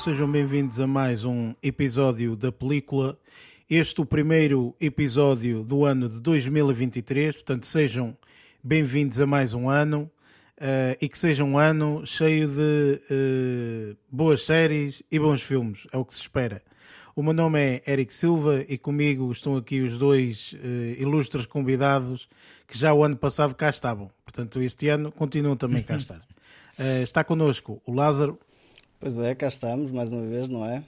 sejam bem-vindos a mais um episódio da película. Este o primeiro episódio do ano de 2023, portanto sejam bem-vindos a mais um ano uh, e que seja um ano cheio de uh, boas séries e bons filmes, é o que se espera. O meu nome é Eric Silva e comigo estão aqui os dois uh, ilustres convidados que já o ano passado cá estavam. Portanto, este ano continuam também cá a estar. está connosco o Lázaro. Pois é, cá estamos mais uma vez, não é?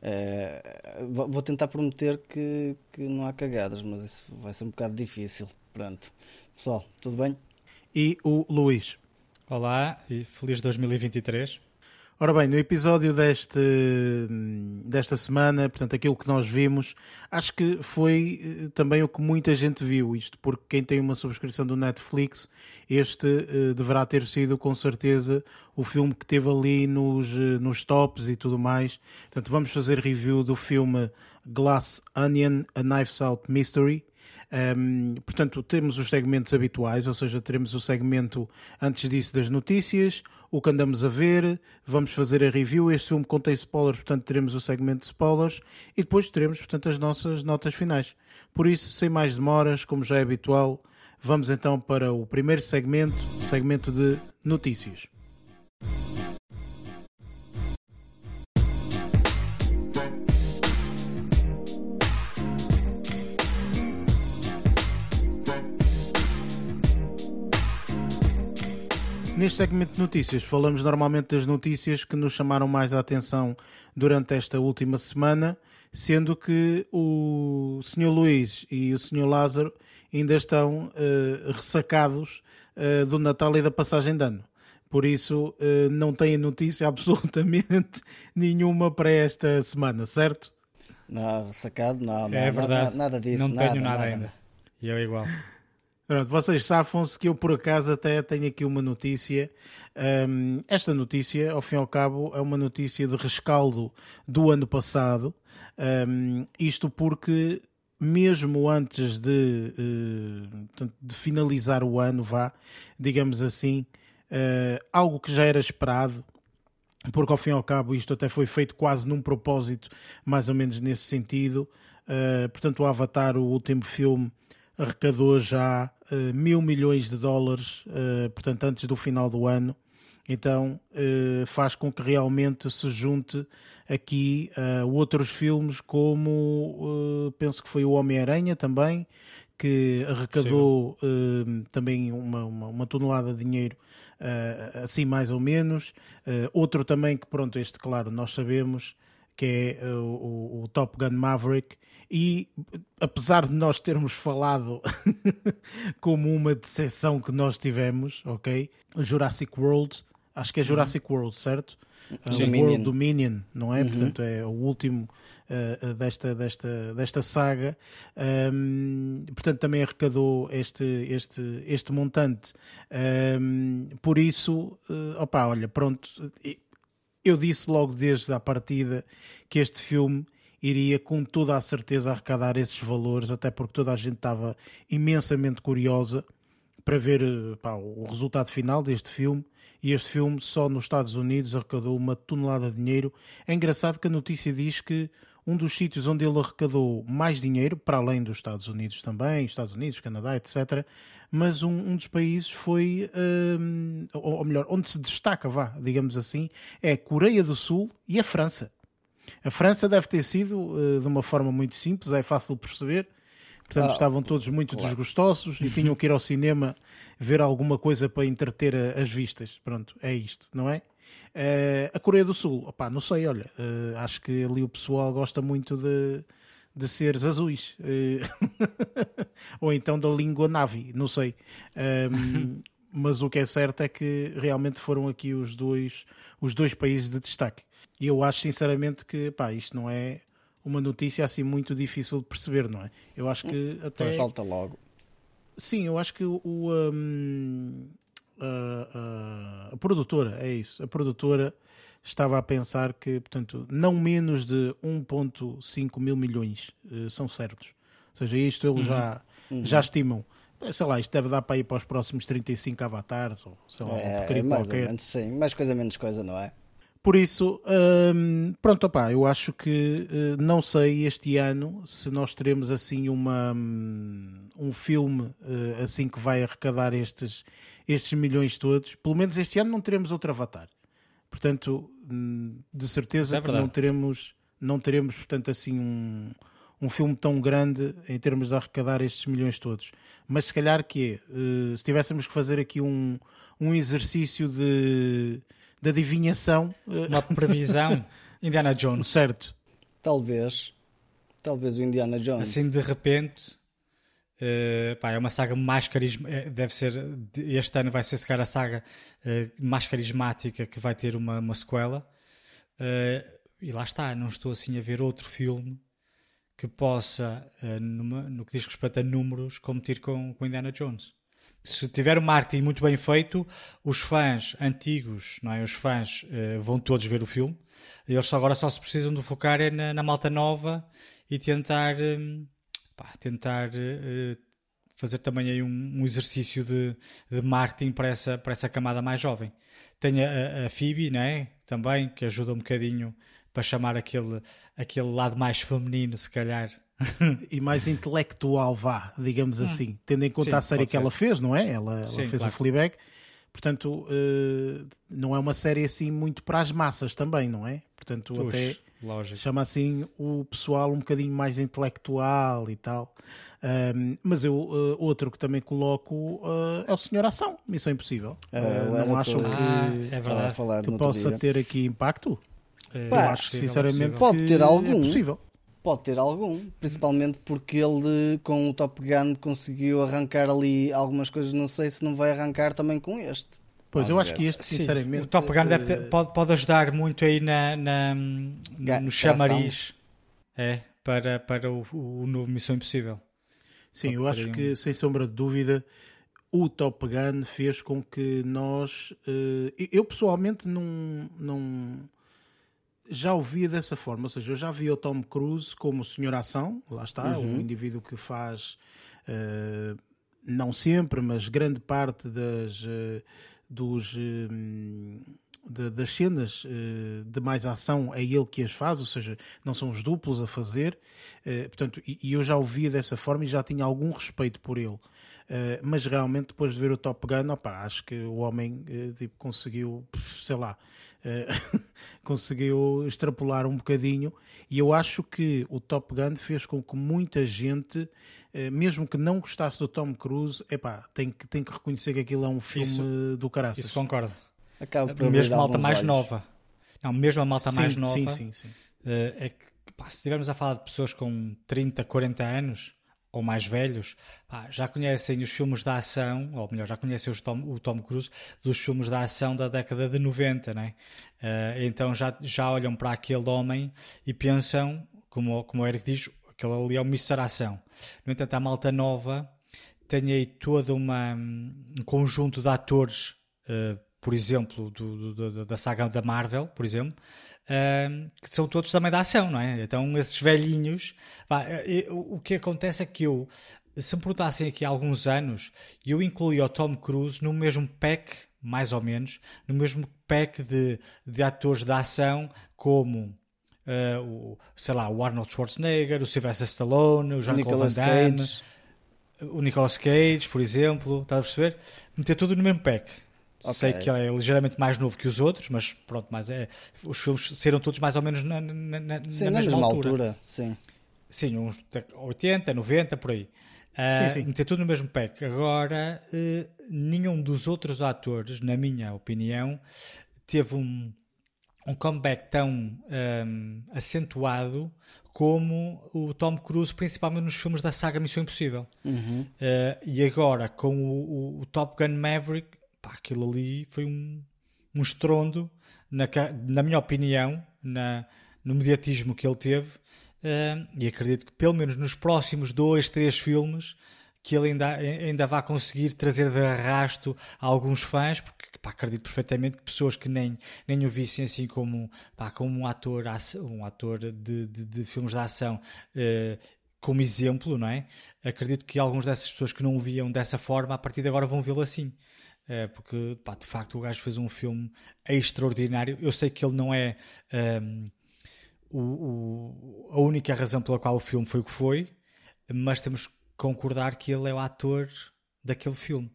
é vou tentar prometer que, que não há cagadas, mas isso vai ser um bocado difícil. Pronto. Pessoal, tudo bem? E o Luís. Olá e feliz 2023. Ora bem, no episódio deste, desta semana, portanto, aquilo que nós vimos, acho que foi eh, também o que muita gente viu. Isto porque quem tem uma subscrição do Netflix, este uh, deverá ter sido com certeza o filme que teve ali nos, uh, nos tops e tudo mais. Portanto, vamos fazer review do filme Glass Onion, A Knife's Out Mystery. Um, portanto, temos os segmentos habituais, ou seja, teremos o segmento antes disso das notícias, o que andamos a ver, vamos fazer a review. Este filme contém spoilers, portanto, teremos o segmento de spoilers e depois teremos, portanto, as nossas notas finais. Por isso, sem mais demoras, como já é habitual, vamos então para o primeiro segmento, o segmento de notícias. Neste segmento de notícias, falamos normalmente das notícias que nos chamaram mais a atenção durante esta última semana, sendo que o Sr. Luís e o Sr. Lázaro ainda estão uh, ressacados uh, do Natal e da passagem de ano. Por isso, uh, não têm notícia absolutamente nenhuma para esta semana, certo? Não, ressacado, não, não é verdade. Nada, nada disso. Não nada, tenho nada, nada ainda. E eu igual. Pronto, vocês safam-se que eu por acaso até tenho aqui uma notícia. Um, esta notícia, ao fim e ao cabo, é uma notícia de rescaldo do ano passado. Um, isto porque mesmo antes de, uh, de, finalizar o ano, vá, digamos assim, uh, algo que já era esperado, porque ao fim e ao cabo isto até foi feito quase num propósito, mais ou menos nesse sentido. Uh, portanto, o Avatar, o último filme, arrecadou já uh, mil milhões de dólares, uh, portanto, antes do final do ano. Então, uh, faz com que realmente se junte aqui outros filmes, como penso que foi o Homem-Aranha também, que arrecadou também uma, uma, uma, tonelada de dinheiro, assim mais ou menos. outro também que, pronto, este, claro, nós sabemos que é o, o Top Gun Maverick, e apesar de nós termos falado como uma decepção que nós tivemos, ok? Jurassic World, acho que é Jurassic uhum. World, certo? Sim. Uh, World Dominion, não é? Uhum. Portanto, é o último uh, desta, desta, desta saga. Um, portanto, também arrecadou este, este, este montante. Um, por isso, uh, opa, olha, pronto. Eu disse logo desde a partida que este filme iria com toda a certeza arrecadar esses valores, até porque toda a gente estava imensamente curiosa para ver eh, pá, o resultado final deste filme. E este filme só nos Estados Unidos arrecadou uma tonelada de dinheiro. É engraçado que a notícia diz que um dos sítios onde ele arrecadou mais dinheiro, para além dos Estados Unidos também, Estados Unidos, Canadá, etc., mas um, um dos países foi, um, ou, ou melhor, onde se destaca, vá, digamos assim, é a Coreia do Sul e a França. A França deve ter sido uh, de uma forma muito simples, é fácil de perceber. Portanto, ah, estavam todos muito claro. desgostosos e tinham que ir ao cinema ver alguma coisa para entreter a, as vistas. Pronto, é isto, não é? Uh, a Coreia do Sul, opá, não sei, olha, uh, acho que ali o pessoal gosta muito de, de seres azuis. ou então da língua Navi, não sei. Um, mas o que é certo é que realmente foram aqui os dois, os dois países de destaque. E eu acho sinceramente que pá, isto não é uma notícia assim muito difícil de perceber, não é? Eu acho que até. Mas falta logo. Sim, eu acho que o. Um, a, a, a, produtora, é isso. A produtora estava a pensar que, portanto, não menos de 1,5 mil milhões uh, são certos. Ou seja, isto eles uhum. já, uhum. já estimam. Sei lá, isto deve dar para ir para os próximos 35 avatares, ou sei lá, é, um mais qualquer. Menos, sim, mais coisa menos coisa, não é? Por isso, hum, pronto, opá, eu acho que uh, não sei este ano se nós teremos assim uma, um, um filme uh, assim que vai arrecadar estes, estes milhões todos. Pelo menos este ano não teremos outro Avatar. Portanto, hum, de certeza É que não teremos, não teremos portanto, assim um, um filme tão grande em termos de arrecadar estes milhões todos. Mas se calhar que é, uh, se tivéssemos que fazer aqui um, um exercício de, de adivinhação, uh, Uma previsão. Indiana Jones. certo, Talvez. Talvez o Indiana Jones. Assim de repente. Eh, pá, é uma saga mais carismática. Deve ser. Este ano vai ser a saga eh, mais carismática que vai ter uma, uma sequela. Eh, e lá está, não estou assim a ver outro filme que possa, eh, numa- no que diz respeito a números, competir com, com Indiana Jones. Se tiver o marketing muito bem feito, os fãs antigos, não é? os fãs eh, vão todos ver o filme. Eles agora só se precisam de focar na, na malta nova e tentar, pá, tentar eh, fazer também aí um, um exercício de, de marketing para essa, para essa camada mais jovem. Tem a, a Phoebe, né? também, que ajuda um bocadinho para chamar aquele, aquele lado mais feminino, se calhar. e mais intelectual, vá, digamos assim, tendo em conta Hum. Sim, a série que ser. ela fez, não é? Ela, ela Sim, fez claro. o Fleabag, portanto, uh, não é uma série assim muito para as massas também, não é? Portanto, Tux, até lógico. chama assim o pessoal um bocadinho mais intelectual e tal. Um, mas eu, uh, outro que também coloco uh, é o Senhor Ação, Missão Impossível. É, Uh, não acham eu- que, Ah, é verdade. falar que possa dia. ter aqui impacto? Eh, Pá, eu acho sinceramente. Pode ter algum. É possível. Pode ter algum, principalmente porque ele com o Top Gun conseguiu arrancar ali algumas coisas, não sei se não vai arrancar também com este. Pois, eu acho que este, Sim, sinceramente. o Top Gun deve ter- uh, pode, pode ajudar muito aí na, na- no chamariz é, para, para o, o novo Missão Impossível. Sim, eu acho que, sem sombra de dúvida, o Top Gun fez com que nós. eh, eu pessoalmente não, não. Já o via dessa forma, ou seja, eu já vi o Tom Cruise como o Senhor Ação, lá está, Uhum. um indivíduo que faz, eh, não sempre, mas grande parte das, eh, dos, eh, de- das cenas eh, de mais ação é ele que as faz, ou seja, não são os duplos a fazer, eh, portanto, e, eu já o via dessa forma e já tinha algum respeito por ele. Eh, mas realmente depois de ver o Top Gun, opá, acho que o homem tipo, conseguiu, sei lá, conseguiu extrapolar um bocadinho e eu acho que o Top Gun fez com que muita gente, mesmo que não gostasse do Tom Cruise, epá, tem que, tem que reconhecer que aquilo é um filme Isso- do caraças. Isso concordo. Acaba por Mesmo abrir malta mais olhos. nova. Não, mesmo a malta sim, mais nova. Sim, sim, sim. eh, é que, pá, se estivermos a falar de pessoas com 30, 40 anos ou mais velhos, pá, já conhecem os filmes da ação, ou melhor, já conhecem os Tom- o Tom Cruise dos filmes da ação da década de 90, né? Eh, então já, já olham para aquele homem e pensam, como, como o Eric diz, aquele ali é o Mr. Ação. No entanto, a malta nova tem aí todo uma, um conjunto de atores, eh, por exemplo, do- do- do- da saga da Marvel, por exemplo, eh, que são todos também da ação, não é? Então, esses velhinhos. pá, eh, eh, o que acontece é que eu, se me perguntassem aqui há alguns anos, eu incluía o Tom Cruise no mesmo pack, mais ou menos, no mesmo pack de, de atores da ação, como. Eh, o, sei lá, o Arnold Schwarzenegger, o Sylvester Stallone, o Jean-Claude Van Damme, Cage. o Nicolas Cage, por exemplo, estás a perceber? Meter tudo no mesmo pack. Ok. Sei que ele é ligeiramente mais novo que os outros, mas pronto, mas é, os filmes serão todos mais ou menos na, na, na- Sim, na mesma, mesma altura. altura. Sim. Sim, uns de- 80, 90, por aí. Ah, Sim, sim. Meter tudo no mesmo pack. Agora, eh, nenhum dos outros atores, na minha opinião, teve um, um comeback tão ahm, acentuado como o Tom Cruise, principalmente nos filmes da saga Missão Impossível. Uhum. Uh, e agora, com o, o- o Top Gun Maverick, pá, aquilo ali foi um, um estrondo, na, na minha opinião, na, no mediatismo que ele teve. uh, e acredito que, pelo menos nos próximos dois, três filmes, que ele ainda, ainda vai conseguir trazer de arrasto a alguns fãs, porque pá, acredito perfeitamente que pessoas que nem, nem o vissem assim como, pá, como um ator, um ator de, de, de filmes de ação uh, como exemplo, não é? Acredito que algumas dessas pessoas que não o viam dessa forma, a partir de agora vão vê-lo assim. uh, porque pá, de facto o gajo fez um filme extraordinário. Eu sei que ele não é um, o, o, a única razão pela qual o filme foi o que foi, mas temos concordar que ele é o ator daquele filme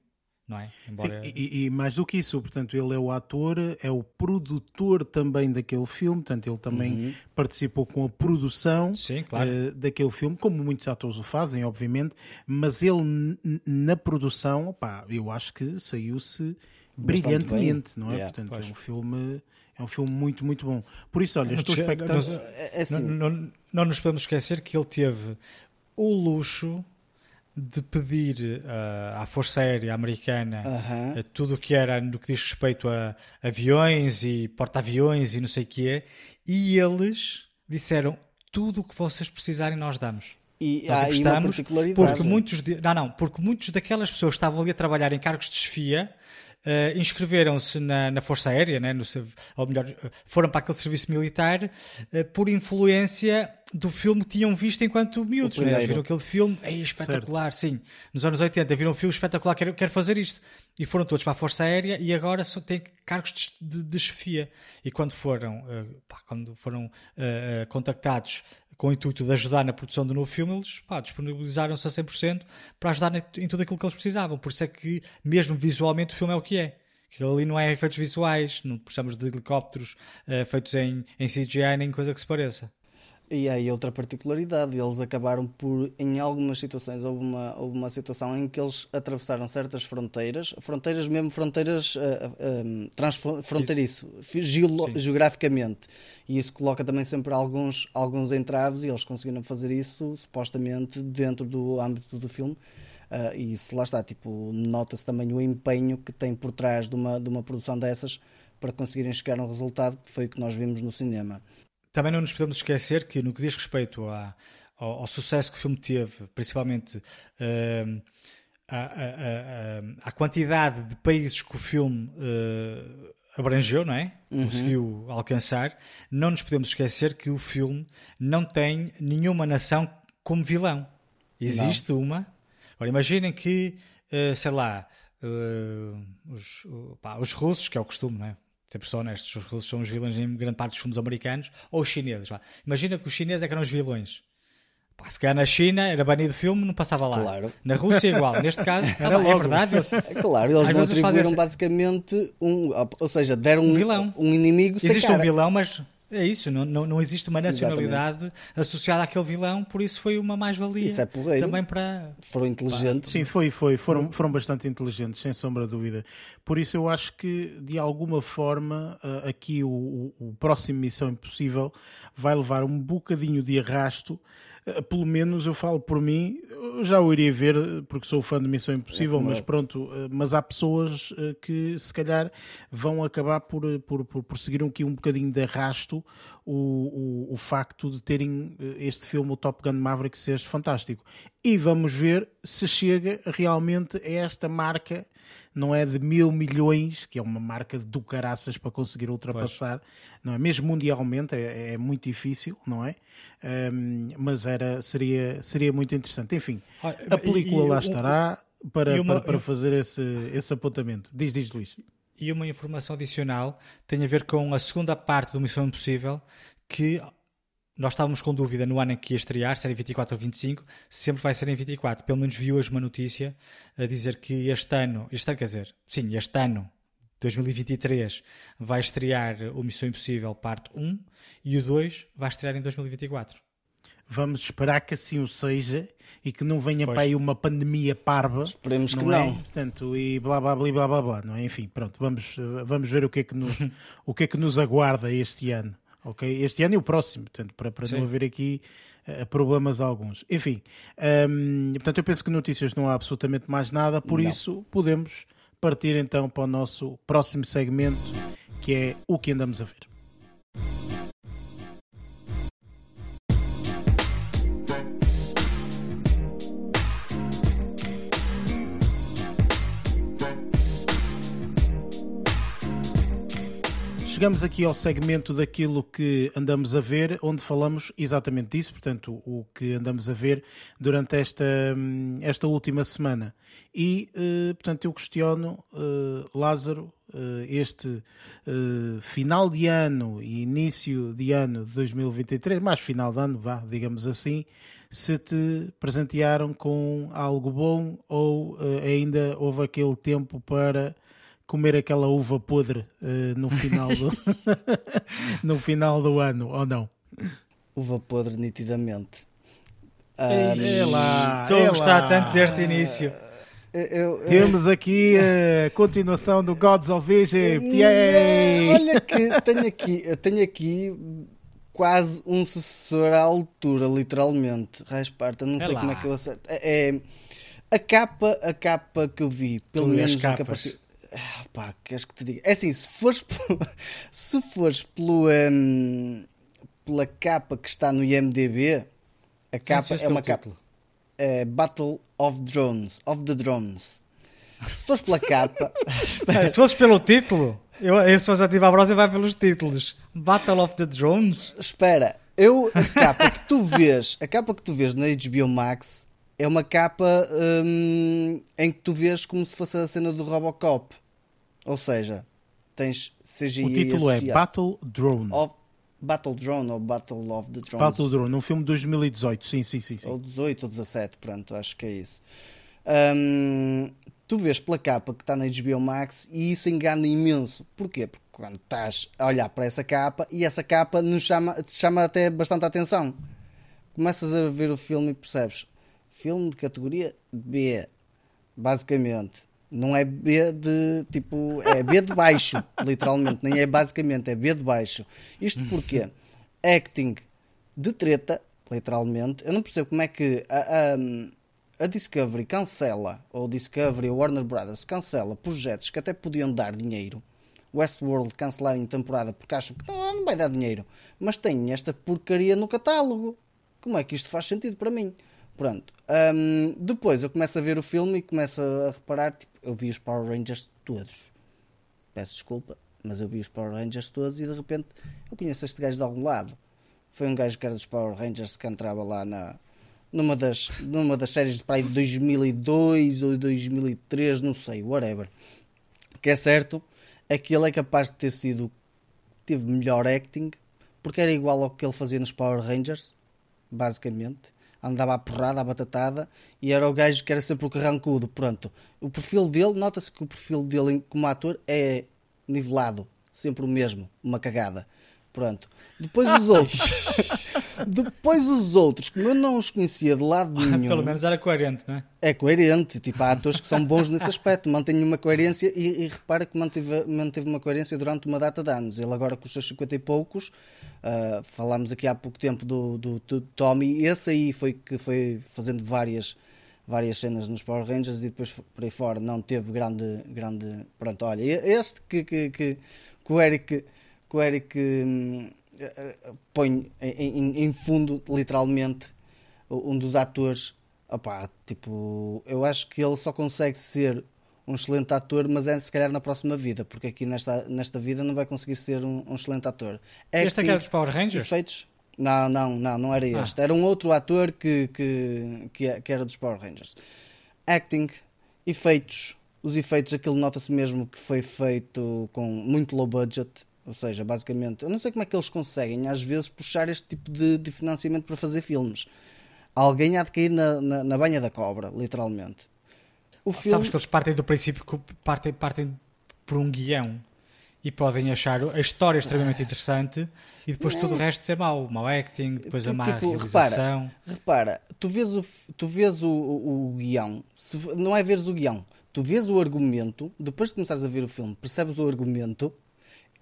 não é? Embora... Sim, e, e, mais do que isso, portanto, ele é o ator, é o produtor também daquele filme, portanto, ele também uhum. participou com a produção Sim, claro. uh, daquele filme, como muitos atores o fazem, obviamente, mas ele na produção, pá, eu acho que saiu-se brilhantemente, não é? Yeah, portanto, pois. é um filme. É um filme muito, muito bom. Por isso, olha, estou expectante. É, é assim. Não, não, não nos podemos esquecer que ele teve o luxo de pedir uh, à Força Aérea Americana uh, tudo o que era no que diz respeito a aviões e porta-aviões e não sei o que é, e eles disseram tudo o que vocês precisarem nós damos. E nós há gostamos, porque muitos de, não, não, porque muitos daquelas pessoas que estavam ali a trabalhar em cargos de chefia uh, inscreveram-se na, na, Força Aérea, né, no, ou melhor, foram para aquele serviço militar uh, por influência do filme que tinham visto enquanto miúdos. Né? Eles viram aquele filme, é espetacular, certo. sim. Nos anos 80 viram um filme espetacular, quero, quero fazer isto. E foram todos para a Força Aérea e agora só têm cargos de, de, de chefia. E quando foram, uh, pá, quando foram contactados com o intuito de ajudar na produção do novo filme, eles disponibilizaram-se a 100% para ajudar em tudo aquilo que eles precisavam. Por isso é que, mesmo visualmente, o filme é o que é. Aquilo ali não é efeitos visuais, não precisamos de helicópteros uh, feitos em, em CGI nem coisa que se pareça. E aí outra particularidade, eles acabaram por, em algumas situações, houve uma, houve uma situação em que eles atravessaram certas fronteiras, fronteiras mesmo, fronteiras uh, uh, transfronteiriço, geograficamente. E isso coloca também sempre alguns, alguns entraves e eles conseguiram fazer isso, supostamente, dentro do âmbito do filme. Uh, e isso lá está, tipo, nota-se também o empenho que tem por trás de uma, de uma produção dessas para conseguirem chegar a um resultado que foi o que nós vimos no cinema. Também não nos podemos esquecer que, no que diz respeito à, ao, ao, sucesso que o filme teve, principalmente uh, à, quantidade de países que o filme uh, abrangeu, não é? Uhum. Conseguiu alcançar, não nos podemos esquecer que o filme não tem nenhuma nação como vilão. Existe não. uma. Agora imaginem que, uh, sei lá, uh, os, pá, os russos, que é o costume, não é? Sempre são honestos, os russos são os vilões em grande parte dos filmes americanos, ou os chineses. Vá. Imagina que os chineses é que eram os vilões. Pá, se calhar na China era banido o filme, não passava lá. Claro. Na Rússia igual. Neste caso, era logo. é verdade. É claro, eles não atribuíram basicamente um, ou seja, deram um, vilão. um inimigo Existe um vilão, mas é isso, não, não, não existe uma nacionalidade Exatamente. associada àquele vilão, por isso foi uma mais-valia. Isso é porreiro. Também para. Foram inteligentes. Sim, foi, foi. Foram, foram bastante inteligentes, sem sombra de dúvida. Por isso eu acho que, de alguma forma, eh, aqui o, o próximo Missão Impossível vai levar um bocadinho de arrasto eh, pelo menos eu falo por mim, eu já o iria ver porque sou fã de Missão Impossível, é mas pronto, eh, mas há pessoas eh, que se calhar vão acabar por, por, por, por seguir aqui um bocadinho de arrasto o, o, o facto de terem este filme, o Top Gun Maverick, ser fantástico. E vamos ver se chega realmente a esta marca não é de mil milhões, que é uma marca do caraças para conseguir ultrapassar, pois. não é? Mesmo mundialmente é, é muito difícil, não é? Um, mas era, seria, seria muito interessante. Enfim, a película e, lá estará para, uma, para, para, fazer esse, esse apontamento. Diz, diz Luís. E uma informação adicional tem a ver com a segunda parte do Missão Impossível, que nós estávamos com dúvida no ano em que ia estrear, se era em 24 ou 25, sempre vai ser em 24. Pelo menos vi hoje uma notícia a dizer que este ano, este ano quer dizer, sim, este ano, 2023, vai estrear o Missão Impossível parte 1 e o 2 vai estrear em 2024. Vamos esperar que assim o seja e que não venha pois. para aí uma pandemia parva. Esperemos não que é? não. Portanto, e blá blá blá blá blá blá, não é? Enfim, pronto, vamos, vamos ver o que é que nos, o que é que nos aguarda este ano ok? Este ano e o próximo, portanto, para, para não haver aqui uh, problemas alguns. Enfim, um, ehm, portanto, eu penso que notícias não há absolutamente mais nada, por não. isso podemos partir então para o nosso próximo segmento, que é o que andamos a ver. Chegamos aqui ao segmento daquilo que andamos a ver, onde falamos exatamente disso, portanto, o que andamos a ver durante esta, hum, esta última semana. E, uh, portanto, eu questiono, uh, Lázaro, uh, este final de ano e início de ano de 2023, mais final de ano, vá, digamos assim, se te presentearam com algo bom ou ainda houve aquele tempo para comer aquela uva podre uh, no, final do no final do ano, ou não? Uva podre, nitidamente. Um, é lá, estou a gostar tanto deste início. Eu, eu, Temos aqui a continuação do Gods of Egypt. Yay! Olha que tenho aqui, tenho aqui quase um sucessor à altura, literalmente. Rasparta, não é sei lá. como é que eu acerto. É, é, a capa, a capa que eu vi, pelo tu menos a capa. Ah, pá, queres que te diga? É assim, se fores, se fores pelo, um, pela capa que está no IMDB, a capa é uma capa. É Battle of Drones, of the Drones. Se fores pela capa. se fores pelo título, eu, eu se fosse ativar a brosa, vai pelos títulos. Battle of the Drones. Espera, eu, a capa que tu vês, a capa que tu vês na HBO Max é uma capa hum, em que tu vês como se fosse a cena do Robocop. Ou seja, tens CGI. O título é Battle Drone. Of Battle Drone ou Battle of the Drones. Battle Drone, um filme de 2018, sim, sim, sim. sim. Ou 18 ou 17, pronto, acho que é isso. Tu vês pela capa que está na HBO Max e isso engana imenso. Porquê? Porque quando estás a olhar para essa capa e essa capa nos chama, te chama até bastante atenção. Começas a ver o filme e percebes. Filme de categoria B, basicamente. Não é B de tipo, é B de baixo, literalmente, nem é basicamente, é B de baixo. Isto porque acting de treta, literalmente, eu não percebo como é que a, a, a Discovery cancela, ou Discovery ou Warner Brothers cancela projetos que até podiam dar dinheiro. Westworld cancelar em temporada porque acham que não, não vai dar dinheiro, mas tem esta porcaria no catálogo. Como é que isto faz sentido para mim? Pronto. Um, depois eu começo a ver o filme e começo a reparar, tipo, eu vi os Power Rangers todos. Peço desculpa, mas eu vi os Power Rangers todos e de repente eu conheço este gajo de algum lado. Foi um gajo que era dos Power Rangers que entrava lá na, numa, das, numa das séries de pai de 2002 ou 2003, não sei, whatever. Que é certo é que ele é capaz de ter sido. teve melhor acting, porque era igual ao que ele fazia nos Power Rangers, basicamente andava a porrada, a batatada, e era o gajo que era sempre o carrancudo. Pronto. O perfil dele, nota-se que o perfil dele como ator é nivelado, sempre o mesmo, uma cagada. Pronto. Depois os outros. Depois os outros, como eu não os conhecia de lado nenhum. Pelo menos era coerente, não é? É coerente. Tipo, há atores que são bons nesse aspecto, mantêm uma coerência e, e repara que manteve, manteve uma coerência durante uma data de anos. Ele agora com os seus 50 e poucos, uh, falámos aqui há pouco tempo do, do, do Tommy, esse aí foi que foi fazendo várias várias cenas nos Power Rangers e depois por aí fora não teve grande grande pronto olha este que que, que, que o Eric que o Eric hum, põe em, em, fundo, literalmente, um dos atores. Opá, tipo, eu acho que ele só consegue ser um excelente ator, mas é se calhar na próxima vida, porque aqui nesta, nesta vida não vai conseguir ser um, um excelente ator. É este é dos Power Rangers? Efeitos? Não, não, não, não era ah. este. Era um outro ator que, que, que, que era dos Power Rangers. Acting, efeitos. Os efeitos, aquilo nota-se mesmo que foi feito com muito low budget ou seja, basicamente, eu não sei como é que eles conseguem, às vezes, puxar este tipo de, de financiamento para fazer filmes. Alguém há de cair na, na, na banha da cobra, literalmente. O filme... Sabes que eles partem do princípio que partem, partem por um guião e podem achar a história extremamente interessante e depois tudo o resto ser mau, mau acting, depois a má tipo, realização. Repara, repara, tu vês o, tu vês o, o, o guião, se, não é veres o guião, tu vês o argumento, depois de começares a ver o filme, percebes o argumento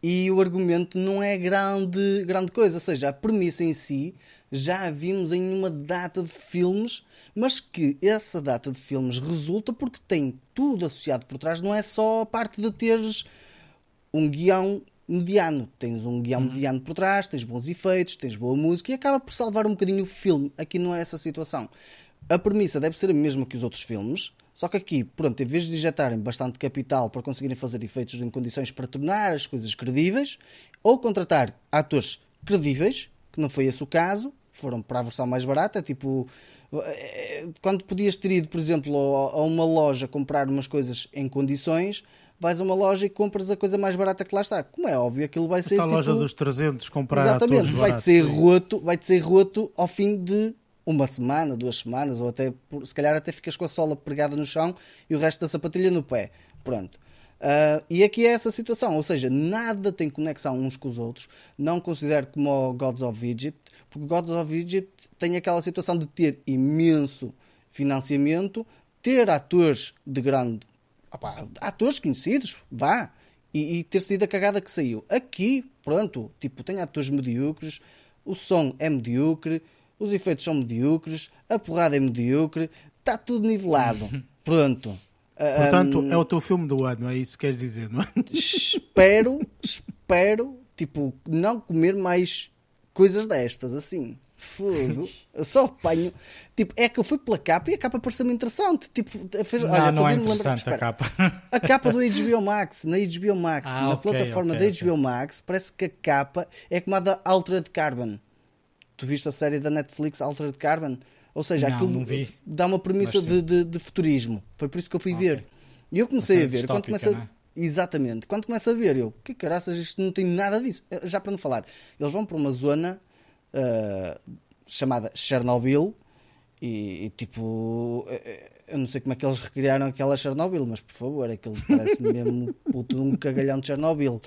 e o argumento não é grande, grande coisa, ou seja, a premissa em si já a vimos em uma data de filmes, mas que essa data de filmes resulta porque tem tudo associado por trás, não é só a parte de teres um guião mediano. Tens um guião uhum. mediano por trás, tens bons efeitos, tens boa música e acaba por salvar um bocadinho o filme. Aqui não é essa situação. A premissa deve ser a mesma que os outros filmes, Só que aqui, pronto, em vez de injetarem bastante capital para conseguirem fazer efeitos em condições para tornar as coisas credíveis, ou contratar atores credíveis, que não foi esse o caso, foram para a versão mais barata, tipo eh, quando podias ter ido, por exemplo, a uma loja comprar umas coisas em condições, vais a uma loja e compras a coisa mais barata que lá está. Como é óbvio, aquilo vai ser. Está tipo... a loja dos 300 comprar Exatamente, vai-te ser roto, vai-te ser roto ao fim de uma semana, duas semanas, ou até se calhar até ficas com a sola pregada no chão e o resto da sapatilha no pé. Pronto. Uh, e aqui é essa situação, ou seja, nada tem conexão uns com os outros. Não considero como o Gods of Egypt, porque Gods of Egypt tem aquela situação de ter imenso financiamento, ter atores de grande. Opa, atores conhecidos, vá, e, e, ter sido a cagada que saiu. Aqui, pronto, tipo, tem atores medíocres, o som é medíocre, os efeitos são medíocres, a porrada é medíocre, está tudo nivelado. Pronto. Portanto, um, é o teu filme do ano, é isso que queres dizer, não é? Espero, espero, tipo, não comer mais coisas destas, assim. Fogo. Eu só apanho. Tipo, é que eu fui pela capa e a capa pareceu-me interessante. Tipo, fez, não, olha, não é interessante lembrar, a capa. A capa do HBO Max, na HBO Max, ah, na okay, plataforma okay, da HBO okay. Max, parece que a capa é como a da Altered Carbon. Tu viste a série da Netflix Altered Carbon? Ou seja, não, aquilo não dá uma premissa de, de, de, futurismo. Foi por isso que eu fui ver. E eu comecei a ver. Quando começa a... Exatamente. Quando começa a ver, eu, que caraças, isto não tem nada disso. Já para não falar, eles vão para uma zona uh, chamada Chernobyl e, e, tipo, eh, eh, eu não sei como é que eles recriaram aquela Chernobyl, mas por favor, aquilo parece mesmo puto de um cagalhão de Chernobyl.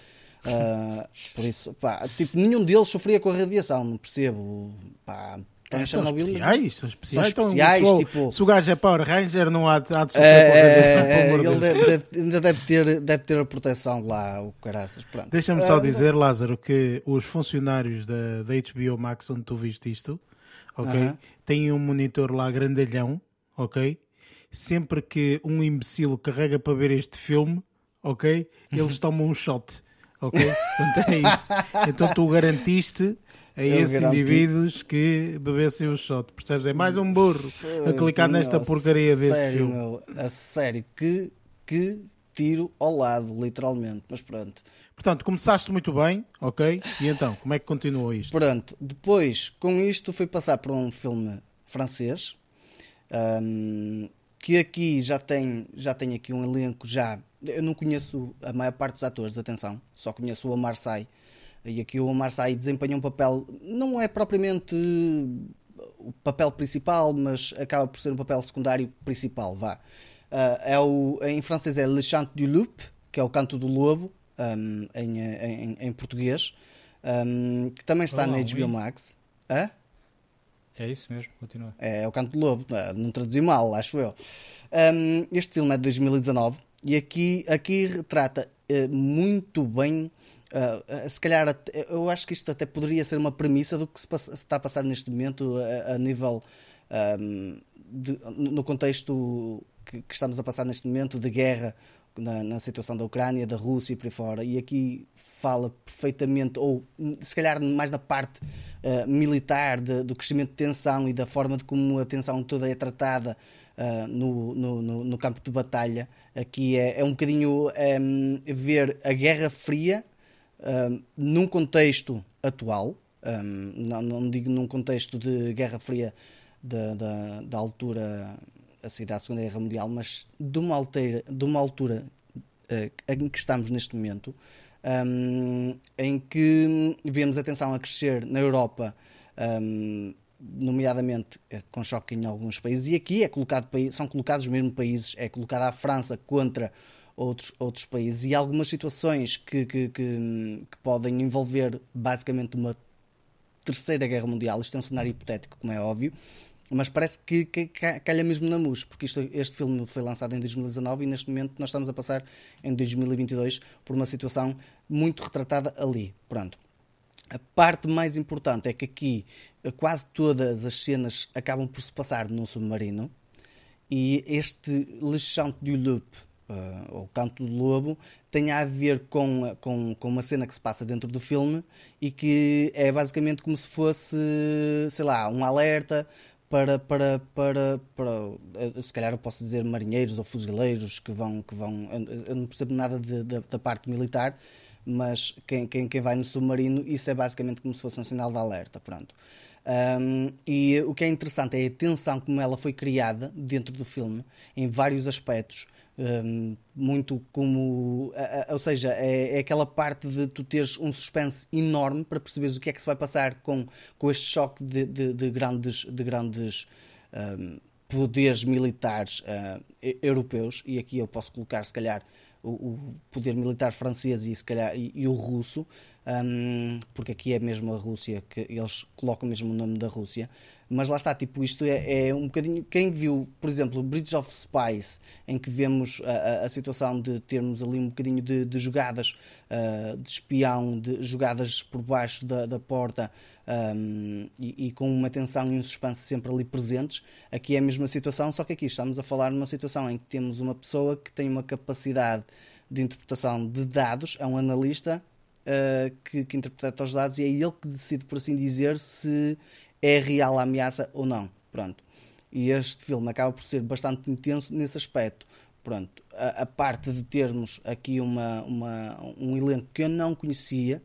Uh, por isso, pá, tipo, nenhum deles sofria com a radiação, não percebo. Pá, é, são especiais, são especiais. São especiais então, tipo... Se o gajo é Power Ranger, não há, há de sofrer é, com a radiação. É, ele deve, deve, ainda deve ter, deve ter a proteção lá, o caraças. Deixa-me só uh, dizer, Lázaro, que os funcionários da, da HBO Max, onde tu viste isto, ok? Uh -huh. Têm um monitor lá grandalhão, ok? Sempre que um imbecil carrega para ver este filme, ok? Eles tomam um shot, ok? Então é isso. Então tu garantiste a Eu esses garanto. indivíduos que bebessem o shot, percebes? É mais um burro a clicar nesta porcaria deste sério, filme. Meu, a sério, que, que tiro ao lado, literalmente, mas pronto. Portanto, começaste muito bem, ok? E então, como é que continuou isto? Pronto, depois, com isto, fui passar por um filme francês, um, que aqui já tem, já tem aqui um elenco já... Eu não conheço a maior parte dos atores, atenção, só conheço o Omar Sy, e aqui o Omar Sy desempenha um papel, não é propriamente o papel principal, mas acaba por ser um papel secundário principal, vá. Uh, é o, em francês é Le Chant du Loup, que é o canto do lobo, um, em, em, em, português, um, que também está Olá, na HBO Max. Hã? É isso mesmo, continua. É, é o canto do lobo, não traduzi mal, acho eu. Um, este filme é de 2019 e aqui, aqui retrata uh, muito bem Uh, se calhar, eu acho que isto até poderia ser uma premissa do que se, passa, se está a passar neste momento a, a nível um, de, no contexto que, que, estamos a passar neste momento de guerra na, na, situação da Ucrânia, da Rússia e por aí fora. E aqui fala perfeitamente, ou se calhar mais na parte uh, militar, de, do crescimento de tensão e da forma de como a tensão toda é tratada uh, no, no, no, campo de batalha. Aqui é, é um bocadinho um, ver a Guerra Fria um, num contexto atual, um, não, não, digo num contexto de Guerra Fria da, da, da altura a seguir à Segunda Guerra Mundial, mas de uma, alteira, de uma altura uh, em que estamos neste momento, um, em que vemos a tensão a crescer na Europa, um, nomeadamente eh, com choque em alguns países, e aqui é colocado, são colocados os mesmos países, é colocada a França contra outros, outros países e algumas situações que, que, que, que podem envolver basicamente uma terceira guerra mundial. Isto é um cenário hipotético, como é óbvio, mas parece que, que, que calha mesmo na MUS, porque isto, este filme foi lançado em 2019 e neste momento nós estamos a passar em 2022 por uma situação muito retratada ali. Pronto. A parte mais importante é que aqui eh, quase todas as cenas acabam por se passar num submarino e este Le Chant du Loup, uh, o Canto do Lobo, tem a ver com, com, com uma cena que se passa dentro do filme e que é basicamente como se fosse, sei lá, um alerta para, para, para, para, eh, se calhar eu posso dizer marinheiros ou fuzileiros que vão, que vão eu não percebo nada de, de, da parte militar, mas quem, quem, quem vai no submarino, isso é basicamente como se fosse um sinal de alerta, pronto. Um, e o que é interessante é a tensão como ela foi criada dentro do filme, em vários aspectos, um, muito como. ou seja, é, é, aquela parte de tu teres um suspense enorme para perceberes o que é que se vai passar com, com este choque de, de, de grandes, de grandes um, poderes militares uh, europeus, e aqui eu posso colocar, se calhar, o, o poder militar francês e, se calhar, e, e o russo, um, porque aqui é mesmo a Rússia, que eles colocam mesmo o nome da Rússia. Mas lá está, tipo, isto é, é um bocadinho. Quem viu, por exemplo, Bridge of Spies, em que vemos a, a, situação de termos ali um bocadinho de, de jogadas uh, de espião, de jogadas por baixo da, da porta um, e, e, com uma tensão e um suspense sempre ali presentes, aqui é a mesma situação, só que aqui estamos a falar numa situação em que temos uma pessoa que tem uma capacidade de interpretação de dados, é um analista uh, que, que interpreta os dados e é ele que decide, por assim dizer, se é real a ameaça ou não. Pronto. E este filme acaba por ser bastante intenso nesse aspecto. Pronto. A, a parte de termos aqui uma, uma, um elenco que eu não conhecia,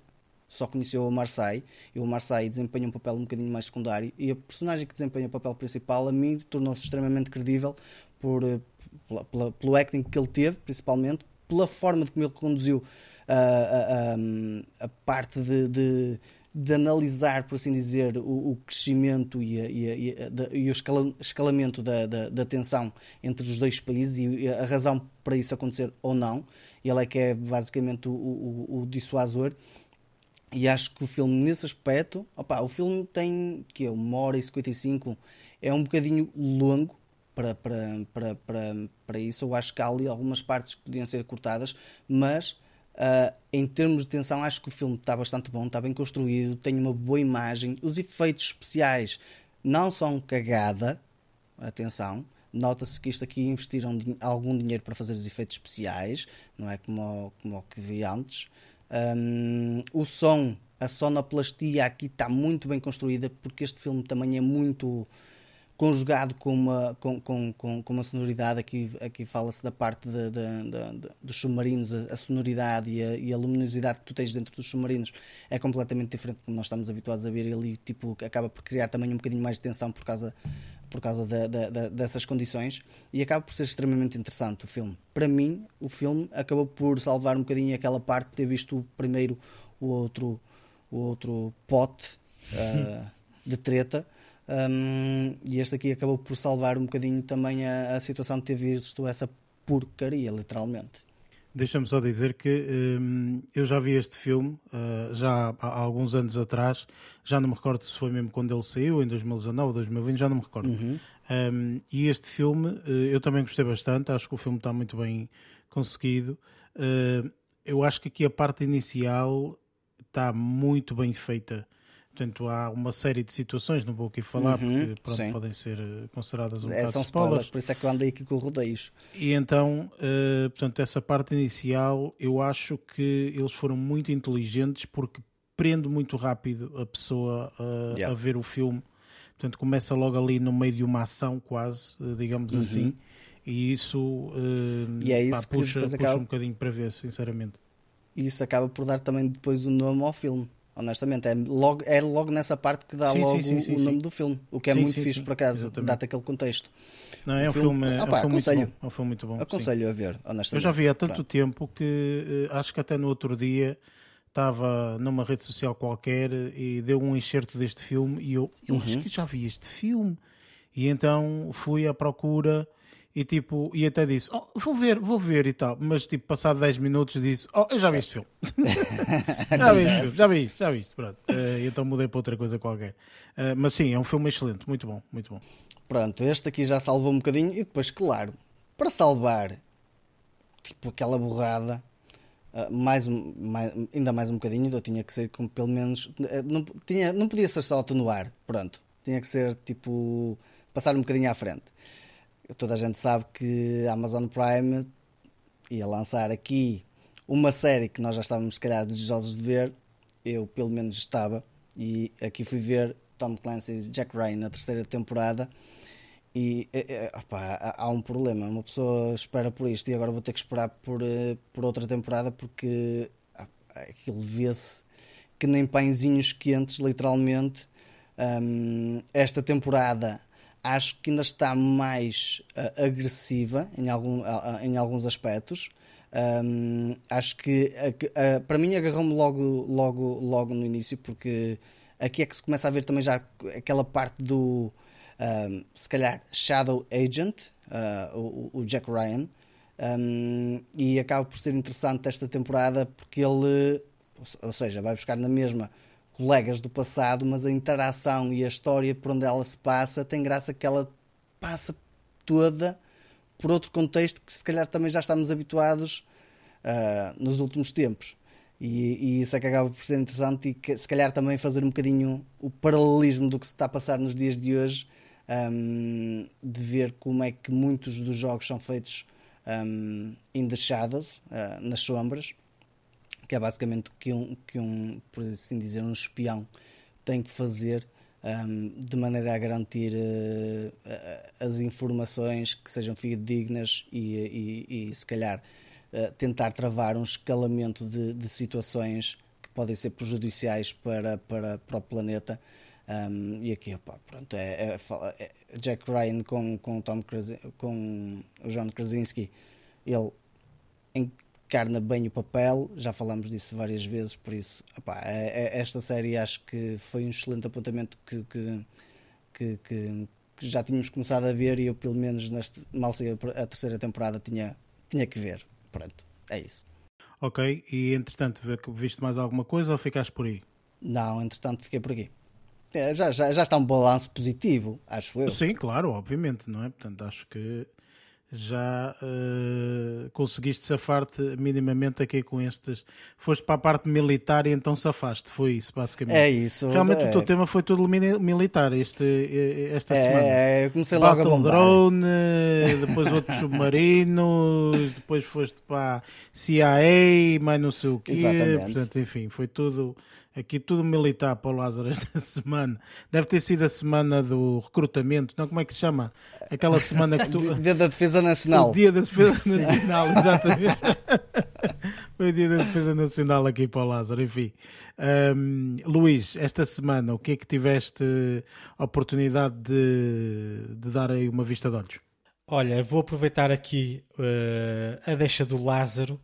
só conheceu o Marseille, e o Marseille desempenha um papel um bocadinho mais secundário, e a personagem que desempenha o papel principal, a mim, tornou-se extremamente credível por, eh, pela, pela, pelo acting que ele teve, principalmente, pela forma de como ele conduziu a, a, a, a parte de, de de analisar, por assim dizer, o, o crescimento e, a, e, a, e, o escalamento da, da, da, tensão entre os dois países e a razão para isso acontecer ou não. Ele é que é basicamente o, o, o dissuasor. E acho que o filme, nesse aspecto, opa, o filme tem que é uma hora e 55, é um bocadinho longo para, para, para, para, para isso. Eu acho que há ali algumas partes que podiam ser cortadas, mas Uh, em termos de tensão, acho que o filme está bastante bom, está bem construído, tem uma boa imagem. Os efeitos especiais não são cagada, atenção. Nota-se que isto aqui investiram algum dinheiro para fazer os efeitos especiais, não é como como o que vi antes. Um, o som, a sonoplastia aqui está muito bem construída, porque este filme também é muito conjugado com uma, com, com, com, com uma sonoridade, aqui, aqui fala-se da parte de, de, de, dos submarinos, a, a sonoridade e a, e a, luminosidade que tu tens dentro dos submarinos é completamente diferente do que nós estamos habituados a ver ele tipo, acaba por criar também um bocadinho mais de tensão por causa, por causa dessas condições e acaba por ser extremamente interessante o filme. Para mim, o filme acabou por salvar um bocadinho aquela parte de ter visto primeiro o outro, o outro pote uh, de treta um, e este aqui acabou por salvar um bocadinho também a, a situação de ter visto essa porcaria, literalmente. Deixa-me só dizer que um, eu já vi este filme uh, já há, alguns anos atrás, já não me recordo se foi mesmo quando ele saiu, em 2019 ou 2020, já não me recordo. Uhum. Um, e este filme uh, eu também gostei bastante, acho que o filme está muito bem conseguido. Uh, eu acho que aqui a parte inicial está muito bem feita. Portanto, há uma série de situações, não vou aqui falar, uhum, porque pronto, podem ser eh, consideradas um é, bocado são spoilers. Por isso é que eu andei aqui com rodeios. E então, uh, portanto, essa parte inicial, eu acho que eles foram muito inteligentes porque prende muito rápido a pessoa uh, yeah. a ver o filme. Portanto, começa logo ali no meio de uma ação, quase, digamos uhum. assim. E isso, uh, e é isso pá, puxa, puxa acaba... um bocadinho para ver, sinceramente. E isso acaba por dar também depois o nome ao filme honestamente. É logo, é logo nessa parte que dá sim, logo sim, sim, o nome do filme, o que é muito fixe por acaso, dá-te aquele contexto. Não, é um filme, filme, é um filme muito bom. É um filme muito bom. Aconselho a ver, honestamente. Eu já vi há tanto Pronto. tempo que uh, acho que até no outro dia estava numa rede social qualquer e deu um enxerto deste filme e eu, eu uhum. acho que já vi este filme. E então fui à procura e tipo, e até disse, oh, vou ver, vou ver e tal, mas tipo, passado 10 minutos disse, oh, eu já vi este filme. já vi este já vi já vi pronto. Uh, então mudei para outra coisa qualquer. Uh, mas sim, é um filme excelente, muito bom, muito bom. Pronto, este aqui já salvou um bocadinho e depois, claro, para salvar, tipo, aquela borrada, uh, mais, mais, ainda mais um bocadinho, eu tinha que ser com pelo menos, não, tinha, não podia ser só atenuar, pronto, tinha que ser tipo, passar um bocadinho à frente toda a gente sabe que a Amazon Prime ia lançar aqui uma série que nós já estávamos, se calhar, desejosos de ver. Eu, pelo menos, estava. E aqui fui ver Tom Clancy e Jack Ryan na terceira temporada. E opa, há um problema. Uma pessoa espera por isto e agora vou ter que esperar por, por outra temporada porque aquilo vê-se que nem pãezinhos quentes, literalmente. Um, esta temporada acho que ainda está mais uh, agressiva em, algum, uh, em alguns aspectos. Um, acho que uh, para mim agarrou-me logo, logo, logo no início, porque aqui é que se começa a ver também já aquela parte do um, se calhar Shadow Agent, o, o, Jack Ryan. Um, e acaba por ser interessante esta temporada porque ele, ou seja, vai buscar na mesma colegas do passado, mas a interação e a história por onde ela se passa tem graça que ela passa toda por outro contexto que se calhar também já estamos habituados uh, nos últimos tempos. E, e, isso é que acaba por ser interessante e que, se calhar também fazer um bocadinho o paralelismo do que se está a passar nos dias de hoje, um, de ver como é que muitos dos jogos são feitos um, in the shadows, uh, nas sombras, que é basicamente o que um, que um, por assim dizer, um espião tem que fazer um, de maneira a garantir uh, as informações que sejam fidedignas e, e, e se calhar uh, tentar travar um escalamento de, de, situações que podem ser prejudiciais para, para, para o planeta. Um, e aqui, opa, pronto, é, é, é, Jack Ryan com, com, Tom com o John Krasinski, ele encarna bem o papel, já falamos disso várias vezes, por isso, opá, é, é, esta série acho que foi um excelente apontamento que, que, que, que, já tínhamos começado a ver e eu, pelo menos, neste, mal sei a terceira temporada, tinha, tinha que ver. Pronto, é isso. Ok, e entretanto, viste mais alguma coisa ou ficaste por aí? Não, entretanto, fiquei por aqui. É, já, já, já está um balanço positivo, acho eu. Sim, claro, obviamente, não é? Portanto, acho que já uh, conseguiste safar-te minimamente aqui com estes. Foste para a parte militar e então safaste, foi isso basicamente. É isso. Realmente é. o teu tema foi tudo militar este, eh, esta é, semana. É, comecei logo Battle a bombar. Drone, depois outros submarinos, depois foste para a CIA, mais não sei o quê. Exatamente. Portanto, enfim, foi tudo Aqui tudo militar para o Lázaro esta semana. Deve ter sido a semana do recrutamento, não? Como é que se chama? Aquela semana que tu. Dia da Defesa Nacional. O Dia da Defesa Nacional, exatamente. Foi o Dia da Defesa Nacional aqui para o Lázaro, enfim. Um, Luís, esta semana, o que é que tiveste a oportunidade de, de dar aí uma vista de olhos? Olha, vou aproveitar aqui uh, a deixa do Lázaro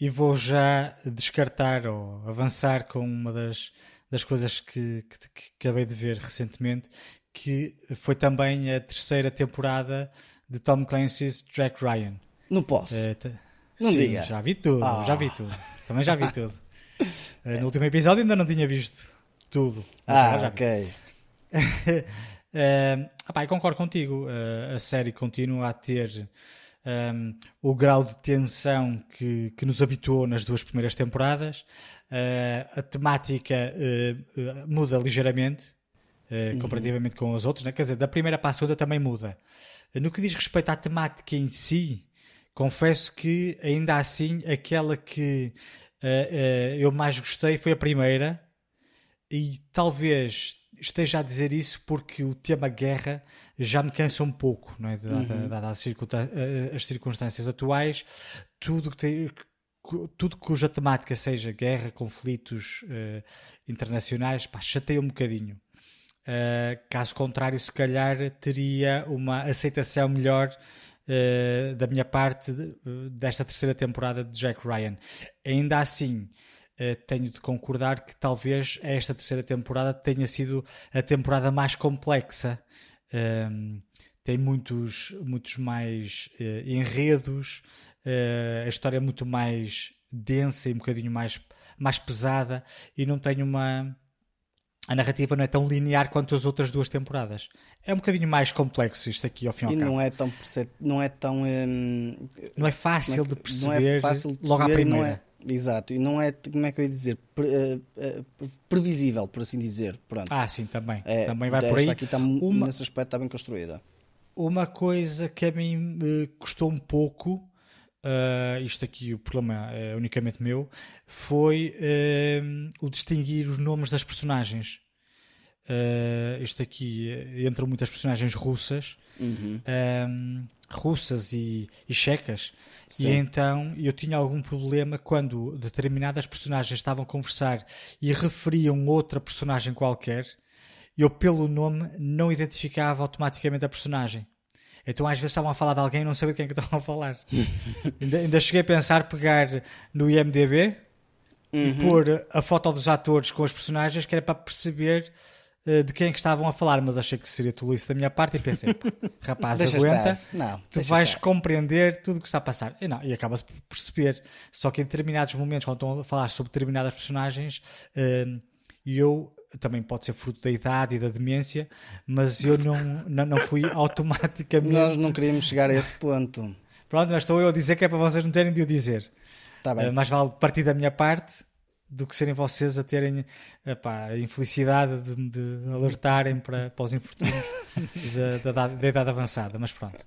e vou já descartar ou avançar com uma das, das coisas que, que, que, acabei de ver recentemente, que foi também a terceira temporada de Tom Clancy's Jack Ryan. Não posso. Uh, não sim, diga. já vi tudo, ah. já vi tudo. Também já vi tudo. Uh, no último episódio ainda não tinha visto tudo. Ah, ok. uh, opa, concordo contigo. Uh, a série continua a ter um, o grau de tensão que, que nos habituou nas duas primeiras temporadas. Uh, a temática uh, muda ligeiramente uhum. comparativamente com as outras, né? quer dizer, da primeira para a segunda também muda. No que diz respeito à temática em si, confesso que ainda assim aquela que eu mais gostei foi a primeira e talvez esteja a dizer isso porque o tema guerra já me cansa um pouco, não é? Dada, uhum. dada as, as, circunstâncias atuais, tudo que tem, tudo cuja temática seja guerra, conflitos uh, internacionais, pá, chateia um bocadinho. Uh, caso contrário, se calhar teria uma aceitação melhor uh, da minha parte de, desta terceira temporada de Jack Ryan. Ainda assim, tenho de concordar que talvez esta terceira temporada tenha sido a temporada mais complexa. Um, tem muitos, muitos mais uh, enredos, uh, a história é muito mais densa e um bocadinho mais, mais pesada e não tem uma. A narrativa não é tão linear quanto as outras duas temporadas. É um bocadinho mais complexo isto aqui ao fim e ao cabo. Não é tão, não é tão hum, não é fácil é que, de perceber, não é fácil de perceber logo à primeira. Exato, e não é, como é que eu ia dizer, Pre, uh, uh, previsível, por assim dizer. Pronto. Ah, sim, também. É, também vai por aí. aqui está, uma, nesse aspecto está bem construída. Uma coisa que a mim me custou um pouco, uh, isto aqui o problema é unicamente meu, foi o distinguir os nomes das personagens. Isto aqui entram muitas personagens russas, Uhum. um, russas e, e checas, Sim. e então eu tinha algum problema quando determinadas personagens estavam a conversar e referiam outra personagem qualquer, eu pelo nome não identificava automaticamente a personagem. Então às vezes estavam a falar de alguém e não sabia de quem é que estavam a falar. ainda, ainda cheguei a pensar pegar no IMDB e pôr a foto dos atores com os personagens que era para perceber de quem é que estavam a falar, mas achei que seria tolice da minha parte e pensei, "Pá, rapaz, Deixa aguenta. Não, tu vais estar. compreender tudo o que está a passar. E, não, e acaba-se por perceber. Só que em determinados momentos, quando estão a falar sobre determinadas personagens, eh, eu também pode ser fruto da idade e da demência, mas eu não, não, não fui automaticamente. Nós não queríamos chegar a esse ponto. Pronto, mas estou eu a dizer que é para vocês não terem de o dizer. Está bem. Uh, mais vale partir da minha parte do que serem vocês a terem epá, a infelicidade de, de alertarem para, para os infortúnios da, da, da idade avançada. Mas pronto.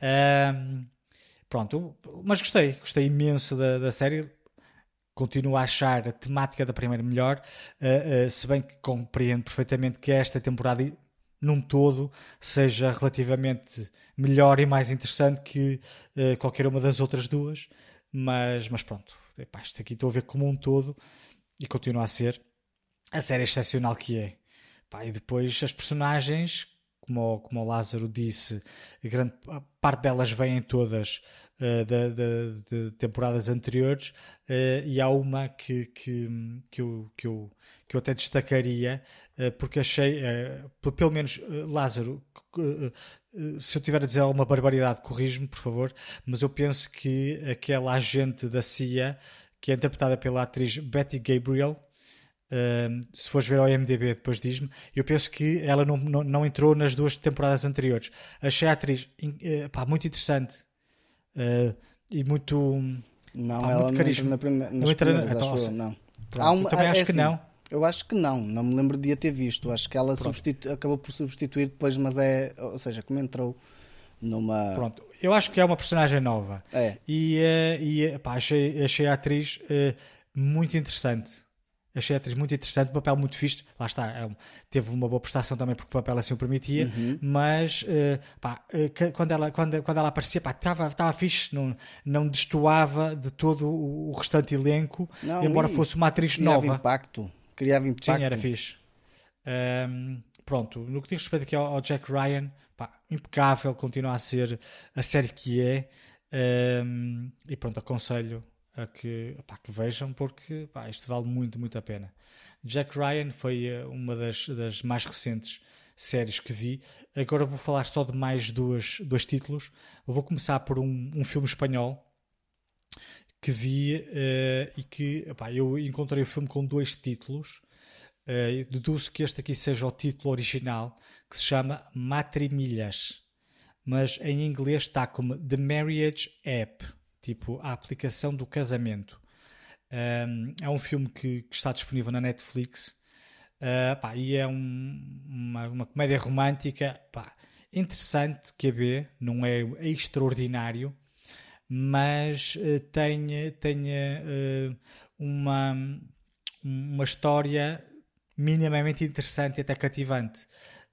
Ahm, pronto, mas gostei, gostei imenso da, da série. Continuo a achar a temática da primeira melhor, uh, uh, se bem que compreendo perfeitamente que esta temporada num todo seja relativamente melhor e mais interessante que uh, qualquer uma das outras duas. Mas, mas pronto, epá, isto aqui estou a ver como um todo e continua a ser a série excepcional que é. E depois as personagens, como, como o Lázaro disse, grande parte delas vêm todas uh, da- da- de temporadas anteriores uh, e há uma que, que, que, eu, que, eu, que eu até destacaria uh, porque achei, pe- pelo menos Lázaro, se eu tiver a dizer alguma barbaridade, corrige-me por favor, mas eu penso que aquela agente da CIA que é interpretada pela atriz Betty Gabriel. Um, se fores ver ao IMDB, depois diz-me. Eu penso que ela não, não, não entrou nas duas temporadas anteriores. Achei a atriz eh, pá, muito interessante eh, e muito. Não, Pá, ela muito não carisma. entra na primeira, Não entra então, acho eu, não. Pronto, uma- também é acho que assim, não. Eu acho que não, não me lembro de a ter visto. Acho que ela acabou por substituir depois, mas é, ou seja, como entrou numa. Pronto, eu acho que é uma personagem nova. É, E, eh, e pá, achei, achei a atriz eh, muito interessante. Achei a atriz muito interessante, um papel muito fixe. Lá está, é teve uma boa prestação também porque o papel assim o permitia. Uhum. Mas eh, pá, quando, ela, quando, quando ela aparecia, estava estava fixe, não, não destoava de todo o, o restante elenco, Não, embora e fosse uma atriz nova. impacto. Criava impacto. Sim, era fixe. Ahm, pronto, no que diz respeito aqui ao, ao Jack Ryan, pá, impecável, continua a ser a série que é. Ahm, e pronto, aconselho a que, pá, que vejam, porque pá, isto vale muito, muito a pena. Jack Ryan foi eh, uma das, das mais recentes séries que vi. Agora vou falar só de mais duas, dois títulos. Eu vou começar por um, um filme espanhol que vi eh, e que eu encontrei o filme com dois títulos. Eh, deduzo que este aqui seja o título original, que se chama Matrimilhas, mas em inglês está como The Marriage App, tipo a aplicação do casamento. Um, é um filme que, que está disponível na Netflix Uh, pá, e é um- uma, uma comédia romântica pá, interessante que a ver, não é extraordinário, mas eh, tem, eh, uma, uma história minimamente interessante e até cativante.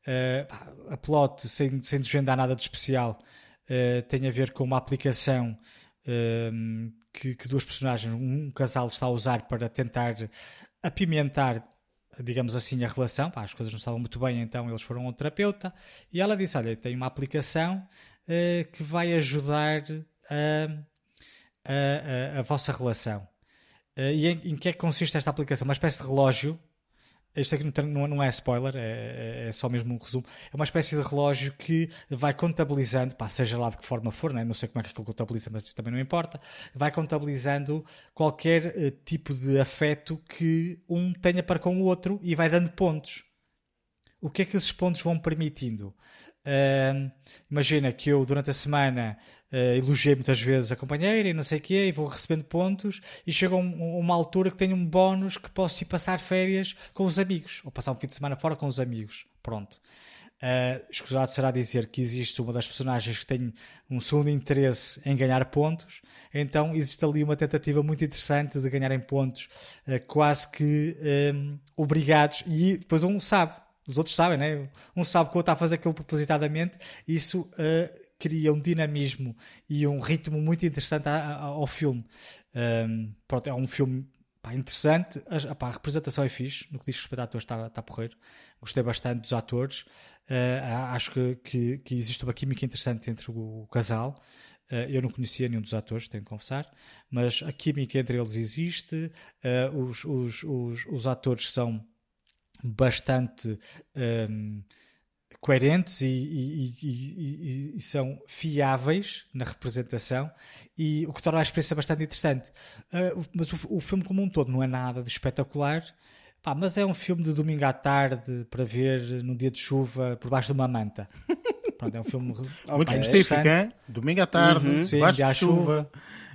Eh, pá, a plot, sem, sem desvendar nada de especial, eh, tem a ver com uma aplicação eh, que, que duas personagens, um casal está a usar para tentar apimentar, digamos assim, a relação. Pá, as coisas não estavam muito bem, então eles foram ao terapeuta e ela disse: Olha, tem uma aplicação eh, que vai ajudar a, a, a- vossa relação. Eh, e em, em que é que consiste esta aplicação? Uma espécie de relógio. Isto aqui não, não- é spoiler, é, é- é só mesmo um resumo. É uma espécie de relógio que vai contabilizando, pá, seja lá de que forma for, né? não sei como é que aquilo contabiliza, mas isso também não importa. Vai contabilizando qualquer eh, tipo de afeto que um tenha para com o outro e vai dando pontos. O que é que esses pontos vão permitindo? Ahm, imagina que eu durante a semana eh, elogiei muitas vezes a companheira e não sei o quê e vou recebendo pontos e chega um- uma altura que tenho um bónus que posso ir passar férias com os amigos ou passar um fim de semana fora com os amigos. Pronto. Uh, escusado será dizer que existe uma das personagens que tem um segundo interesse em ganhar pontos, então existe ali uma tentativa muito interessante de ganharem pontos, uh, quase que um, obrigados, e depois um sabe, os outros sabem, né? Um sabe que o outro está a fazer aquilo propositadamente, isso uh, cria um dinamismo e um ritmo muito interessante ao filme. Um, pronto, é um filme pá, interessante, a, a, representação é fixe, no que diz respeito a atores está, está porreiro. Gostei bastante dos atores, uh, acho que, que, que, existe uma química interessante entre o, o casal. Uh, eu não conhecia nenhum dos atores, tenho que confessar, mas a química entre eles existe, uh, os, os, os, os atores são bastante um, coerentes e, e, e, e, são fiáveis na representação e o que torna a experiência bastante interessante. Uh, mas o, o, filme como um todo não é nada de espetacular, pá, mas é um filme de domingo à tarde para ver num dia de chuva por baixo de uma manta. Pronto, é um filme muito específico, hein? domingo à tarde, uhum. debaixo de chuva. chuva.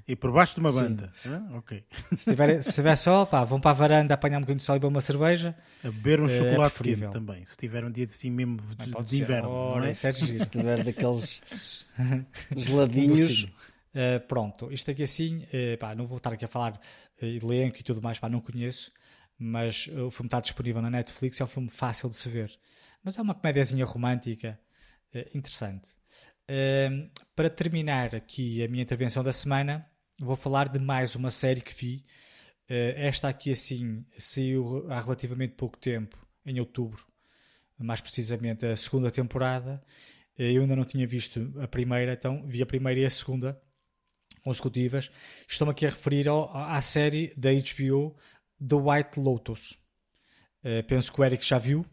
E por baixo de uma banda. Ah, ok. Se tiver, se tiver sol, pá, vão para a varanda apanhar um bocadinho de sol e beber uma cerveja. A beber um é chocolate quente também. Se tiver um dia de assim mesmo de, de, de inverno. Ora, é? é se tiver daqueles geladinhos. Uh, pronto, isto aqui assim, uh, pá, não vou estar aqui a falar uh, elenco e tudo mais, pá, não conheço, mas o filme está disponível na Netflix, é um filme fácil de se ver. Mas é uma comédiazinha romântica interessante. para terminar aqui a minha intervenção da semana, vou falar de mais uma série que vi. Uh, esta aqui, assim, saiu há relativamente pouco tempo, em outubro, mais precisamente a segunda temporada. Uh, eu ainda não tinha visto a primeira, então vi a primeira e a segunda consecutivas. Estou-me aqui a referir ao, à série da HBO The White Lotus. Uh, penso que o Eric já viu.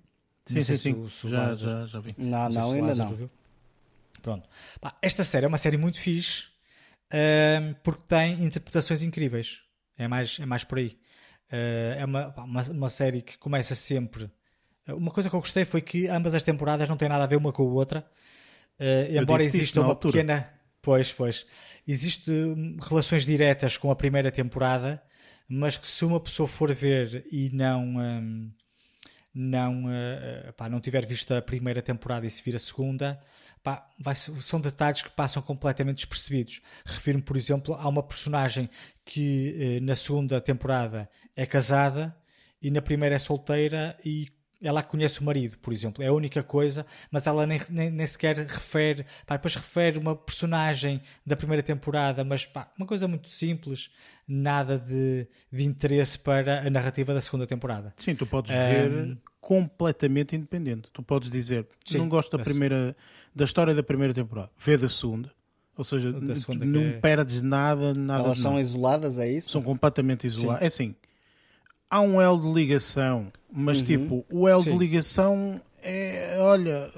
Sim, não sim, sim. Se, se já, já, já vi. Não, não, não ainda não. Pronto. Pá, esta série é uma série muito fixe uh, porque tem interpretações incríveis. É mais, é mais por aí. Uh, é uma, uma, uma, série que começa sempre. Uma coisa que eu gostei foi que ambas as temporadas não têm nada a ver uma com a outra. Uh, embora exista uma altura. pequena. Pois, pois. Existem relações diretas com a primeira temporada, mas que se uma pessoa for ver e não. Um, não, uh, pá, não tiver visto a primeira temporada e se vir a segunda, pá, vai, são detalhes que passam completamente despercebidos. Refiro-me, por exemplo, a uma personagem que eh, na segunda temporada é casada e na primeira é solteira e ela conhece o marido, por exemplo, é a única coisa, mas ela nem, nem, nem sequer refere, pá, depois refere uma personagem da primeira temporada, mas pá, uma coisa muito simples, nada de, de interesse para a narrativa da segunda temporada. Sim, tu podes um, ver completamente independente. Tu podes dizer, sim, não gosto da primeira da história da primeira temporada, vê da segunda. Ou seja, não é... perdes nada, nada. Elas são isoladas, é isso? São completamente isoladas. Sim. É assim, há um elo de ligação, mas uhum. tipo, o elo sim. de ligação é, olha,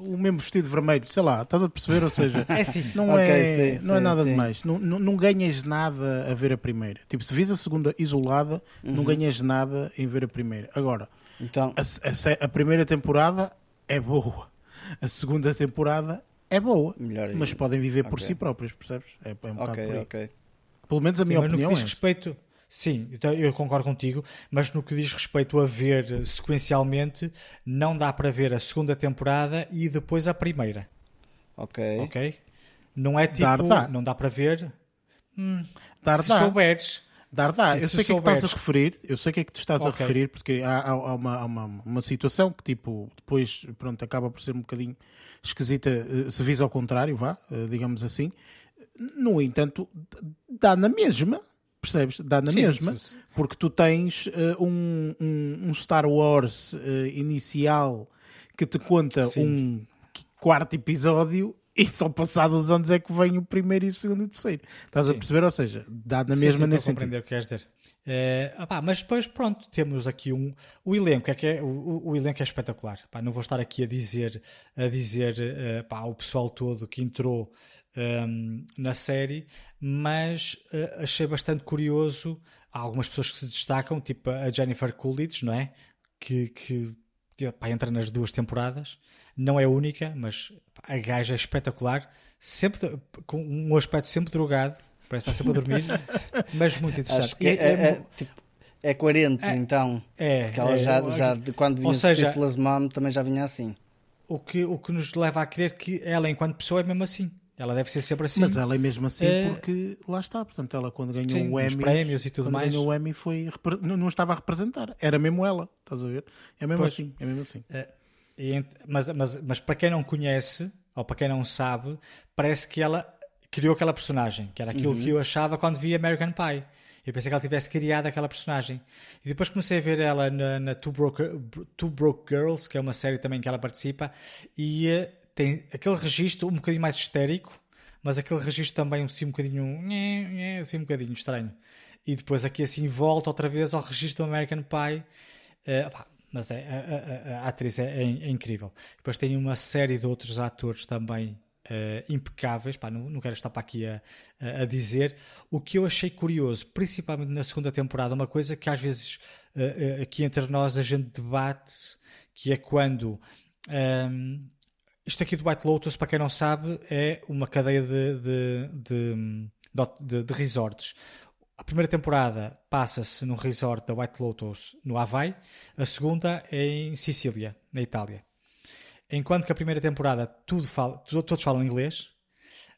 o mesmo vestido vermelho, sei lá, estás a perceber? Ou seja, é assim. não, okay, é, sim, não é nada demais. Não, não, não, ganhas nada a ver a primeira. Tipo, se vis a segunda isolada, uhum. não ganhas nada em ver a primeira. Agora, então... A, a, a, primeira temporada é boa, a segunda temporada é boa, Melhor mas podem viver okay. por si próprios, percebes? É, é um okay, ok. Pelo menos a Sim, minha opinião. No que diz é respeito, sim, então eu concordo contigo, mas no que diz respeito a ver sequencialmente, não dá para ver a segunda temporada e depois a primeira. Ok. Ok? Não é tipo. Dar, dá. Não dá para ver. Hum, dar, se dá. souberes. Dar, dá. eu sei o que é que estás a referir, eu sei o que é que tu estás okay. a referir, porque há, há, uma, há uma, uma, situação que, tipo, depois, pronto, acaba por ser um bocadinho esquisita, eh, se visa ao contrário, vá, eh, digamos assim. No entanto, dá na mesma, percebes? Dá na Sim, mesma, se... porque tu tens uh, um, um, um, Star Wars uh, inicial que te conta Sim. um quarto episódio e só passados anos é que vem o primeiro e o segundo e o terceiro. Estás sim. a perceber? Ou seja, dá na sim, mesma sim, nesse compreender o que queres dizer. É, opá, mas depois, pronto, temos aqui um. O elenco é que é, o, o elenco é espetacular. Opá, não vou estar aqui a dizer, a dizer opá, o pessoal todo que entrou um, ehm, na série, mas uh, achei bastante curioso. Há algumas pessoas que se destacam, tipo a Jennifer Coolidge, não é? Que, que pá, entra nas duas temporadas. Não é única, mas a gaja é espetacular. Sempre com um aspecto sempre drogado, parece estar sempre a dormir, mas muito interessante. Acho que é, é, é, é tipo, é coerente, é, então. É. Porque ela já, já de quando vinha seja, Mom também já vinha assim. O que, o que nos leva a crer que ela, enquanto pessoa, é mesmo assim. Ela deve ser sempre assim. Mas ela é mesmo assim é... porque lá está. Portanto, ela quando ganhou Sim, o Emmy. prémios e tudo mais. ganhou o Emmy foi. Não, não, estava a representar. Era mesmo ela. Estás a ver? É mesmo pois, assim. É mesmo assim. É, e, mas, mas, mas para quem não conhece, ou para quem não sabe, parece que ela criou aquela personagem, que era aquilo uhum. que eu achava quando vi American Pie. Eu pensei que ela tivesse criado aquela personagem. E depois comecei a ver ela na, na Two, Broke, Two Broke Girls, que é uma série também que ela participa, e uh, tem aquele registro um bocadinho mais histérico, mas aquele registro também assim um bocadinho, assim um bocadinho estranho. E depois aqui assim volta outra vez ao registro do American Pie. Uh, pá, mas é, a, a, a atriz é, é, é, incrível. Depois tem uma série de outros atores também Uh, impecáveis, Pá, não, não, quero estar para aqui a, a, dizer. O que eu achei curioso, principalmente na segunda temporada, uma coisa que às vezes uh, uh, aqui entre nós a gente debate, que é quando. Um, ehm, isto aqui do White Lotus, para quem não sabe, é uma cadeia de, de, de, de, de resorts. A primeira temporada passa-se num resort da White Lotus no Havaí, a segunda é em Sicília, na Itália. Enquanto que a primeira temporada tudo fala, todos falam inglês,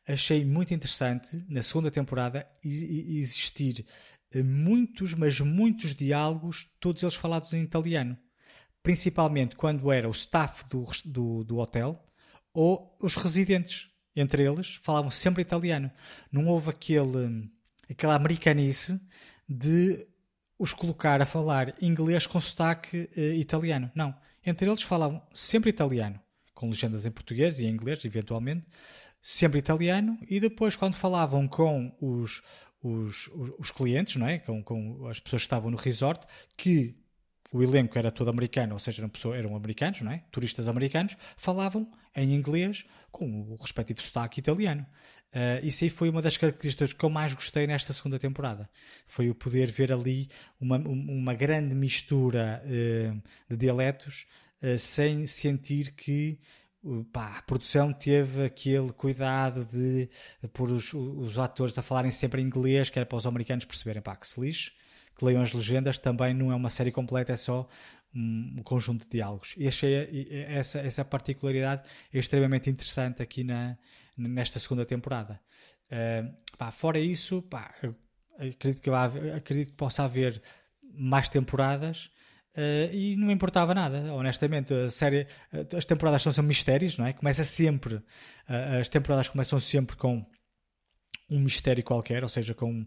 achei muito interessante na segunda temporada existir eh, muitos, mas muitos diálogos, todos eles falados em italiano. Principalmente quando era o staff do, do, do hotel ou os residentes. Entre eles falavam sempre italiano. Não houve aquele, aquela americanice de os colocar a falar inglês com sotaque uh, italiano. Não entre eles falavam sempre italiano, com legendas em português e em inglês, eventualmente, sempre italiano, e depois, quando falavam com os, os, os, clientes, não é? com, com as pessoas que estavam no resort, que o elenco era todo americano, ou seja, eram, pessoas, eram americanos, não é? turistas americanos, falavam em inglês com o respectivo sotaque italiano. Uh, isso aí foi uma das características que eu mais gostei nesta segunda temporada. Foi o poder ver ali uma, uma grande mistura uh, de dialetos uh, sem sentir que pá, a produção teve aquele cuidado de pôr os, os atores a falarem sempre em inglês, que era para os americanos perceberem pá, que se lixe que leiam as legendas, também não é uma série completa, é só um, conjunto de diálogos. E achei essa, essa particularidade extremamente interessante aqui na, nesta segunda temporada. Uh, pá, fora isso, pá, acredito, que haver, acredito que possa haver mais temporadas. Uh, e não me importava nada, honestamente. A série, as temporadas são sempre mistérios, não é? Começa sempre, uh, as temporadas começam sempre com um mistério qualquer, ou seja, com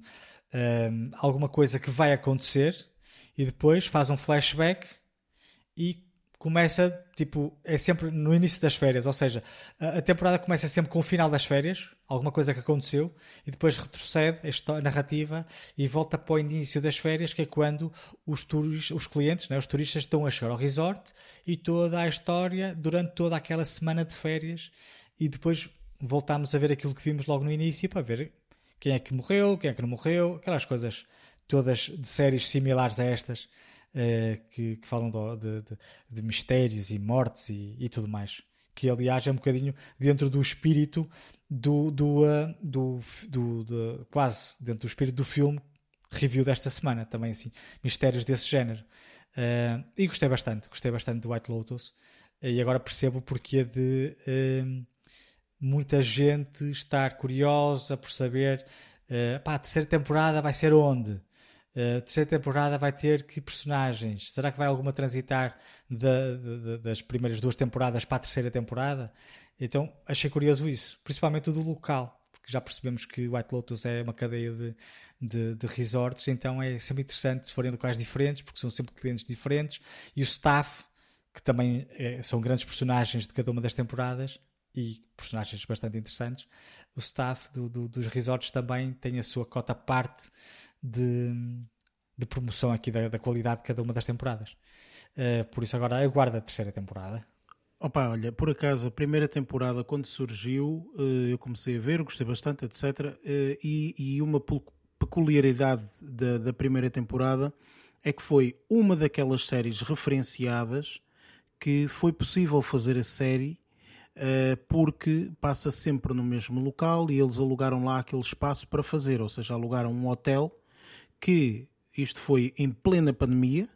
um, alguma coisa que vai acontecer e depois faz um flashback e começa, tipo, é sempre no início das férias, ou seja, a, temporada começa sempre com o final das férias, alguma coisa que aconteceu, e depois retrocede a narrativa e volta para o início das férias, que é quando os, turis, os clientes, né, os turistas estão a chegar ao resort e toda a história durante toda aquela semana de férias e depois voltamos a ver aquilo que vimos logo no início para ver quem é que morreu, quem é que não morreu, aquelas coisas todas de séries similares a estas uh, que, que, falam de, de, de, mistérios e mortes e, e, tudo mais. Que aliás é um bocadinho dentro do espírito do, do, uh, do, do, do, quase dentro do espírito do filme review desta semana, também assim, mistérios desse género. Uh, e gostei bastante, gostei bastante do White Lotus. E agora percebo o porquê de muita gente estar curiosa por saber uh, pá, a terceira temporada vai ser onde? Uh, terceira temporada vai ter que personagens? Será que vai alguma transitar da, das primeiras duas temporadas para a terceira temporada? Então achei curioso isso, principalmente do local, porque já percebemos que White Lotus é uma cadeia de, de, de resorts, então é sempre interessante se forem locais diferentes, porque são sempre clientes diferentes, e o staff, que também é, são grandes personagens de cada uma das temporadas, e personagens bastante interessantes. O staff do, do, dos resorts também tem a sua cota parte de, de promoção aqui da, da, qualidade de cada uma das temporadas. Uh, por isso agora aguarda a terceira temporada. Opa, olha, por acaso a primeira temporada quando surgiu uh, eu comecei a ver, gostei bastante, etc. Uh, e, e, uma peculiaridade da, da primeira temporada é que foi uma daquelas séries referenciadas que foi possível fazer a série eh, porque passa sempre no mesmo local e eles alugaram lá aquele espaço para fazer, ou seja, alugaram um hotel que isto foi em plena pandemia,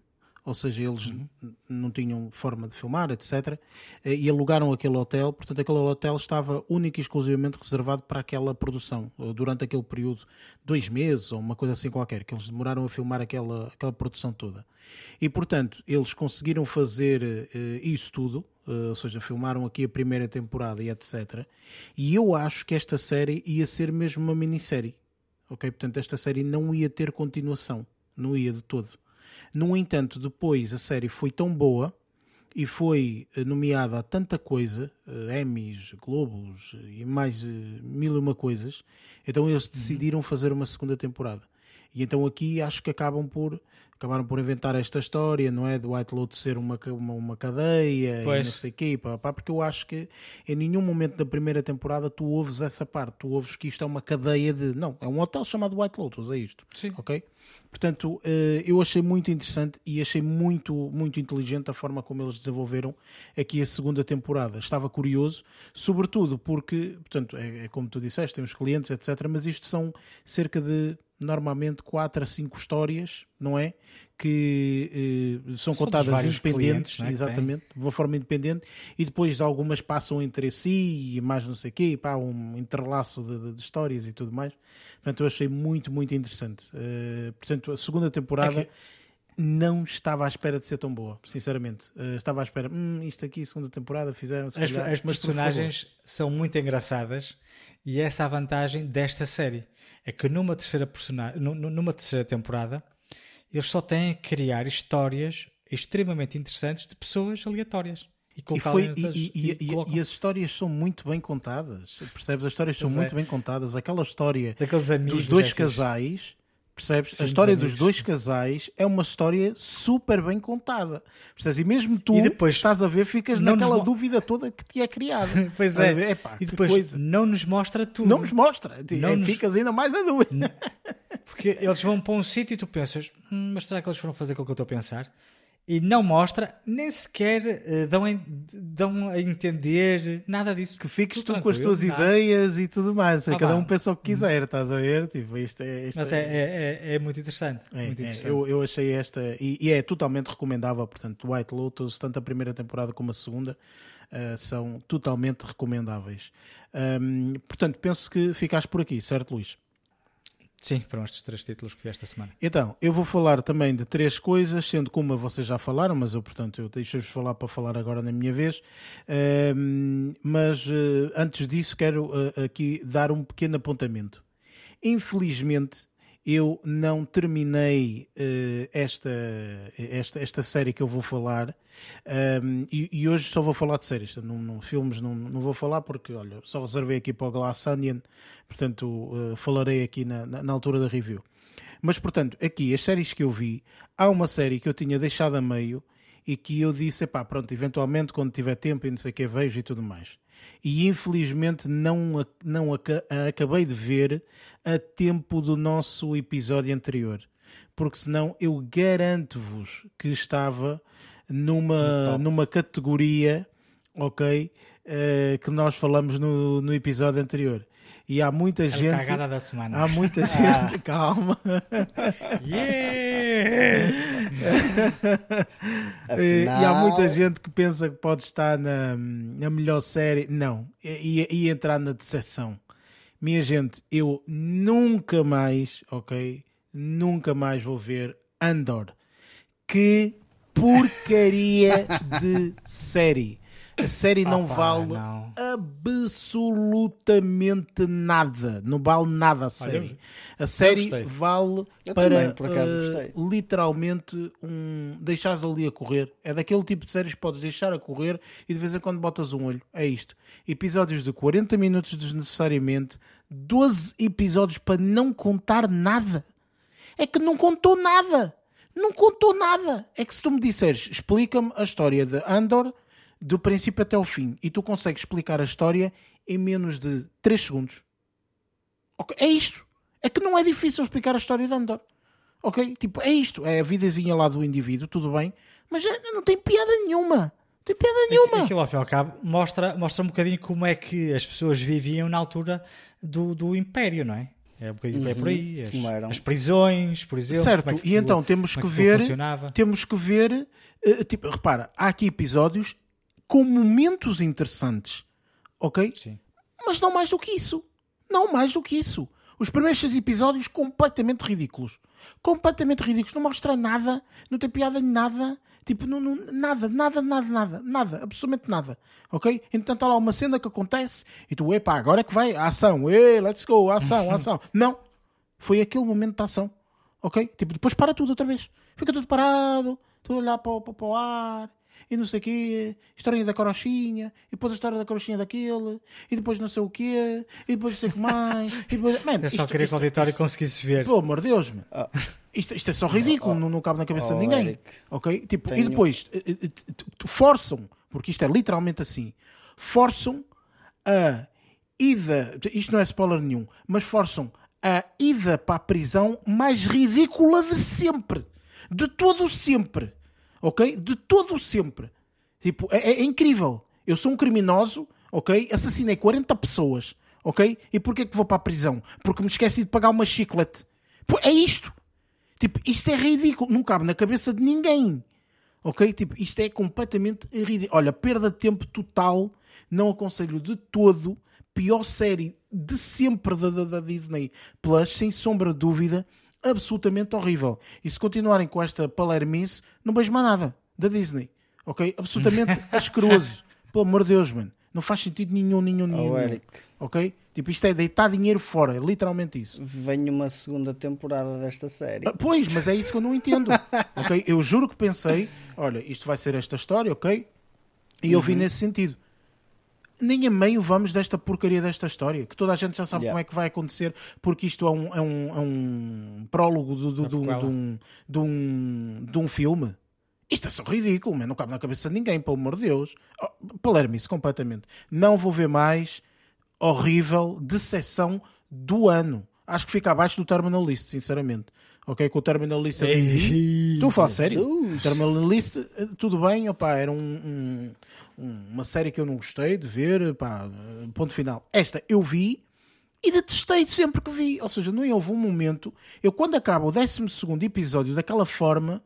ou seja, eles uhum. não tinham forma de filmar, etc. Eh, e alugaram aquele hotel, portanto, aquele hotel estava único e exclusivamente reservado para aquela produção, eh, durante aquele período, dois meses ou uma coisa assim qualquer, que eles demoraram a filmar aquela, aquela produção toda. E, portanto, eles conseguiram fazer uh, isso tudo, uh, ou seja, filmaram aqui a primeira temporada e etc. E eu acho que esta série ia ser mesmo uma minissérie. Ok? Portanto, esta série não ia ter continuação. Não ia de todo. No entanto, depois a série foi tão boa e foi eh, nomeada a tanta coisa, uh, Emmys, Globos e mais mil e uma coisas, então eles uhum. decidiram fazer uma segunda temporada. E então aqui acho que acabam por acabaram por inventar esta história, não é? Do White Lotus ser uma, uma, uma cadeia pois. e não sei o quê, pá, pá, porque eu acho que em nenhum momento da primeira temporada tu ouves essa parte, tu ouves que isto é uma cadeia de. Não, é um hotel chamado White Lotus, é isto. Sim. Ok? Portanto, eh, eu achei muito interessante e achei muito, muito inteligente a forma como eles desenvolveram aqui a segunda temporada. Estava curioso, sobretudo porque, portanto, é, é como tu disseste, tem os clientes, etc. Mas isto são cerca de normalmente 4 a 5 histórias, não é? Que eh, são, são contadas independentes, é? exatamente, de uma forma independente, e depois algumas passam entre si e mais não sei o quê, pá, um entrelaço de, de, histórias e tudo mais. Portanto, eu achei muito, muito interessante. Uh, portanto, a segunda temporada. É que não estava à espera de ser tão boa, sinceramente. Uh, estava à espera, hum, isto aqui, segunda temporada, fizeram as, calhar, as personagens são muito engraçadas e essa é a vantagem desta série. É que numa terceira, personagem, numa terceira temporada eles só têm a criar histórias extremamente interessantes de pessoas aleatórias. E, e, foi, e, e, e, as histórias são muito bem contadas, percebes? As histórias são muito é. bem contadas. Aquela história dos dois casais Percebes? Sim, a história dos dois casais é uma história super bem contada. Percebes? E mesmo tu e depois, estás a ver, ficas naquela dúvida toda que te é criada. pois é. Epá, e depois não nos mostra tudo. Não nos mostra. Não é, nos... Ficas ainda mais na dúvida. Porque eles vão para um sítio e tu pensas, hum, mas será que eles foram fazer aquilo que eu estou a pensar? E não mostra, nem sequer uh, dão, a, dão a entender nada disso. Que fiques tu com as tuas nada. ideias e tudo mais. Ah, cada um pensa o que quiser, estás a ver? Tipo, isto é, isto Mas é, é, é, é muito interessante. É, muito é. interessante. Eu, eu achei esta, e, e, é totalmente recomendável, portanto, White Lotus, tanto a primeira temporada como a segunda, uh, são totalmente recomendáveis. Um, portanto, penso que ficaste por aqui, certo, Luís? Sim, foram estes três títulos que vi esta semana. Então, eu vou falar também de três coisas, sendo que uma vocês já falaram, mas eu, portanto, eu deixo-vos falar para falar agora na minha vez. Uh, mas uh, antes disso, quero uh, aqui dar um pequeno apontamento. Infelizmente, eu não terminei uh, esta, esta, esta série que eu vou falar um, ehm, e, e, hoje só vou falar de séries. Não, não, filmes não, não vou falar porque, olha, só reservei aqui para o Glass Onion, portanto, uh, falarei aqui na, na, na, altura da review. Mas, portanto, aqui, as séries que eu vi, há uma série que eu tinha deixado a meio e que eu disse, pá, pronto, eventualmente quando tiver tempo e não sei o que vejo e tudo mais e infelizmente não, não acabei de ver a tempo do nosso episódio anterior. Porque senão eu garanto-vos que estava numa, numa categoria, ok? Uh, que nós falamos no, no episódio anterior. E há muita é gente. A cagada da semana. Há muita ah. gente. Calma. Yeah! Afinal... E há muita gente que pensa que pode estar na, na melhor série. Não. E, e entrar na decepção. Minha gente, eu nunca mais, ok? Nunca mais vou ver Andor. Que porcaria de série. A série não Opa, vale não. absolutamente nada. Não vale nada a série. Olha, a série vale eu para também, uh, literalmente um, deixares ali a correr. É daquele tipo de séries que podes deixar a correr e de vez em quando botas um olho. É isto. Episódios de 40 minutos desnecessariamente, 12 episódios para não contar nada. É que não contou nada. Não contou nada. É que se tu me disseres, explica-me a história de Andor do princípio até o fim e tu consegues explicar a história em menos de 3 segundos. Okay? É isto. É que não é difícil explicar a história de Andor. Ok? Tipo, é isto. É a vidazinha lá do indivíduo, tudo bem. Mas é, não tem piada nenhuma. Não tem piada nenhuma. Aquilo ao fim e ao cabo mostra, mostra um bocadinho como é que as pessoas viviam na altura do, do Império, não é? É um bocadinho é por aí. As, Como eram. as prisões, por exemplo. Certo, é que e então aquilo- temos que é aquilo ver, temos que ver, eh, tipo, repara, há aqui episódios com momentos interessantes, ok? Sim. Mas não mais do que isso. Não mais do que isso. Os primeiros seis episódios completamente ridículos. Completamente ridículos. Não mostra nada, não tem piada de nada. Tipo, não, não- nada, nada, nada, nada, nada, absolutamente nada. Ok? Então está lá uma cena que acontece e tu, epá, agora é que vai a ação, Ê, let's go, ação, ação. Não. Foi aquele momento da ação. Ok? Tipo, depois para tudo outra vez. Fica tudo parado, tudo a olhar para, para, para o ar e não sei o quê, historinha da carochinha, e depois a história da carochinha daquele, e depois não sei o quê, e depois não sei o que mais, e depois... Man, Eu só isto- queria que o isto- auditório conseguisse ver. pelo amor de Deus, man. Ah. Isto, isto é só ridículo, não, não cabe na cabeça oh, de ninguém. Eric, ok? Tipo, E tenho- depois eh, eh, eh, forçam, porque isto é literalmente assim, forçam a ida, isto não é spoiler nenhum, mas forçam a ida para a prisão mais ridícula de sempre. De todo o sempre. Ok? De todo sempre. Tipo, é, é incrível. Eu sou um criminoso, ok? Assassinei 40 pessoas, ok? E porquê que vou para a prisão? Porque me esqueci de pagar uma chiclete. Pô, é isto. Tipo, isto é ridículo. Não cabe na cabeça de ninguém. Ok? Tipo, isto é completamente ridículo. Olha, perda de tempo total. Não aconselho de todo. Pior série de sempre da, da, da Disney Plus, sem sombra de dúvida. Absolutamente horrível. E se continuarem com esta palermice, não vejo mais nada da Disney. Ok? Absolutamente asqueroso. Pelo amor de Deus, mano. Não faz sentido nenhum, nenhum, nenhum. Oh, nenhum. Eric. Ok? Tipo, isto é deitar dinheiro fora. É literalmente isso. Vem uma segunda temporada desta série. Ah, Pois, mas é isso que eu não entendo. ok? Eu juro que pensei, olha, isto vai ser esta história, ok? E eu vi nesse sentido. Nem a meio vamos desta porcaria desta história, que toda a gente já sabe Yeah. como é que vai acontecer, porque isto é um, é um, é um prólogo do- do- Uma de, um, de, um, de, um, filme. Isto é só ridículo, man. não cabe na cabeça de ninguém, pelo amor de Deus. Oh, Palermo-se completamente. Não vou ver mais horrível decepção do ano. Acho que fica abaixo do Terminal List, sinceramente. Ok, com o Terminal List nem vi. Estou a falar sério? Terminal List, eh, tudo bem, opá, era um, um- um- uma série que eu não gostei de ver, eh, ponto final. Esta eu vi e detestei sempre que vi. Ou seja, não houve um momento. Eu, quando acaba o 12 episódio daquela forma,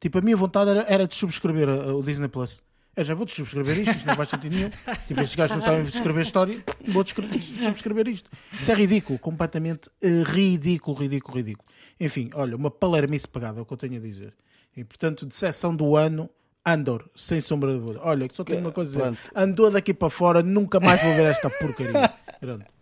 tipo, a minha vontade era, era de subscrever a- o Disney Plus. Eu já vou subscrever isto, isto não faz sentido nenhum. Tipo, estes gajos não sabem descrever história, vou subscrever isto. Isto é ridículo, completamente eh, ridículo, ridículo, ridículo. Enfim, olha, uma palermice pegada, é o que eu tenho a dizer. E portanto, de sessão do ano, Andor, sem sombra de dúvida. Olha, só tenho uma coisa a dizer. Andor daqui para fora, nunca mais vou ver esta porcaria. Pronto.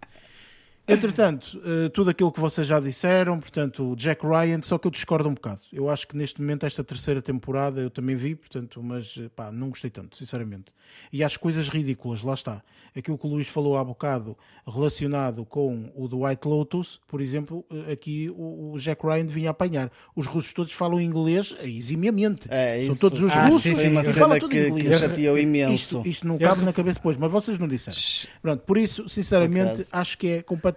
Entretanto, eh, tudo aquilo que vocês já disseram, portanto, o Jack Ryan, só que eu discordo um bocado. Eu acho que neste momento, esta terceira temporada, eu também vi, portanto, mas eh, pá, não gostei tanto, sinceramente. E acho coisas ridículas, lá está. Aquilo que o Luís falou há bocado, relacionado com o do White Lotus, por exemplo, eh, aqui o, o Jack Ryan devia apanhar. Os russos todos falam inglês eximiamente. É, São isso todos os Ah, russos sim, sim. e uma falam tudo que, que inglês. chateou imenso. Isto, isto não cabe na cabeça depois, mas vocês não disseram. Pronto, por isso, sinceramente, acho que é completamente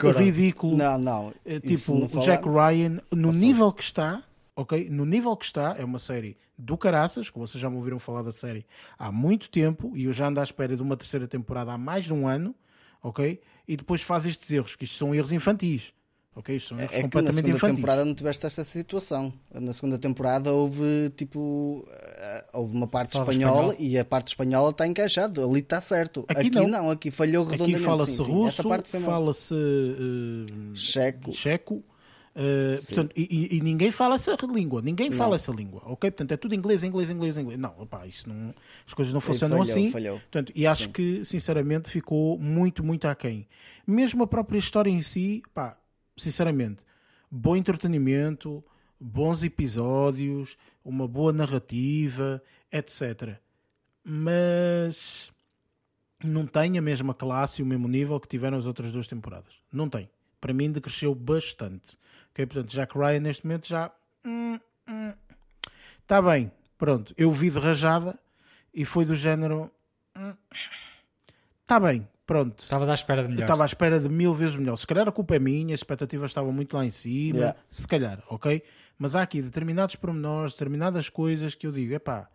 Coragem. ridículo. Não, não. É, tipo, não o fala- Jack Ryan, no nível que está, ok? No nível que está, é uma série do caraças, que vocês já me ouviram falar da série há muito tempo, e eu já ando à espera de uma terceira temporada há mais de um ano, ok? E depois faz estes erros, que isto são erros infantis, ok? São erros É que na completamente segunda infantis. temporada não tiveste esta situação. Na segunda temporada houve tipo eh, houve uma parte Falava espanhola espanhol. e a parte espanhola está encaixado, ali está certo. Aqui Aqui, não. não. aqui falhou Aqui redondamente. fala-se sim, sim. russo, fala-se eh, checo. checo. eh, portanto, e, e- ninguém fala essa língua, ninguém fala essa língua, ok? Portanto, é tudo inglês, inglês, inglês, inglês. Não, opá, isso não, as coisas não funcionam falhou, assim. falhou. Portanto, e acho que, sinceramente, ficou muito, muito aquém. Mesmo a própria história em si, pá, sinceramente, bom entretenimento, bons episódios, uma boa narrativa, etc. Mas não tem a mesma classe e o mesmo nível que tiveram as outras duas temporadas. Não tem. Para mim decresceu bastante. Ok? Portanto, Jack Ryan neste momento já... Está bem. Pronto. Eu vi de rajada e foi do género... Está bem. Pronto. Estava à espera de melhor. estava à espera de mil vezes melhor. Se calhar a culpa é minha, as expectativas estavam muito lá em cima. Yeah. Se calhar, ok? Mas há aqui determinados pormenores, determinadas coisas que eu digo, epá,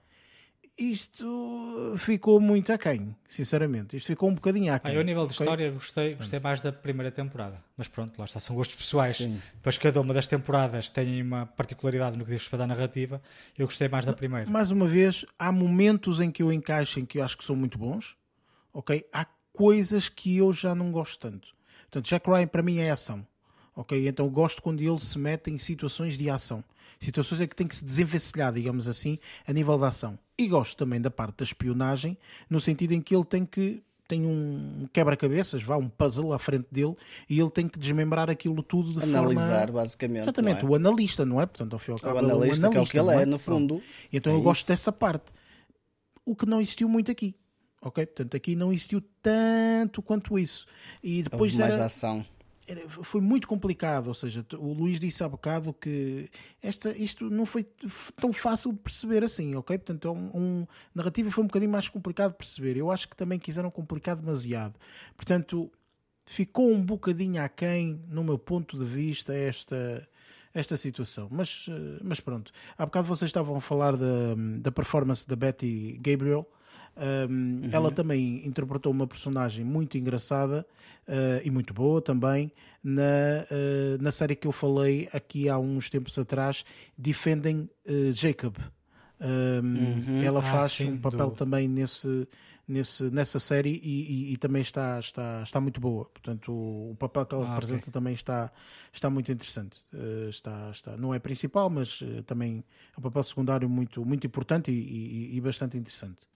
isto ficou muito aquém, sinceramente. Isto ficou um bocadinho aquém. Ah, eu, a nível de okay? história, gostei, gostei mais da primeira temporada. Mas pronto, lá está, são gostos pessoais. Sim. Depois, cada uma das temporadas tem uma particularidade no que diz respeito à narrativa. Eu gostei mais da primeira. Mais uma vez, há momentos em que eu encaixo em que eu acho que são muito bons, ok? Há coisas que eu já não gosto tanto. Portanto, Jack Ryan para mim é ação. Ok? Então eu gosto quando ele se mete em situações de ação. Situações em que tem que se desenvencilhar, digamos assim, a nível da ação. E gosto também da parte da espionagem, no sentido em que ele tem que tem um quebra-cabeças, vá, um puzzle à frente dele e ele tem que desmembrar aquilo tudo de Analisar, forma... Analisar, basicamente. Exatamente, é? o analista, não é? Portanto, ao fim e ao cabo, o analista, é o analista, que é o que ele é, é no fundo. Então é eu isso. gosto dessa parte. O que não existiu muito aqui. Ok? Portanto, aqui não existiu tanto quanto isso. E depois mais era... ação foi muito complicado, ou seja, o Luís disse há bocado que esta, isto não foi tão fácil de perceber assim, ok? Portanto, é um, um narrativa foi um bocadinho mais complicado de perceber. Eu acho que também quiseram complicar demasiado. Portanto, ficou um bocadinho aquém, no meu ponto de vista, esta, esta situação. Mas, mas pronto. Há bocado vocês estavam a falar da, da performance da Betty Gabriel. Um, uhum. Ela também interpretou uma personagem muito engraçada uh, e muito boa também na, uh, na série que eu falei aqui há uns tempos atrás, Defending uh, Jacob. Um, uhum. Ela ah, faz sim, um papel também nesse, nesse, nessa série e, e, e, também está, está, está muito boa. Portanto, o, o papel que ela ah, representa okay. também está, está muito interessante. Uh, está, está, não é principal, mas uh, também é um papel secundário muito, muito importante e, e bastante interessante.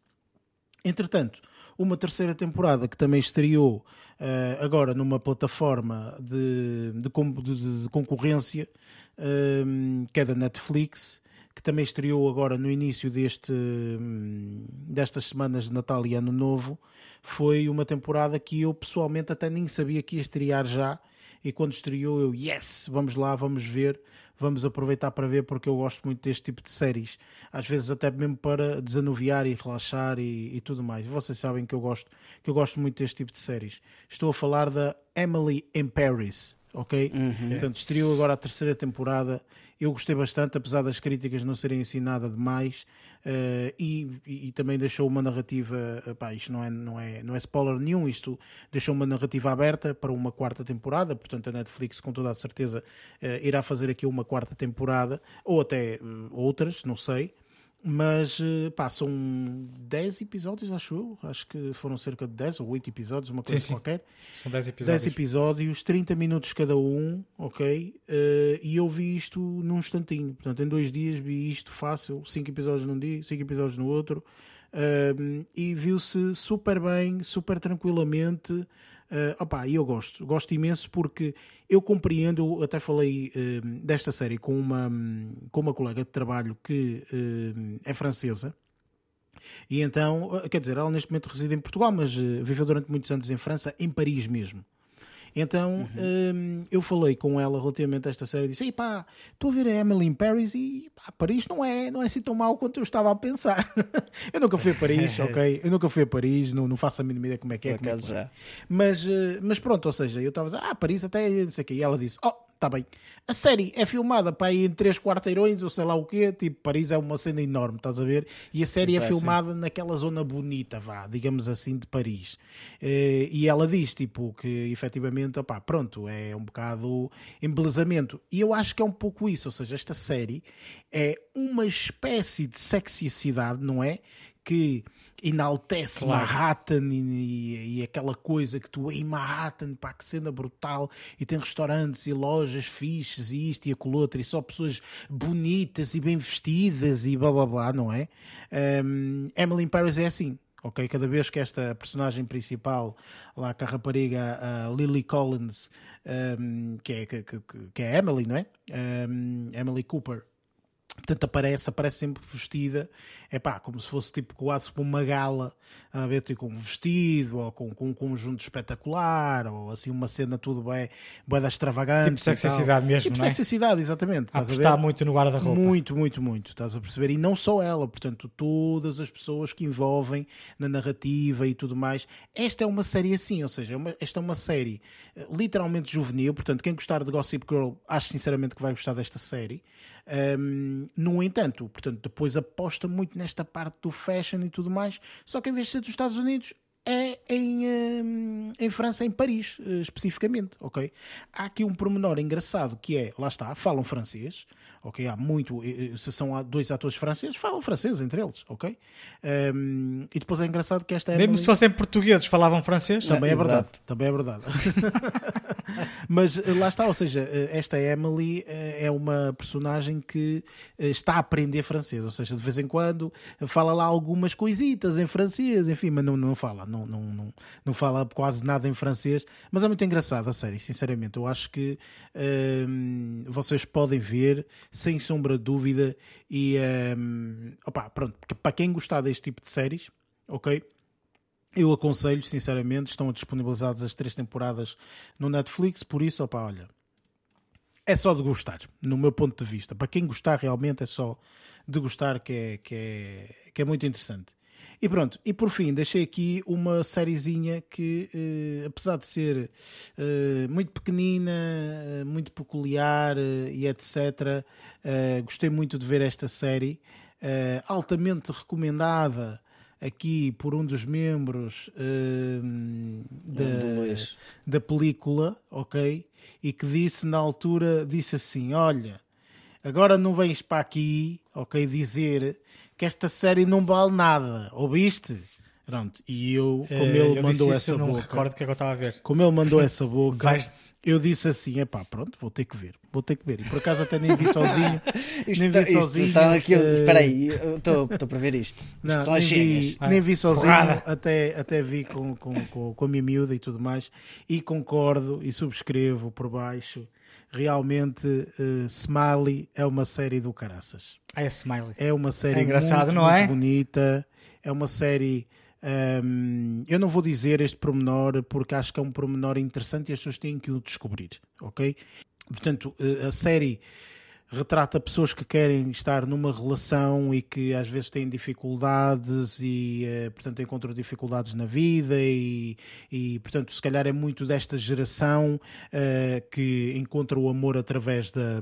Entretanto, uma terceira temporada que também estreou uh, agora numa plataforma de, de, de, de concorrência, uh, que é da Netflix, que também estreou agora no início deste, destas semanas de Natal e Ano Novo, foi uma temporada que eu pessoalmente até nem sabia que ia estrear já. E quando estreou, eu, yes, vamos lá, vamos ver vamos aproveitar para ver porque eu gosto muito deste tipo de séries. Às vezes até mesmo para desanuviar e relaxar e, e tudo mais. Vocês sabem que eu gosto que eu gosto muito deste tipo de séries. Estou a falar da Emily in Paris, ok? Uhum. Portanto, estreou agora a terceira temporada eu gostei bastante, apesar das críticas não serem assim nada demais, uh, e, e, também deixou uma narrativa, pá, isto não é, não, é, não é spoiler nenhum, isto deixou uma narrativa aberta para uma quarta temporada, portanto a Netflix com toda a certeza uh, irá fazer aqui uma quarta temporada, ou até uh, outras, não sei, mas eh, pá, são 10 episódios, acho eu. Acho que foram cerca de 10 ou 8 episódios, uma coisa sim, sim. qualquer. São 10 episódios. 10 episódios, 30 minutos cada um, ok? Uh, e eu vi isto num instantinho. Portanto, em dois dias vi isto fácil. 5 episódios num dia, 5 episódios no outro. Uh, e viu-se super bem, super tranquilamente. Uh, opa, eu gosto, gosto imenso porque eu compreendo, até falei uh, desta série com uma, com uma colega de trabalho que uh, é francesa. E então, quer dizer, ela neste momento reside em Portugal, mas viveu durante muitos anos em França, em Paris mesmo. Então uhum. um, eu falei com ela relativamente a esta série e disse: pá, estou a ver a Emily Paris e pá, Paris não é, não é assim tão mal quanto eu estava a pensar. eu nunca fui a Paris, ok? Eu nunca fui a Paris, não, não faço a mínima ideia como é que é. Como é que é. Mas, uh, mas pronto, ou seja, eu estava a dizer: ah, Paris até não sei o quê. E ela disse: oh, está bem. A série é filmada para ir em três quarteirões ou sei lá o quê, tipo, Paris é uma cena enorme, estás a ver? E a série é, é filmada naquela zona bonita, vá, digamos assim, de Paris. Eh, e ela diz, tipo, que efetivamente, opá, pronto, é um bocado embelezamento. E eu acho que é um pouco isso, ou seja, esta série é uma espécie de sexicidade, não é? Que enaltece claro. Manhattan e, e, e, aquela coisa que tu em Manhattan, pá, que cena brutal, e tem restaurantes e lojas fixes e isto e aquilo outro, e só pessoas bonitas e bem vestidas e blá blá blá, não é? Um, Emily in Paris é assim. Ok, cada vez que esta personagem principal, lá com a rapariga a Lily Collins, um, que, é, que, que, que é Emily, não é? Um, Emily Cooper, Portanto, aparece, aparece sempre vestida, é pá, como se fosse tipo quase para uma gala, a ver, tipo, com um vestido, ou com, com um conjunto espetacular, ou assim uma cena tudo bem, bem da extravagante. Tipo sexicidade mesmo, tipo não é? sexicidade, exatamente. Estás a está muito no guarda-roupa. Muito, muito, muito, estás a perceber? E não só ela, portanto, todas as pessoas que envolvem na narrativa e tudo mais. Esta é uma série assim, ou seja, é esta é uma série eh, literalmente juvenil, portanto, quem gostar de Gossip Girl, acho sinceramente que vai gostar desta série. Um, no entanto, portanto, depois aposta muito nesta parte do fashion e tudo mais, só que em vez de ser dos Estados Unidos, é em, hum, em França, em Paris, eh, especificamente, ok? Há aqui um pormenor engraçado que é, lá está, falam francês, ok? Há muito, eh, eh, se são dois atores franceses, falam francês entre eles, ok? Um, e depois é engraçado que esta Mesmo Emily... se fossem portugueses, falavam francês? Também é, É, verdade, também é verdade. Mas eh, lá está, ou seja, eh, esta Emily eh, é uma personagem que eh, está a aprender francês, ou seja, de vez em quando fala lá algumas coisitas em francês, enfim, mas não, não fala, não, não, não, não fala quase nada em francês, mas é muito engraçado, a série, sinceramente. Eu acho que hum, vocês podem ver, sem sombra de dúvida, e hum, opá, pronto, para quem gostar deste tipo de séries, ok? Eu aconselho, sinceramente, estão disponibilizadas as três temporadas no Netflix, por isso, opa, olha, é só de gostar, no meu ponto de vista. Para quem gostar realmente é só de gostar que é, que é, que é muito interessante. E pronto, e por fim, deixei aqui uma sériezinha que, eh, apesar de ser eh, muito pequenina, eh, muito peculiar eh, e etc., eh, gostei muito de ver esta série, eh, altamente recomendada aqui por um dos membros eh, da, da película, ok? E que disse na altura, disse assim, olha, agora não vens para aqui, ok, dizer que esta série não vale nada, ouviste? Pronto, e eu, como Eh, ele eu mandou isso, essa eu não me boca, recordo que é que eu estava a ver. como ele mandou essa boca, eu disse assim, epá, pronto, vou ter que ver, vou ter que ver. E por acaso até nem vi sozinho, Isto, nem vi isto sozinho. está aqui. eh, Espera aí, estou para ver isto. Isto Não, são nem vi, nem vi sozinho, Porrada. até, até vi com, com, com, com a minha miúda e tudo mais, e concordo e subscrevo por baixo. Realmente, eh, Smiley é uma série do caraças. É Smiley. É uma série É engraçado, muito, não muito é? bonita. É uma série. hum, eu não vou dizer este pormenor porque acho que é um pormenor interessante e as pessoas têm que o descobrir, ok? Portanto, eh, a série retrata pessoas que querem estar numa relação e que às vezes têm dificuldades e, eh, portanto, encontram dificuldades na vida e, e, portanto, se calhar é muito desta geração eh, que encontra o amor através da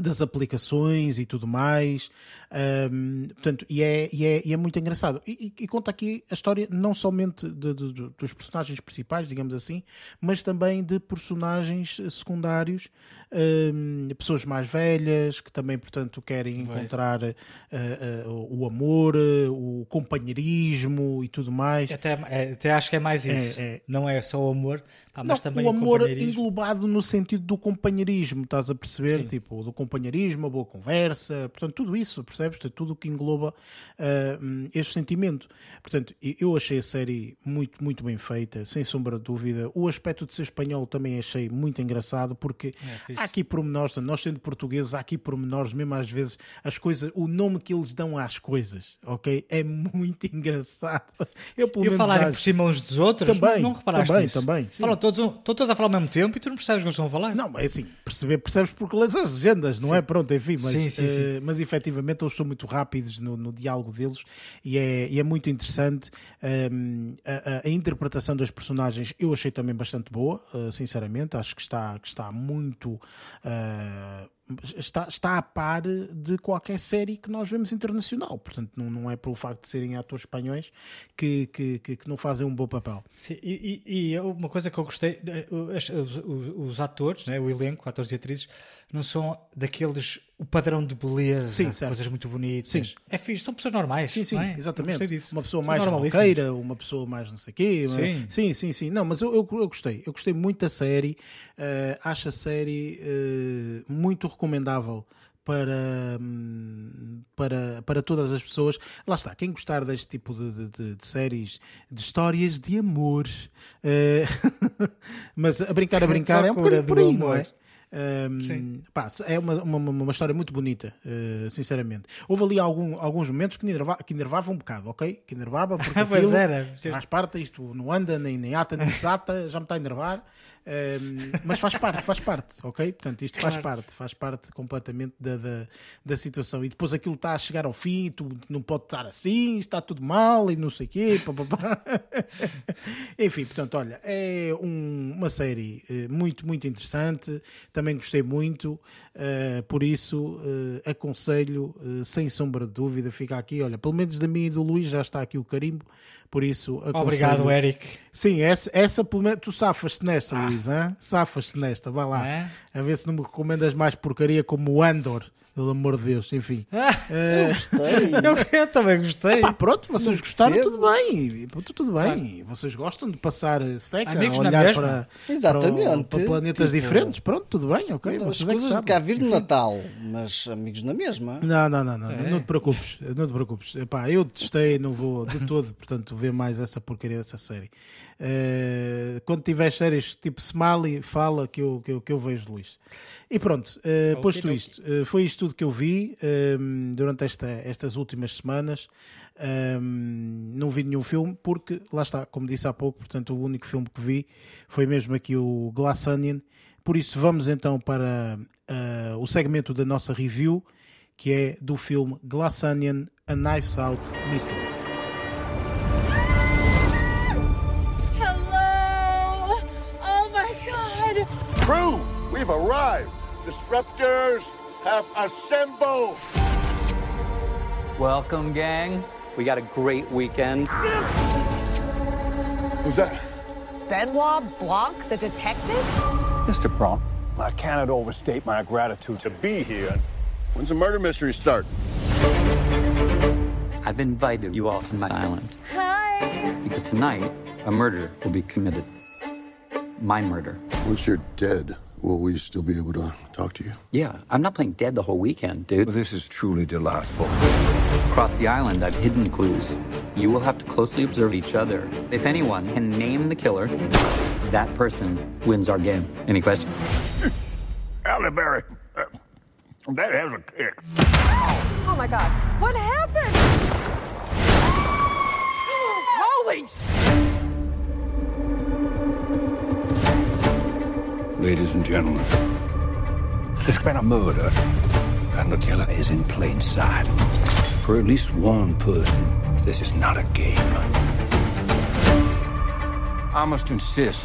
das aplicações e tudo mais. Ahm, portanto, e é, e, é, e é muito engraçado. E, e- e conta aqui a história não somente de- de- de- dos personagens principais, digamos assim, mas também de personagens secundários, ahm, pessoas mais velhas que também, portanto, querem encontrar ah, ah, o amor, ah, o companheirismo e tudo mais. Até, é, até acho que é mais isso. é. Não é só o amor, pá, mas Não, também o o, amor companheirismo. englobado no sentido do companheirismo, estás a perceber? Sim. Tipo, do companheirismo, a boa conversa, portanto, tudo isso, percebes? Tudo o que engloba hum, este sentimento. Portanto, eu achei a série muito, muito bem feita, sem sombra de dúvida. O aspecto de ser espanhol também achei muito engraçado, porque É. há aqui pormenores, nós sendo portugueses, há aqui pormenores, mesmo às vezes, as coisas, o nome que eles dão às coisas, ok? É muito engraçado. Eu, pelo E menos, falarem acho- por cima uns dos outros, Também, não, não reparaste também, nisso? também, sim. Falam todos, um- estão todos a falar ao mesmo tempo e tu não percebes o que eles estão a falar. Não, mas assim, perceber, percebes porque lês as legendas, não é? Pronto, enfim, mas, Sim, sim, sim. eh, mas efetivamente eles são muito rápidos no, no diálogo deles e é, e é muito interessante. Ehm, a, a- interpretação das personagens eu achei também bastante boa, eh, sinceramente, acho que está, que está muito. Eh, Está, está a par de qualquer série que nós vemos internacional, portanto, não, não é pelo facto de serem atores espanhóis que, que, que, que não fazem um bom papel. Sim, e, e- uma coisa que eu gostei, eh, os, os- atores, né, o elenco, atores e atrizes, não são daqueles, o padrão de beleza, Sim, coisas muito bonitas. Sim. É fixe, são pessoas normais. Sim, sim, é? exatamente. Uma pessoa mais roqueira, uma pessoa mais não sei o quê. não é? Sim. sim, sim, sim. Não, mas eu, eu, eu gostei. Eu gostei muito da série. Eh, acho a série eh, muito recomendável para, hum, para, para todas as pessoas. Lá está, quem gostar deste tipo de, de- de- séries, de histórias de amor, eh, mas a brincar, a brincar, é um bocadinho por aí, não amor. é? Um, Sim. pá, é uma, uma, uma história muito bonita, uh, sinceramente. Houve ali algum, alguns momentos que enervava, que enervava um bocado, ok? Que enervava, porque pois aquilo era. faz parte, isto não anda, nem, nem ata, nem desata, já me está a enervar. Um, mas faz parte, faz parte, ok? Portanto, isto faz Claro. parte, faz parte completamente da, da, da situação. E depois aquilo está a chegar ao fim, tu não pode estar assim, está tudo mal e não sei o quê. Enfim, portanto, olha, é um- uma série eh, muito, muito interessante. Também gostei muito, por isso uh, aconselho, uh, sem sombra de dúvida, fica aqui, olha, pelo menos da mim e do Luís já está aqui o carimbo, por isso aconselho. Obrigado, Eric. Sim, essa, essa pelo menos, tu safas-te nesta, ah. Luís, safas-te nesta, vai lá, é? a ver se não me recomendas mais porcaria como o Andor pelo amor de Deus, enfim. Ah, eu gostei. eu, eu, também gostei. Epá, pronto, vocês gostaram, tudo bem. Tudo bem. Claro. Vocês gostam de passar seca, Amigos olhar para, Exatamente. Para, para planetas tipo, diferentes. Pronto, tudo bem, ok. As vocês coisas é de cá vir no Natal, mas amigos na mesma. Não, não, não, não, é. não te preocupes. Não te preocupes. Epá, eu testei, não vou de todo, portanto, ver mais essa porcaria dessa série. Uh, quando tiver séries tipo Smiley, fala que eu, que eu, que eu vejo Luís. E pronto, uh, posto isto, uh, foi isto tudo que eu vi um, durante esta, estas últimas semanas. Um, não vi nenhum filme, porque lá está, como disse há pouco, portanto, o único filme que vi foi mesmo aqui o Glass Onion. Por isso, vamos então para uh, o segmento da nossa review, que é do filme Glass Onion A Knife's Out Mystery. We've arrived. Disruptors have assembled. Welcome, gang. We got a great weekend. Who's that? Benoit Blanc, the detective? Mr. Blanc, I cannot overstate my gratitude to be here. When's the murder mystery start? I've invited you all to my island. Hi. Because tonight, a murder will be committed my murder. Once you're dead, will we still be able to talk to you? Yeah, I'm not playing dead the whole weekend, dude. Well, this is truly delightful. Across the island, I've hidden clues. You will have to closely observe each other. If anyone can name the killer, that person wins our game. Any questions? Halle Berry, uh, that has a kick. Oh my God, what happened? Ladies and gentlemen. There's been a murder, and the killer is in plain sight. For at least one person, this is not a game. I must insist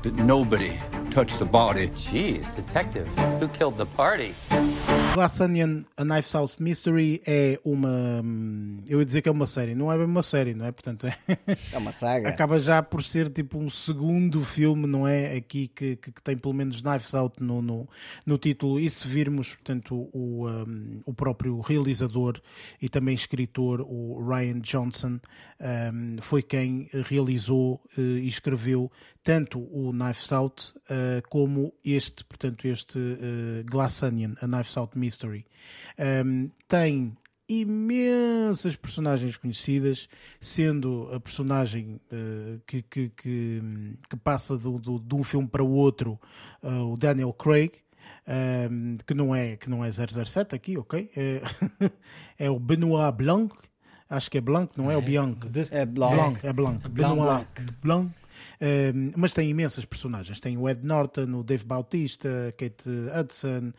that nobody touch the body. Jeez, detective, who killed the party? Glass Onion, A Knife House Mystery é uma. Eu ia dizer que é uma série, não é bem uma série, não é? Portanto, é, é uma saga. Acaba já por ser tipo um segundo filme, não é? Aqui que, que, que tem pelo menos Knives Out no, no, no, título. E se virmos, portanto, o, um, o próprio realizador e também escritor, o Ryan Johnson, um, foi quem realizou uh, e escreveu tanto o Knives Out uh, como este, portanto, este uh, Glass Onion, A Knives Out Mystery. Um, tem imensas personagens conhecidas, sendo a personagem uh, que, que, que, que, passa do, do, de um filme para o outro, uh, o Daniel Craig, um, que, não é, que não é 007 aqui, ok? É, é o Benoit Blanc, acho que é Blanc, não é, é o Bianc. É Blanc. Blanc é Blanc. Benoit Blanc. Blanc mas tem imensas personagens. Tem o Ed Norton, o Dave Bautista, Kate Hudson,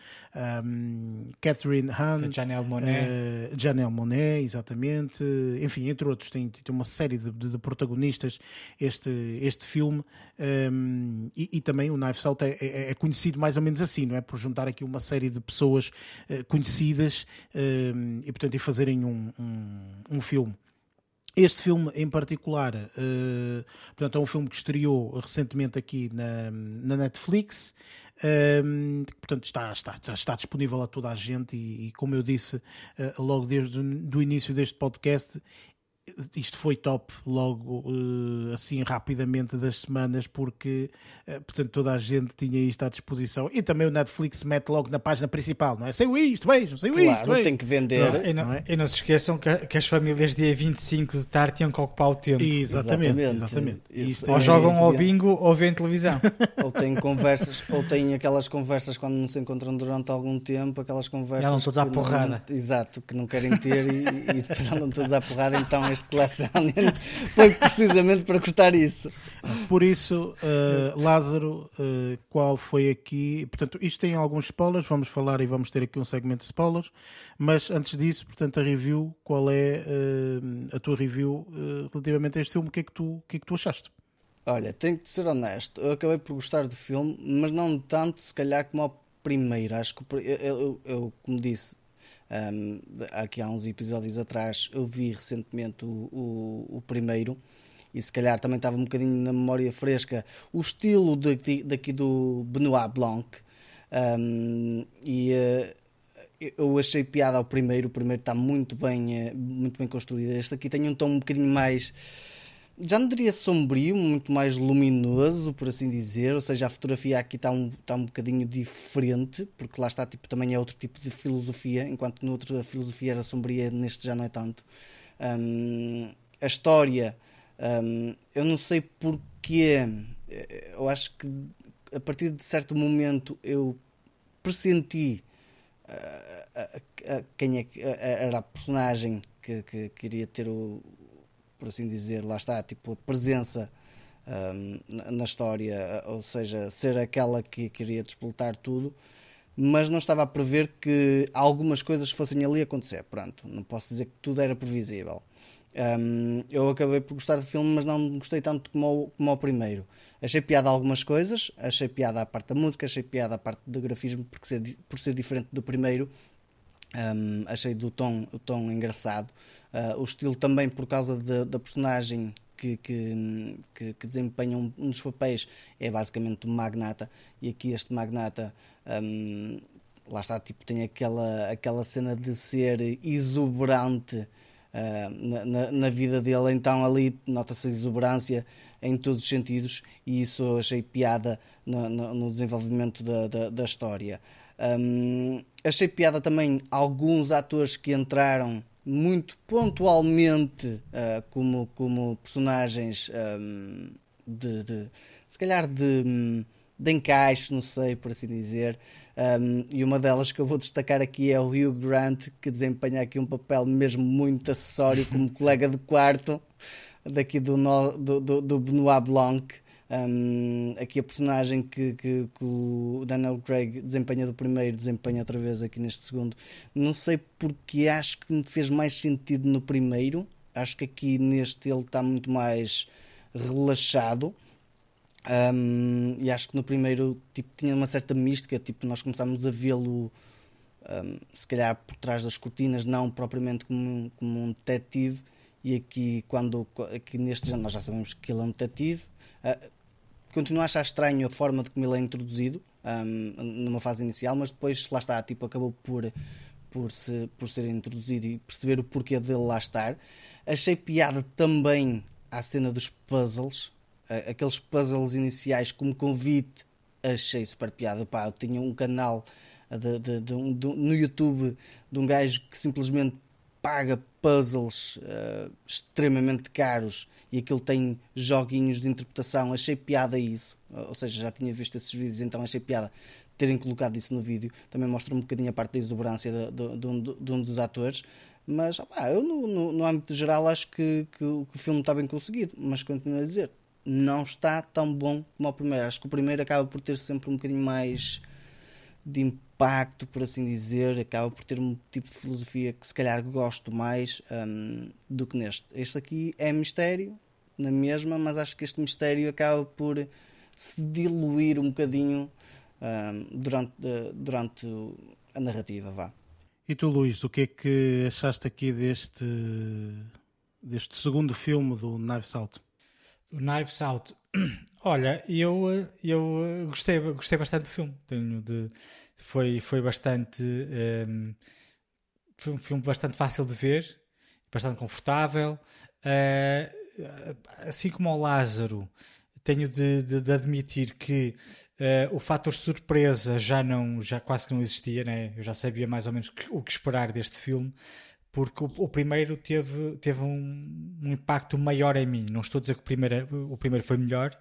um, Catherine Hahn, Janelle Monet. Uh, Janelle Monet, exatamente. Enfim, entre outros, tem, tem uma série de, de, de protagonistas este, este filme. Um, e, e, também o Knife Out é, é, é, conhecido mais ou menos assim, não é? Por juntar aqui uma série de pessoas uh, conhecidas um, e, portanto, e fazerem um, um filme. Este filme em particular, uh, portanto, é um filme que estreou recentemente aqui na, na Netflix. Um, ehm, portanto, está, está, está disponível a toda a gente e, e como eu disse uh, logo desde o início deste podcast, isto foi top logo uh, assim rapidamente das semanas porque uh, portanto toda a gente tinha isto à disposição e também o Netflix mete logo na página principal não é? Saiu isto, vejam, saiu claro, isto tem que vender não, e, não, não é? e, não, se esqueçam que, que, as famílias dia 25 de tarde tinham que ocupar o tempo exatamente, exatamente. exatamente. ou é jogam ao bingo ou vêem televisão ou têm conversas ou têm aquelas conversas quando não se encontram durante algum tempo aquelas conversas andam todos à porrada não, exato, que não querem ter e, e depois andam todos à porrada então este Glass foi precisamente para cortar isso. Por isso, uh, Lázaro, uh, qual foi aqui? Portanto, isto tem alguns spoilers, vamos falar e vamos ter aqui um segmento de spoilers, mas antes disso, portanto, a review, qual é uh, a tua review relativamente a este filme? O que é que tu, o que é que tu achaste? Olha, tenho que ser honesto, eu acabei por gostar do filme, mas não tanto, se calhar, como primeiro. Acho que eu, eu, eu como disse um, aqui há uns episódios atrás, eu vi recentemente o, o, o, primeiro e se calhar também estava um bocadinho na memória fresca o estilo daqui, daqui do Benoit Blanc. Um, e uh, eu achei piada ao primeiro. O primeiro está muito bem, uh, muito bem construído. Este aqui tem um tom um bocadinho mais já não diria sombrio, muito mais luminoso, por assim dizer, ou seja, a fotografia aqui está um, está um bocadinho diferente, porque lá está, tipo, também é outro tipo de filosofia, enquanto no outro a filosofia era sombria, neste já não é tanto. Um, a história, um, eu não sei porquê, eu acho que a partir de certo momento eu pressenti uh, quem é era a personagem que, que queria ter o, por assim dizer, lá está, tipo, a presença um, na história, ou seja, ser aquela que queria despoltar tudo, mas não estava a prever que algumas coisas fossem ali acontecer. Pronto, não posso dizer que tudo era previsível. Um, eu acabei por gostar do filme, mas não gostei tanto como o, como o primeiro. Achei piada algumas coisas, achei piada a parte da música, achei piada a parte do grafismo, porque ser, por ser diferente do primeiro, um, achei do tom, o tom engraçado. Uh, o estilo também por causa de, da personagem que, que, que, que, desempenha um, um, dos papéis é basicamente o magnata. E aqui este magnata um, lá está, tipo, tem aquela, aquela cena de ser exuberante uh, na, na, vida dele, então ali nota-se a exuberância em todos os sentidos. E isso achei piada no, no, no desenvolvimento da, da, da história. Um, achei piada também alguns atores que entraram muito pontualmente uh, como, como personagens um, de, de, se calhar de, de encaixe, não sei por assim dizer. Um, e uma delas que eu vou destacar aqui é o Hugh Grant, que desempenha aqui um papel mesmo muito acessório como colega de quarto daqui do, do, do, do Benoit Blanc. Um, aqui a personagem que, que, que, o Daniel Craig desempenha do primeiro, desempenha outra vez aqui neste segundo. Não sei porque acho que me fez mais sentido no primeiro. Acho que aqui neste ele está muito mais relaxado. Um, e acho que no primeiro tipo, tinha uma certa mística. Tipo, nós começámos a vê-lo, um, se calhar por trás das cortinas, não propriamente como, como um detetive. E aqui, quando aqui neste nós já sabemos que ele é um detetive. Uh, continuo a achar estranho a forma de como ele é introduzido um, numa fase inicial, mas depois lá está, tipo, acabou por, por, se, por ser introduzido e perceber o porquê dele lá estar. Achei piada também à cena dos puzzles, aqueles puzzles iniciais como convite, achei super piada. Pá, eu tinha um canal de, de, de, no YouTube de um gajo que simplesmente paga puzzles uh, extremamente caros e aquilo tem joguinhos de interpretação. Achei piada isso, ou seja, já tinha visto esses vídeos, então achei piada terem colocado isso no vídeo. Também mostra um bocadinho a parte da exuberância de, de, de, um, de um, dos atores. Mas opa, eu, no, no, no, âmbito geral, acho que, que, que, o filme está bem conseguido. Mas continuo a dizer, não está tão bom como o primeiro. Acho que o primeiro acaba por ter sempre um bocadinho mais de impacto, por assim dizer, acaba por ter um tipo de filosofia que se calhar gosto mais um, do que neste. Este aqui é mistério, na mesma, mas acho que este mistério acaba por se diluir um bocadinho um, durante, durante a narrativa, vá. E tu, Luís, o que é que achaste aqui deste, deste segundo filme do Knives Out? O Knives Out Olha, eu, eu gostei, gostei bastante do filme. Tenho de, foi, foi bastante. Um, ehm, foi um filme bastante fácil de ver, bastante confortável. Uh, assim como ao Lázaro, tenho de, de, de admitir que uh, o fator surpresa já não já quase que não existia, né? eu já sabia mais ou menos o que esperar deste filme porque o, o, primeiro teve, teve um, um, impacto maior em mim. Não estou a dizer que o primeiro, o primeiro foi melhor,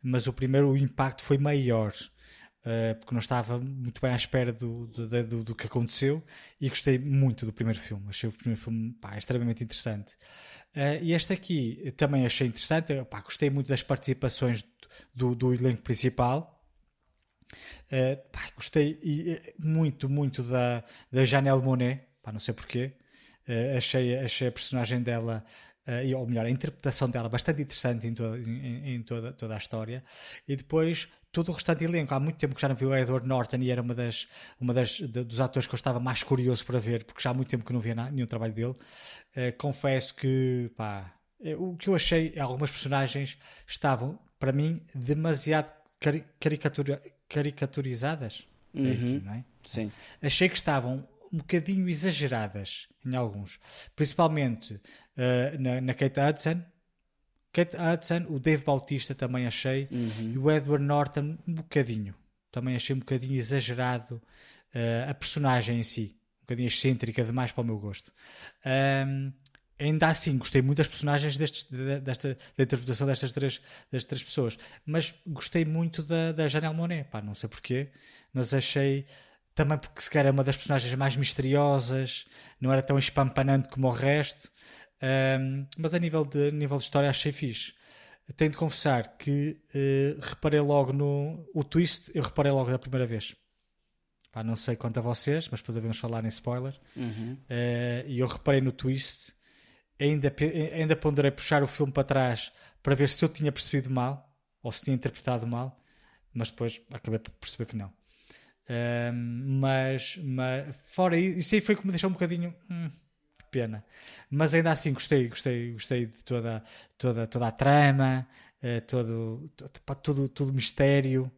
mas o primeiro o impacto foi maior. Uh, porque não estava muito bem à espera do, do, do, do, que aconteceu e gostei muito do primeiro filme. Achei o primeiro filme pá, extremamente interessante. Uh, e este aqui também achei interessante. Pá, gostei muito das participações do, do elenco principal. Uh, pá, gostei muito, muito da, da Janelle Monet. Pá, não sei porquê. Uh, achei, achei a personagem dela uh, e, ou melhor, a interpretação dela bastante interessante em, toda, em, em toda, toda a história. E depois todo o restante elenco. Há muito tempo que já não vi o Edward Norton e era uma das, uma das de, dos atores que eu estava mais curioso para ver, porque já há muito tempo que não via nenhum trabalho dele. Uh, confesso que, pá, o que eu achei, algumas personagens estavam, para mim, demasiado cari caricatura, caricaturizadas. É uhum. É assim, não é? Sim. Achei que estavam um bocadinho exageradas em alguns, principalmente uh, na, na Kate Hudson. Kate Hudson, o Dave Bautista também achei, uhum. e o Edward Norton um bocadinho. Também achei um bocadinho exagerado uh, a personagem em si, um bocadinho excêntrica demais para o meu gosto. Um, ainda assim, gostei muito das personagens destes, desta, da interpretação destas três, destas três pessoas, mas gostei muito da, da Janelle Monet, pá, não sei porquê, mas achei também porque se calhar é uma das personagens mais misteriosas, não era tão espampanante como o resto, um, mas a nível, de, a nível de história achei fixe. Tenho de confessar que uh, reparei logo no o twist, eu reparei logo da primeira vez. Pá, não sei quanto a vocês, mas depois devemos falar em spoiler. Uhum. Uh, e eu reparei no twist, ainda, ainda ponderei puxar o filme para trás para ver se eu tinha percebido mal ou se tinha interpretado mal, mas depois acabei por perceber que não mas, mas fora isso, aí foi que me deixou um bocadinho hum, pena. Mas ainda assim gostei, gostei, gostei de toda, toda, toda a trama, uh, todo, todo, todo, todo o mistério,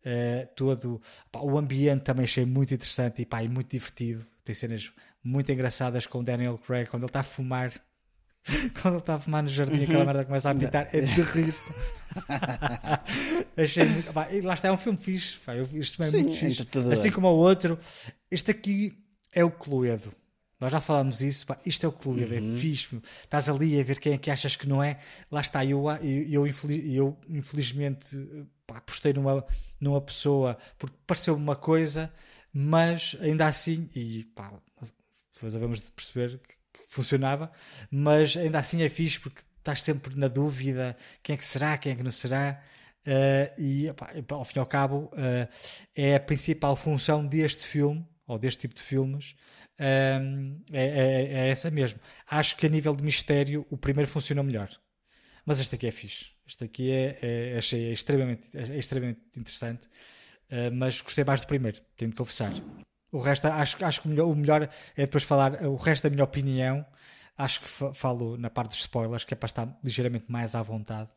uh, todo pá, o ambiente também achei muito interessante e, pá, e muito divertido. Tem cenas muito engraçadas com Daniel Craig quando ele está a fumar quando ele está a fumar no jardim, aquela merda começa a apitar, é de rir. Achei muito. Pá, lá está, é um filme fixe. Pá, eu, isto é Sim, muito fixe. Assim como o outro, este aqui é o Cluedo. Nós já falámos isso, pá, isto é o Cluedo, é uhum. é fixe. Estás ali a ver quem é que achas que não é. Lá está, eu, eu, eu, eu infelizmente pá, apostei numa, numa pessoa porque pareceu-me uma coisa, mas ainda assim, e pá, depois devemos de perceber que funcionava, mas ainda assim é fixe porque estás sempre na dúvida quem é que será, quem é que não será. Uh, e opa, ao fim e ao cabo uh, é a principal função deste filme ou deste tipo de filmes uh, é, é, é, essa mesmo. Acho que a nível de mistério o primeiro funcionou melhor. Mas este aqui é fixe. Este aqui é, é achei extremamente, é extremamente interessante mas gostei mais do primeiro tenho de confessar o resto, acho, acho que o melhor, o melhor é depois falar o resto da minha opinião. Acho que falo na parte dos spoilers, que é para estar ligeiramente mais à vontade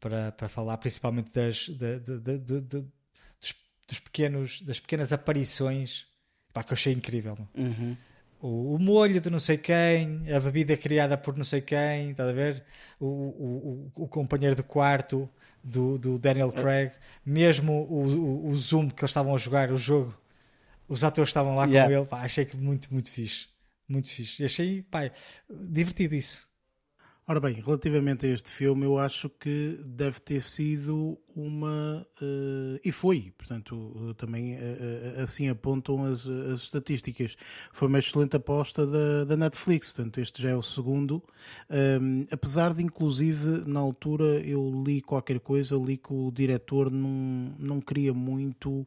para, para falar, principalmente das, de, de, de, dos, dos, pequenos, das pequenas aparições pá, que eu achei incrível. Uhum. O, o, molho de não sei quem, a bebida criada por não sei quem, está a ver? O, o, o, o companheiro de quarto do, do Daniel Craig, mesmo o, o, o Zoom que eles estavam a jogar o jogo os atores estavam lá yeah. com ele, pá, achei que muito, muito fixe. Muito fixe. E achei, pá, divertido isso. Ora bem, relativamente a este filme, eu acho que deve ter sido uma. Uh, e foi, portanto, também uh, assim apontam as, as estatísticas. Foi uma excelente aposta da, da Netflix, portanto, este já é o segundo. Um, apesar de, inclusive, na altura eu li qualquer coisa, li que o diretor não, não queria muito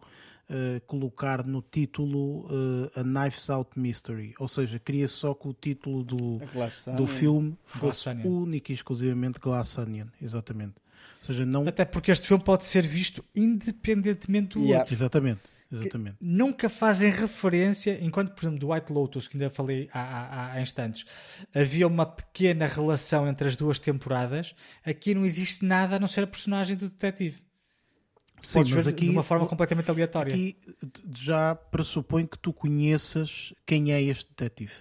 uh, colocar no título uh, a Knives Out Mystery, ou seja, queria só que o título do, do filme fosse único e exclusivamente Glass Onion, exatamente. Ou seja, não... Até porque este filme pode ser visto independentemente do yeah. outro. Exatamente. Exatamente. nunca fazem referência, enquanto, por exemplo, do White Lotus, que ainda falei há, há, há, instantes, havia uma pequena relação entre as duas temporadas, aqui não existe nada a não ser a personagem do detetive. Sim, Podes mas aqui, de uma forma completamente aleatória. Aqui já pressupõe que tu conheças quem é este detetive.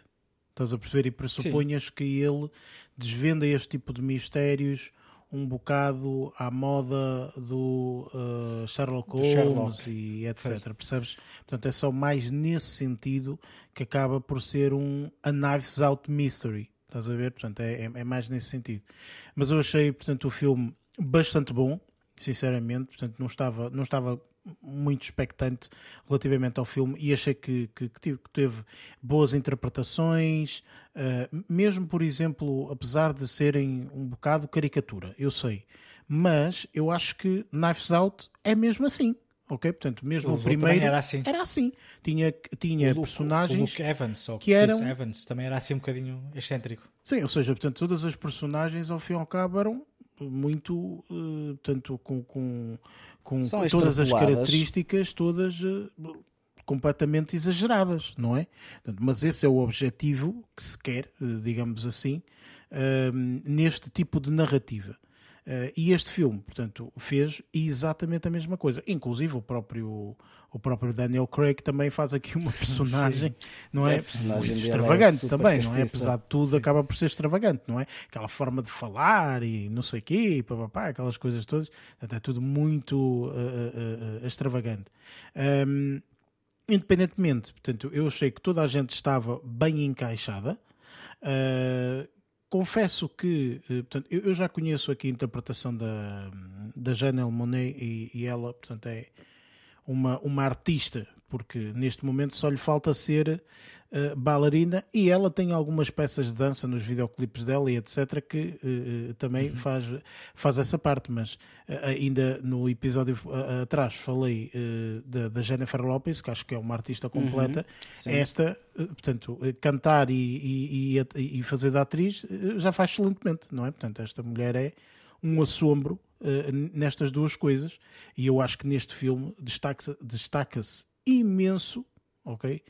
Estás a perceber? E pressuponhas Sim. que ele desvenda este tipo de mistérios um bocado à moda do uh, Sherlock Holmes Sherlock. e etc. Percebes? Portanto, é só mais nesse sentido que acaba por ser um A Knives Out Mystery. Estás a ver? Portanto, é, é, é mais nesse sentido. Mas eu achei, portanto, o filme bastante bom sinceramente, portanto não estava, não estava muito expectante relativamente ao filme e achei que, que, que teve boas interpretações, uh, mesmo por exemplo, apesar de serem um bocado caricatura, eu sei, mas eu acho que Knives Out é mesmo assim. ok? Portanto, mesmo O o, primeiro era assim. era assim. Tinha, tinha O Luke- personagens O Luke Evans, ou que Chris eram- Evans, também era assim um bocadinho excêntrico. Sim, ou seja, portanto, todas as personagens, ao fim e ao cabo, eram muito, eh, portanto, com, com, com, todas as características, todas eh, completamente exageradas, não é? Mas esse é o objetivo que se quer, eh, digamos assim, neste tipo de narrativa. Eh, e este filme, portanto, fez exatamente a mesma coisa. Inclusive o próprio, o próprio Daniel Craig também faz aqui uma personagem, não é? A personagem Muito é extravagante super também, não é? castiça. Apesar de tudo, acaba por ser extravagante, não é? Aquela forma de falar e não sei o quê, e papapá, aquelas coisas todas, portanto, é tudo muito eh, eh, extravagante. Ahm, independentemente, portanto, eu achei que toda a gente estava bem encaixada. Uh, confesso que uh, portanto, eu, eu já conheço aqui a interpretação da, da Janelle Monet e, e ela, portanto, é uma, uma artista, porque neste momento só lhe falta ser uh, bailarina e ela tem algumas peças de dança nos videoclipes dela e etc. que uh, também faz, faz essa parte, mas uh, ainda no episódio atrás falei da, da Jennifer Lopez, que acho que é uma artista completa. Sim. Esta, portanto, cantar e, e, e- e fazer de atriz já faz excelentemente, não é? Portanto, esta mulher é um assombro uh, nestas duas coisas e eu acho que neste filme destaca-se destaca-se imenso, ok?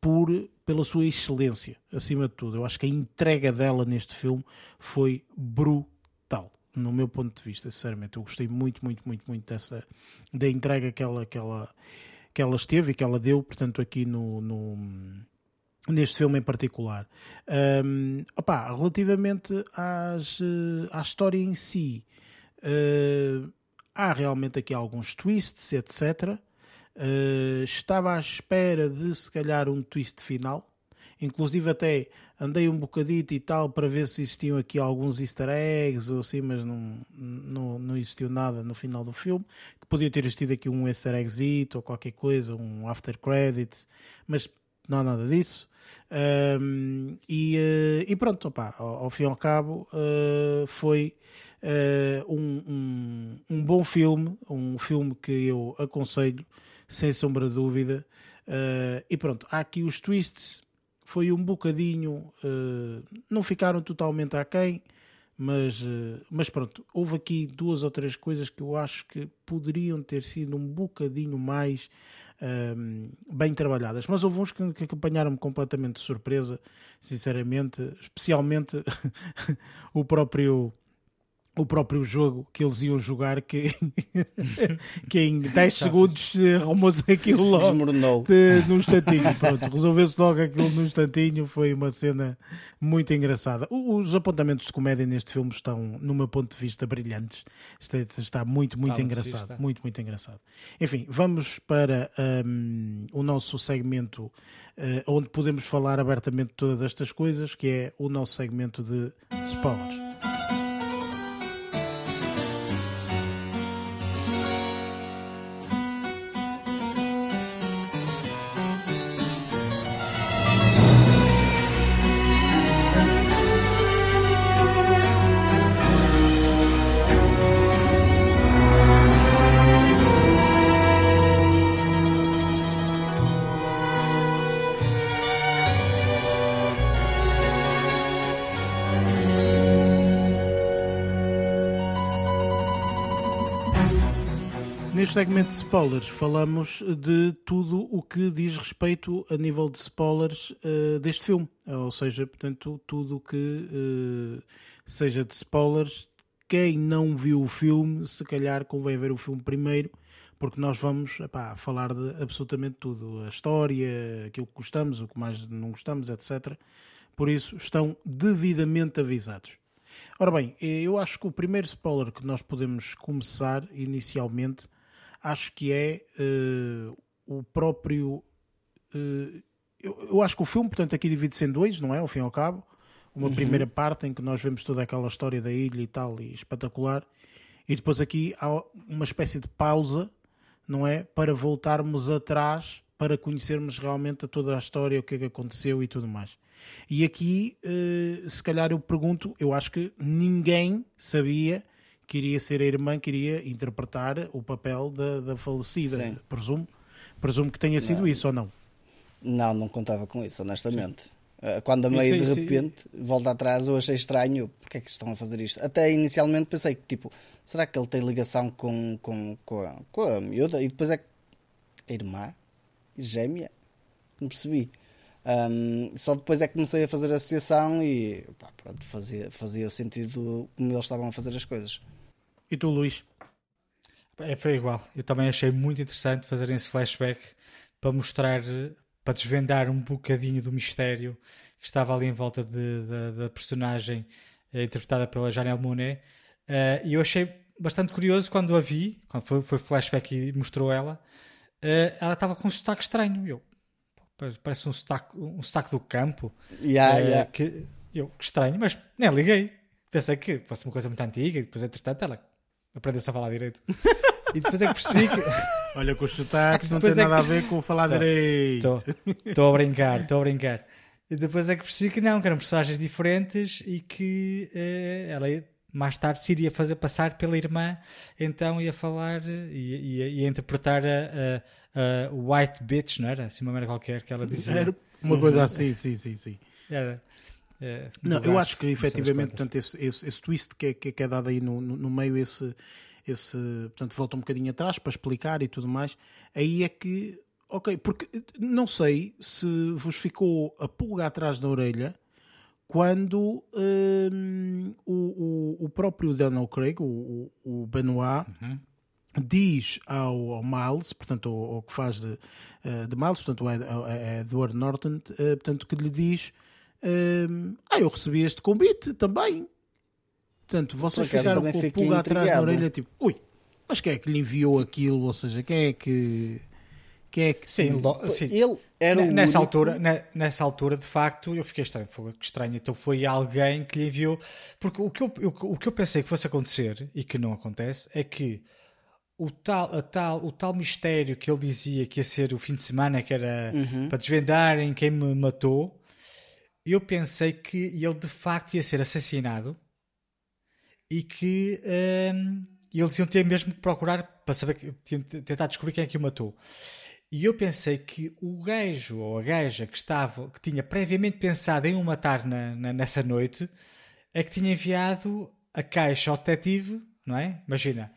Por, pela sua excelência, acima de tudo. Eu acho que a entrega dela neste filme foi brutal, no meu ponto de vista, sinceramente. Eu gostei muito, muito, muito, muito dessa da entrega que ela, que ela, que ela esteve e que ela deu, portanto, aqui no, no- neste filme em particular. Hum, opá, relativamente às, eh, à história em si, eh, há realmente aqui alguns twists, etc. Eh, estava à espera de se calhar um twist final. Inclusive até andei um bocadito e tal para ver se existiam aqui alguns easter eggs ou assim, mas não, não, não existiu nada no final do filme. Que podia ter existido aqui um easter eggzito ou qualquer coisa, um after credits, mas não há nada disso. Um, e, eh, e pronto, opá, ao, ao fim e ao cabo eh, foi eh, um, um, um bom filme, um filme que eu aconselho, sem sombra de dúvida. Eh, e pronto, há aqui os twists, foi um bocadinho, eh, não ficaram totalmente aquém, mas, eh, mas pronto, houve aqui duas ou três coisas que eu acho que poderiam ter sido um bocadinho mais bem trabalhadas, mas houve uns que, que acompanharam-me completamente de surpresa, sinceramente, especialmente o próprio o próprio jogo que eles iam jogar que, que em 10 segundos arrumou-se aquilo logo Desmoronou. de- num instantinho. Pronto, resolveu-se logo aquilo num instantinho. Foi uma cena muito engraçada. Os apontamentos de comédia neste filme estão, no meu ponto de vista, brilhantes. Está, está muito, muito engraçado. está. Muito, muito engraçado. Enfim, vamos para hum, o nosso segmento eh, onde podemos falar abertamente de todas estas coisas, que é o nosso segmento de spoilers. Segmento de spoilers falamos de tudo o que diz respeito a nível de spoilers eh, deste filme, ou seja, portanto, tudo o que eh, seja de spoilers. Quem não viu o filme, se calhar convém ver o filme primeiro, porque nós vamos epá, falar de absolutamente tudo: a história, aquilo que gostamos, o que mais não gostamos, etc. Por isso, estão devidamente avisados. Ora bem, eh, eu acho que o primeiro spoiler que nós podemos começar inicialmente, acho que é eh, o próprio. eh, eu, eu acho que o filme, portanto, aqui divide-se em dois, não é? Ao fim e ao cabo. Uma primeira parte em que nós vemos toda aquela história da ilha e tal, e espetacular. E depois aqui há uma espécie de pausa, não é? Para voltarmos atrás, para conhecermos realmente toda a história, o que é que aconteceu e tudo mais. E aqui, eh, se calhar eu pergunto, eu acho que ninguém sabia queria ser a irmã, queria interpretar o papel da, da falecida. Sim. Presumo, presumo que tenha sido isso ou não. Não, não contava com isso, honestamente. Uh, Quando a meio de repente volta atrás, eu achei estranho. Porque é que estão a fazer isto? Até inicialmente pensei que, tipo, será que ele tem ligação com, com, com, a, com a miúda? E depois é que. A irmã? Gêmea? Não percebi. Um, só depois é que comecei a fazer a associação e pá, pronto, fazia, fazia sentido como eles estavam a fazer as coisas. E tu, Luís? É, foi igual. Eu também achei muito interessante fazerem esse flashback para mostrar, para desvendar um bocadinho do mistério que estava ali em volta de- da- da personagem eh, interpretada pela Janelle Monet. Eh, E eu achei bastante curioso quando a vi, quando foi, foi flashback e mostrou ela, eh, ela estava com um sotaque estranho. Eu, parece um sotaque, um sotaque do campo. Yeah, Eh, yeah. Que, eu, que estranho, mas nem liguei. Pensei que fosse uma coisa muito antiga e depois, entretanto, ela aprendeu-se a falar direito. e depois é que percebi que. Olha, com os sotaques não tem é nada a que- ver com falar Estou- direito. Estou a brincar, estou a brincar. E depois é que percebi que não, que eram personagens diferentes e que eh, ela mais tarde se iria fazer passar pela irmã, então ia falar eh, e ia, ia interpretar a, a- a White Bitch, não era? Assim uma maneira qualquer que ela dizia. Era uma coisa assim, sim, sim, sim. Era, eh, Não, do eu acho que não efetivamente portanto, esse, esse, esse twist que é, que é- é dado aí no, no, no meio, esse, esse, portanto, volta um bocadinho atrás para explicar e tudo mais, aí é que, ok, porque eh, não sei se vos ficou a pulga atrás da orelha quando hum, o, o, o próprio Daniel Craig, o, o, o Benoit, diz ao, ao Miles, portanto, ao, ao que faz de, eh, de Miles, portanto, o a Edward Norton, eh, portanto, que lhe diz: Ah, eu recebi este convite também. Portanto, vocês acaso ficaram com a fiquei pulga atrás da orelha, tipo, ui, mas quem é que lhe enviou aquilo? Ou seja, quem é que. Quem é que. Sim, lo- sim. Ele era o nessa único- altura ne- nessa altura de facto eu fiquei estranho foi que estranho então foi alguém que lhe enviou porque o que eu, eu- o que eu pensei que fosse acontecer e que não acontece é que o tal, a tal, o tal mistério que ele dizia que ia ser o fim de semana que era para desvendarem quem me matou eu pensei que ele de facto ia ser assassinado e que hum, eles iam ter mesmo que procurar para saber tentar descobrir quem é que o matou e eu pensei que o gajo ou a gaja que estava, que tinha previamente pensado em o matar na, na- nessa noite, é que tinha enviado a caixa ao detetive, não é? Imagina,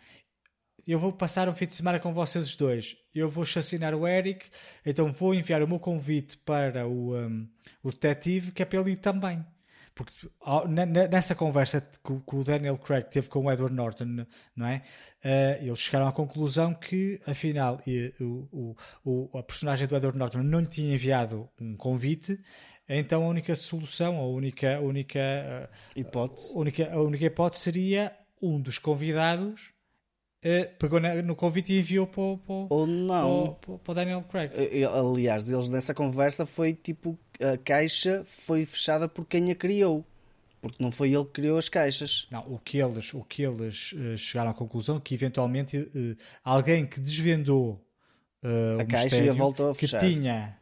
eu vou passar um fim de semana com vocês dois, eu vou assassinar o Eric, então vou enviar o meu convite para o, um, o detetive, que é para ele ir também. Porque nessa conversa que, o- Daniel Craig teve com o Edward Norton, não é? Eh, eles chegaram à conclusão que, afinal, o, o- o- a personagem do Edward Norton não lhe tinha enviado um convite, então a única solução, a única, única, eh, Hipótese. a única, a única hipótese seria um dos convidados eh, pegou no convite e enviou para, o- para, o- Ou não. para, para o Daniel Craig. Eh, Aliás, eles nessa conversa foi tipo a caixa foi fechada por quem a criou. Porque não foi ele que criou as caixas. Não, o que eles, o que eles eh, chegaram à conclusão é que eventualmente eh, alguém que desvendou eh, A o caixa e a voltou a que fechar. Uhum. tinha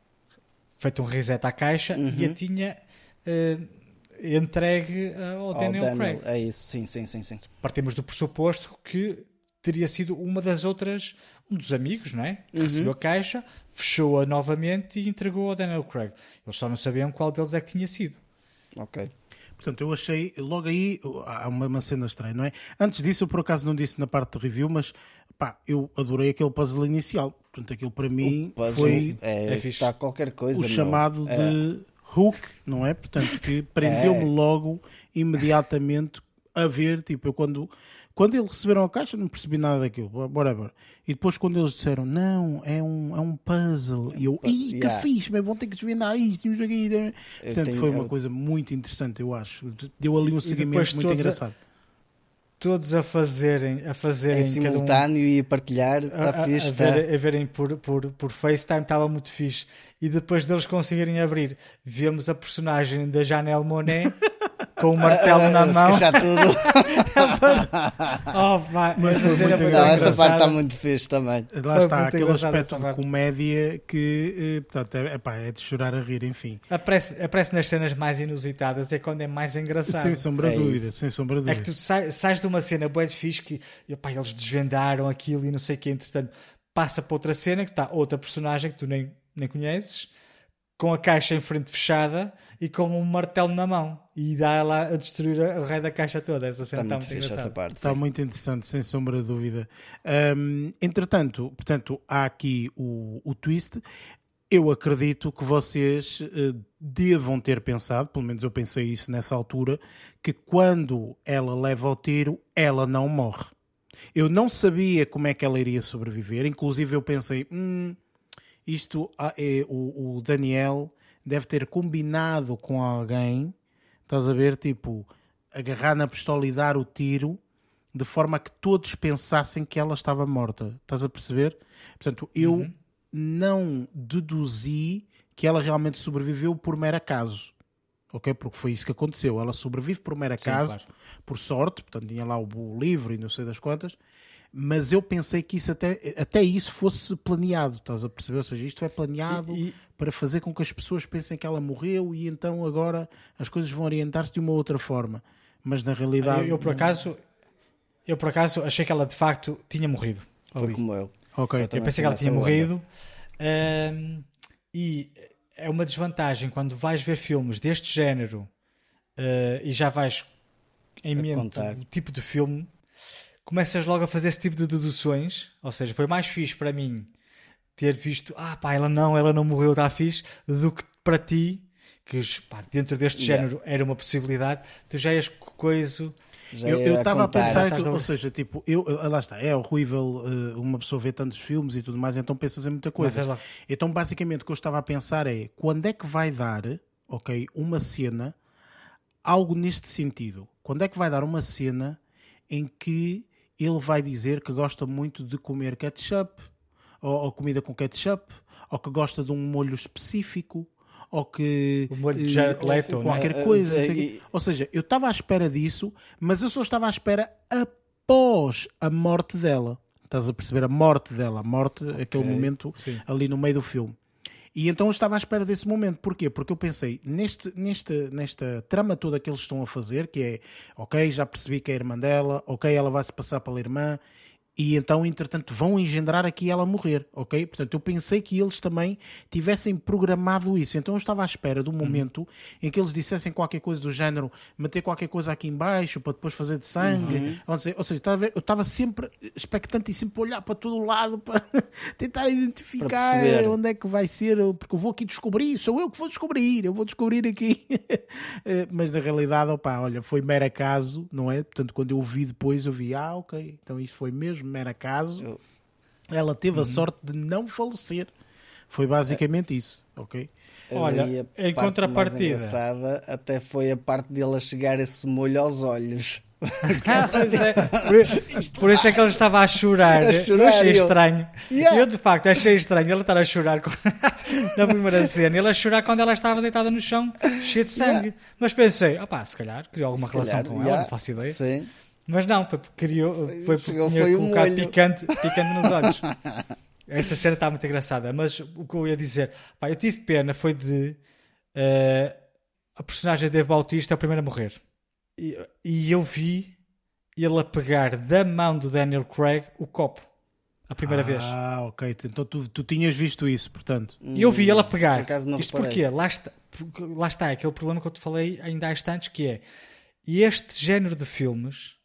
feito um reset à caixa e a tinha eh, entregue eh, ao Ao Daniel, Craig. É isso, sim, sim, sim, sim. Partimos do pressuposto que teria sido uma das outras, um dos amigos, não é? Que Uhum. recebeu a caixa, fechou-a novamente e entregou ao Daniel Craig. Eles só não sabiam qual deles é que tinha sido. Ok. Portanto, eu achei, logo aí, há uma, uma cena estranha, não é? Antes disso, eu por acaso não disse na parte de review, mas pá, eu adorei aquele puzzle inicial. Portanto, aquilo para mim Puzzle foi é, é fixe. está qualquer coisa. o meu. chamado É. de hook, não é? Portanto, que prendeu-me É. logo, imediatamente, a ver, tipo, eu quando, quando eles receberam a caixa não percebi nada daquilo, whatever. E depois quando eles disseram, não, é um, é um puzzle, e eu, ih, que yeah. fixe, bem, vão ter que desvendar isto, não sei o quê." Portanto, tenho- foi uma eu- coisa muito interessante, eu acho. Deu ali um seguimento muito todos a- engraçado. Todos a fazerem, a fazerem Em cada um- simultâneo e a partilhar, a, está a- fixe. a tá? ver- a verem por, por, por FaceTime estava muito fixe. E depois deles conseguirem abrir, vemos a personagem da Janelle Monet com o martelo na mão. tudo. Oh, pá, Mas essa foi muito Não, essa parte está muito fixe também. Lá Foi está, aquele aspecto de comédia que, eh, portanto, é, epá, é de chorar a rir, enfim. Aparece, aparece nas cenas mais inusitadas, é quando é mais engraçado. Sem sombra É de dúvida, isso. sem sombra de É dúvida. que tu sai- sais de uma cena boa de fixe que epá, eles desvendaram aquilo e não sei o que, entretanto passa para outra cena que está outra personagem que tu nem, nem conheces, com a caixa em frente fechada e com um martelo na mão e dá ela a destruir a- o rei da caixa toda. Essa Está cena está muito muito, engraçada. parte. Está sim. muito interessante, sem sombra de dúvida. Hum, entretanto, portanto, há aqui o, o twist. Eu acredito que vocês eh, devam ter pensado, pelo menos eu pensei isso nessa altura, que quando ela leva o tiro, ela não morre. Eu não sabia como é que ela iria sobreviver, inclusive eu pensei, hum, isto ah, é, o, o Daniel deve ter combinado com alguém, estás a ver, tipo, agarrar na pistola e dar o tiro de forma que todos pensassem que ela estava morta. Estás a perceber? Portanto, eu não deduzi que ela realmente sobreviveu por mero acaso. Ok? Porque foi isso que aconteceu. Ela sobrevive por mero Sim, acaso, claro. por sorte, portanto, tinha lá o, o livro e não sei das quantas. Mas eu pensei que isso até, até isso fosse planeado, estás a perceber? Ou seja, isto é planeado E- e- para fazer com que as pessoas pensem que ela morreu e então agora as coisas vão orientar-se de uma outra forma. Mas na realidade. Eu, eu, por acaso eu por acaso achei que ela de facto tinha morrido. Foi como eu. Ok. Eu Eu pensei que ela tinha morrido. Ahm, e é uma desvantagem quando vais ver filmes deste género ah, e já vais em mente o tipo de filme, começas logo a fazer esse tipo de deduções. Ou seja, foi mais fixe para mim ter visto, ah pá, ela não, ela não morreu, está fixe, do que para ti, que pá, dentro deste Yeah. género era uma possibilidade, tu já és coisa. Já Eu estava a, pensar, que, ou seja, tipo, eu, lá está, é horrível eh, uma pessoa ver tantos filmes e tudo mais, então pensas em muita coisa. Logo. Então, basicamente, o que eu estava a pensar é quando é que vai dar, ok, uma cena, algo neste sentido. Quando é que vai dar uma cena em que ele vai dizer que gosta muito de comer ketchup, ou, ou comida com ketchup, ou que gosta de um molho específico, ou que. O molho de eh, Jared ou- Leto, ou é? qualquer Eh, coisa. quê. e- Ou seja, eu estava à espera disso, mas eu só estava à espera após a morte dela. Estás a perceber? A morte dela, a morte, aquele momento sim. ali no meio do filme. E então eu estava à espera desse momento. Porquê? Porque eu pensei, neste, neste, nesta trama toda que eles estão a fazer, que é, ok, já percebi que é a irmã dela, ok, ela vai se passar pela irmã, e então, entretanto, vão engendrar aqui ela morrer, ok? Portanto, eu pensei que eles também tivessem programado isso. Então eu estava à espera do momento em que eles dissessem qualquer coisa do género, meter qualquer coisa aqui em baixo para depois fazer de sangue. Ou seja, ou seja, estava eu estava sempre expectante e sempre olhar para todo lado para tentar identificar perceber. onde é que vai ser, porque eu vou aqui descobrir, sou eu que vou descobrir, eu vou descobrir aqui. Eh, Mas na realidade, opá, olha, foi mero acaso, não é? Portanto, quando eu vi depois, eu vi, ah, ok, então isto foi mesmo mero acaso. Eu- Ela teve a sorte de não falecer. Foi basicamente isso, ok? Olha, em parte mais contrapartida. engraçada até foi a parte dele a chegar esse molho aos olhos. Ah, pois é. Por, por isso é que ele estava a chorar. A chorar, eu achei eu- estranho. Yeah. Eu, de facto, achei estranho ele estar a chorar com- na primeira cena. Ele a chorar quando ela estava deitada no chão, cheia de sangue. Mas pensei, opá, se calhar criou alguma Se relação calhar, com ela, já, não faço ideia. Sim. Mas não, foi porque, criou, foi porque tinha foi o colocado picante, picante nos olhos. Essa cena está muito engraçada. Mas o que eu ia dizer, pá, eu tive pena foi de eh, a personagem de Dave Bautista é o primeiro a morrer. E, e eu vi ele a pegar da mão do Daniel Craig o copo. A primeira vez. Ah, ok. Então tu, tu tinhas visto isso, portanto. E eu vi ele a pegar. Por acaso não Isto reparei. porquê? Lá está, porque lá está aquele problema que eu te falei ainda há instantes que é este género de filmes,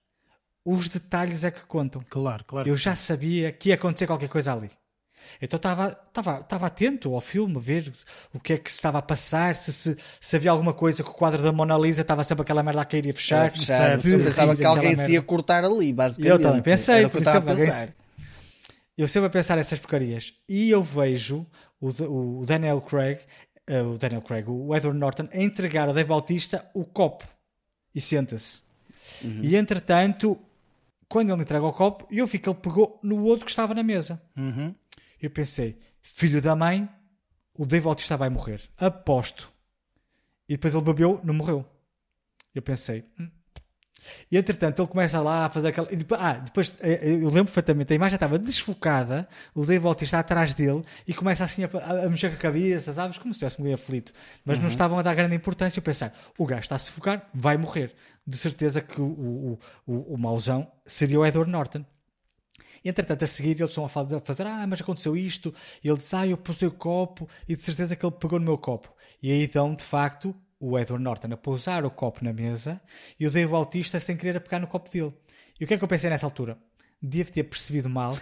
os detalhes é que contam. Claro, claro. Eu já sabia que ia acontecer qualquer coisa ali. Então estava, estava, estava atento ao filme, a ver o que é que se estava a passar, se, se, se havia alguma coisa que o quadro da Mona Lisa estava sempre aquela merda a cair e a fechar. Fechar. certo. Eu pensava que alguém se ia cortar ali, basicamente. Eu também pensei, Era o que eu alguém pensar. se- Eu sempre a pensar essas porcarias. E eu vejo o, o Daniel Craig, eh, o Daniel Craig, o Edward Norton, a entregar a Dave Bautista o copo e senta-se. Uhum. E entretanto, quando ele entrega o copo, eu vi que ele pegou no outro que estava na mesa. Uhum. Eu pensei, filho da mãe, o Dave Bautista vai morrer. Aposto. E depois ele bebeu, não morreu. Eu pensei. "Hum." E entretanto ele começa lá a fazer aquela. Ah, depois eh, eu lembro perfeitamente, a imagem estava desfocada, o Dave Bautista atrás dele e começa assim a, a- a mexer com a cabeça, sabes? Como se estivesse meio aflito. Mas não estavam a dar grande importância. Eu pensar, o gajo está a sufocar, vai morrer. De certeza que o, o, o, o mauzão seria o Edward Norton. Entretanto, a seguir eles estão a fa- a fazer, ah, mas aconteceu isto. E ele diz, ah, eu pusei o copo e de certeza que ele pegou no meu copo. E aí dão, de facto, o Edward Norton a pousar o copo na mesa e o Dave Bautista sem querer a pegar no copo dele. E o que é que eu pensei nessa altura? Devo ter percebido mal,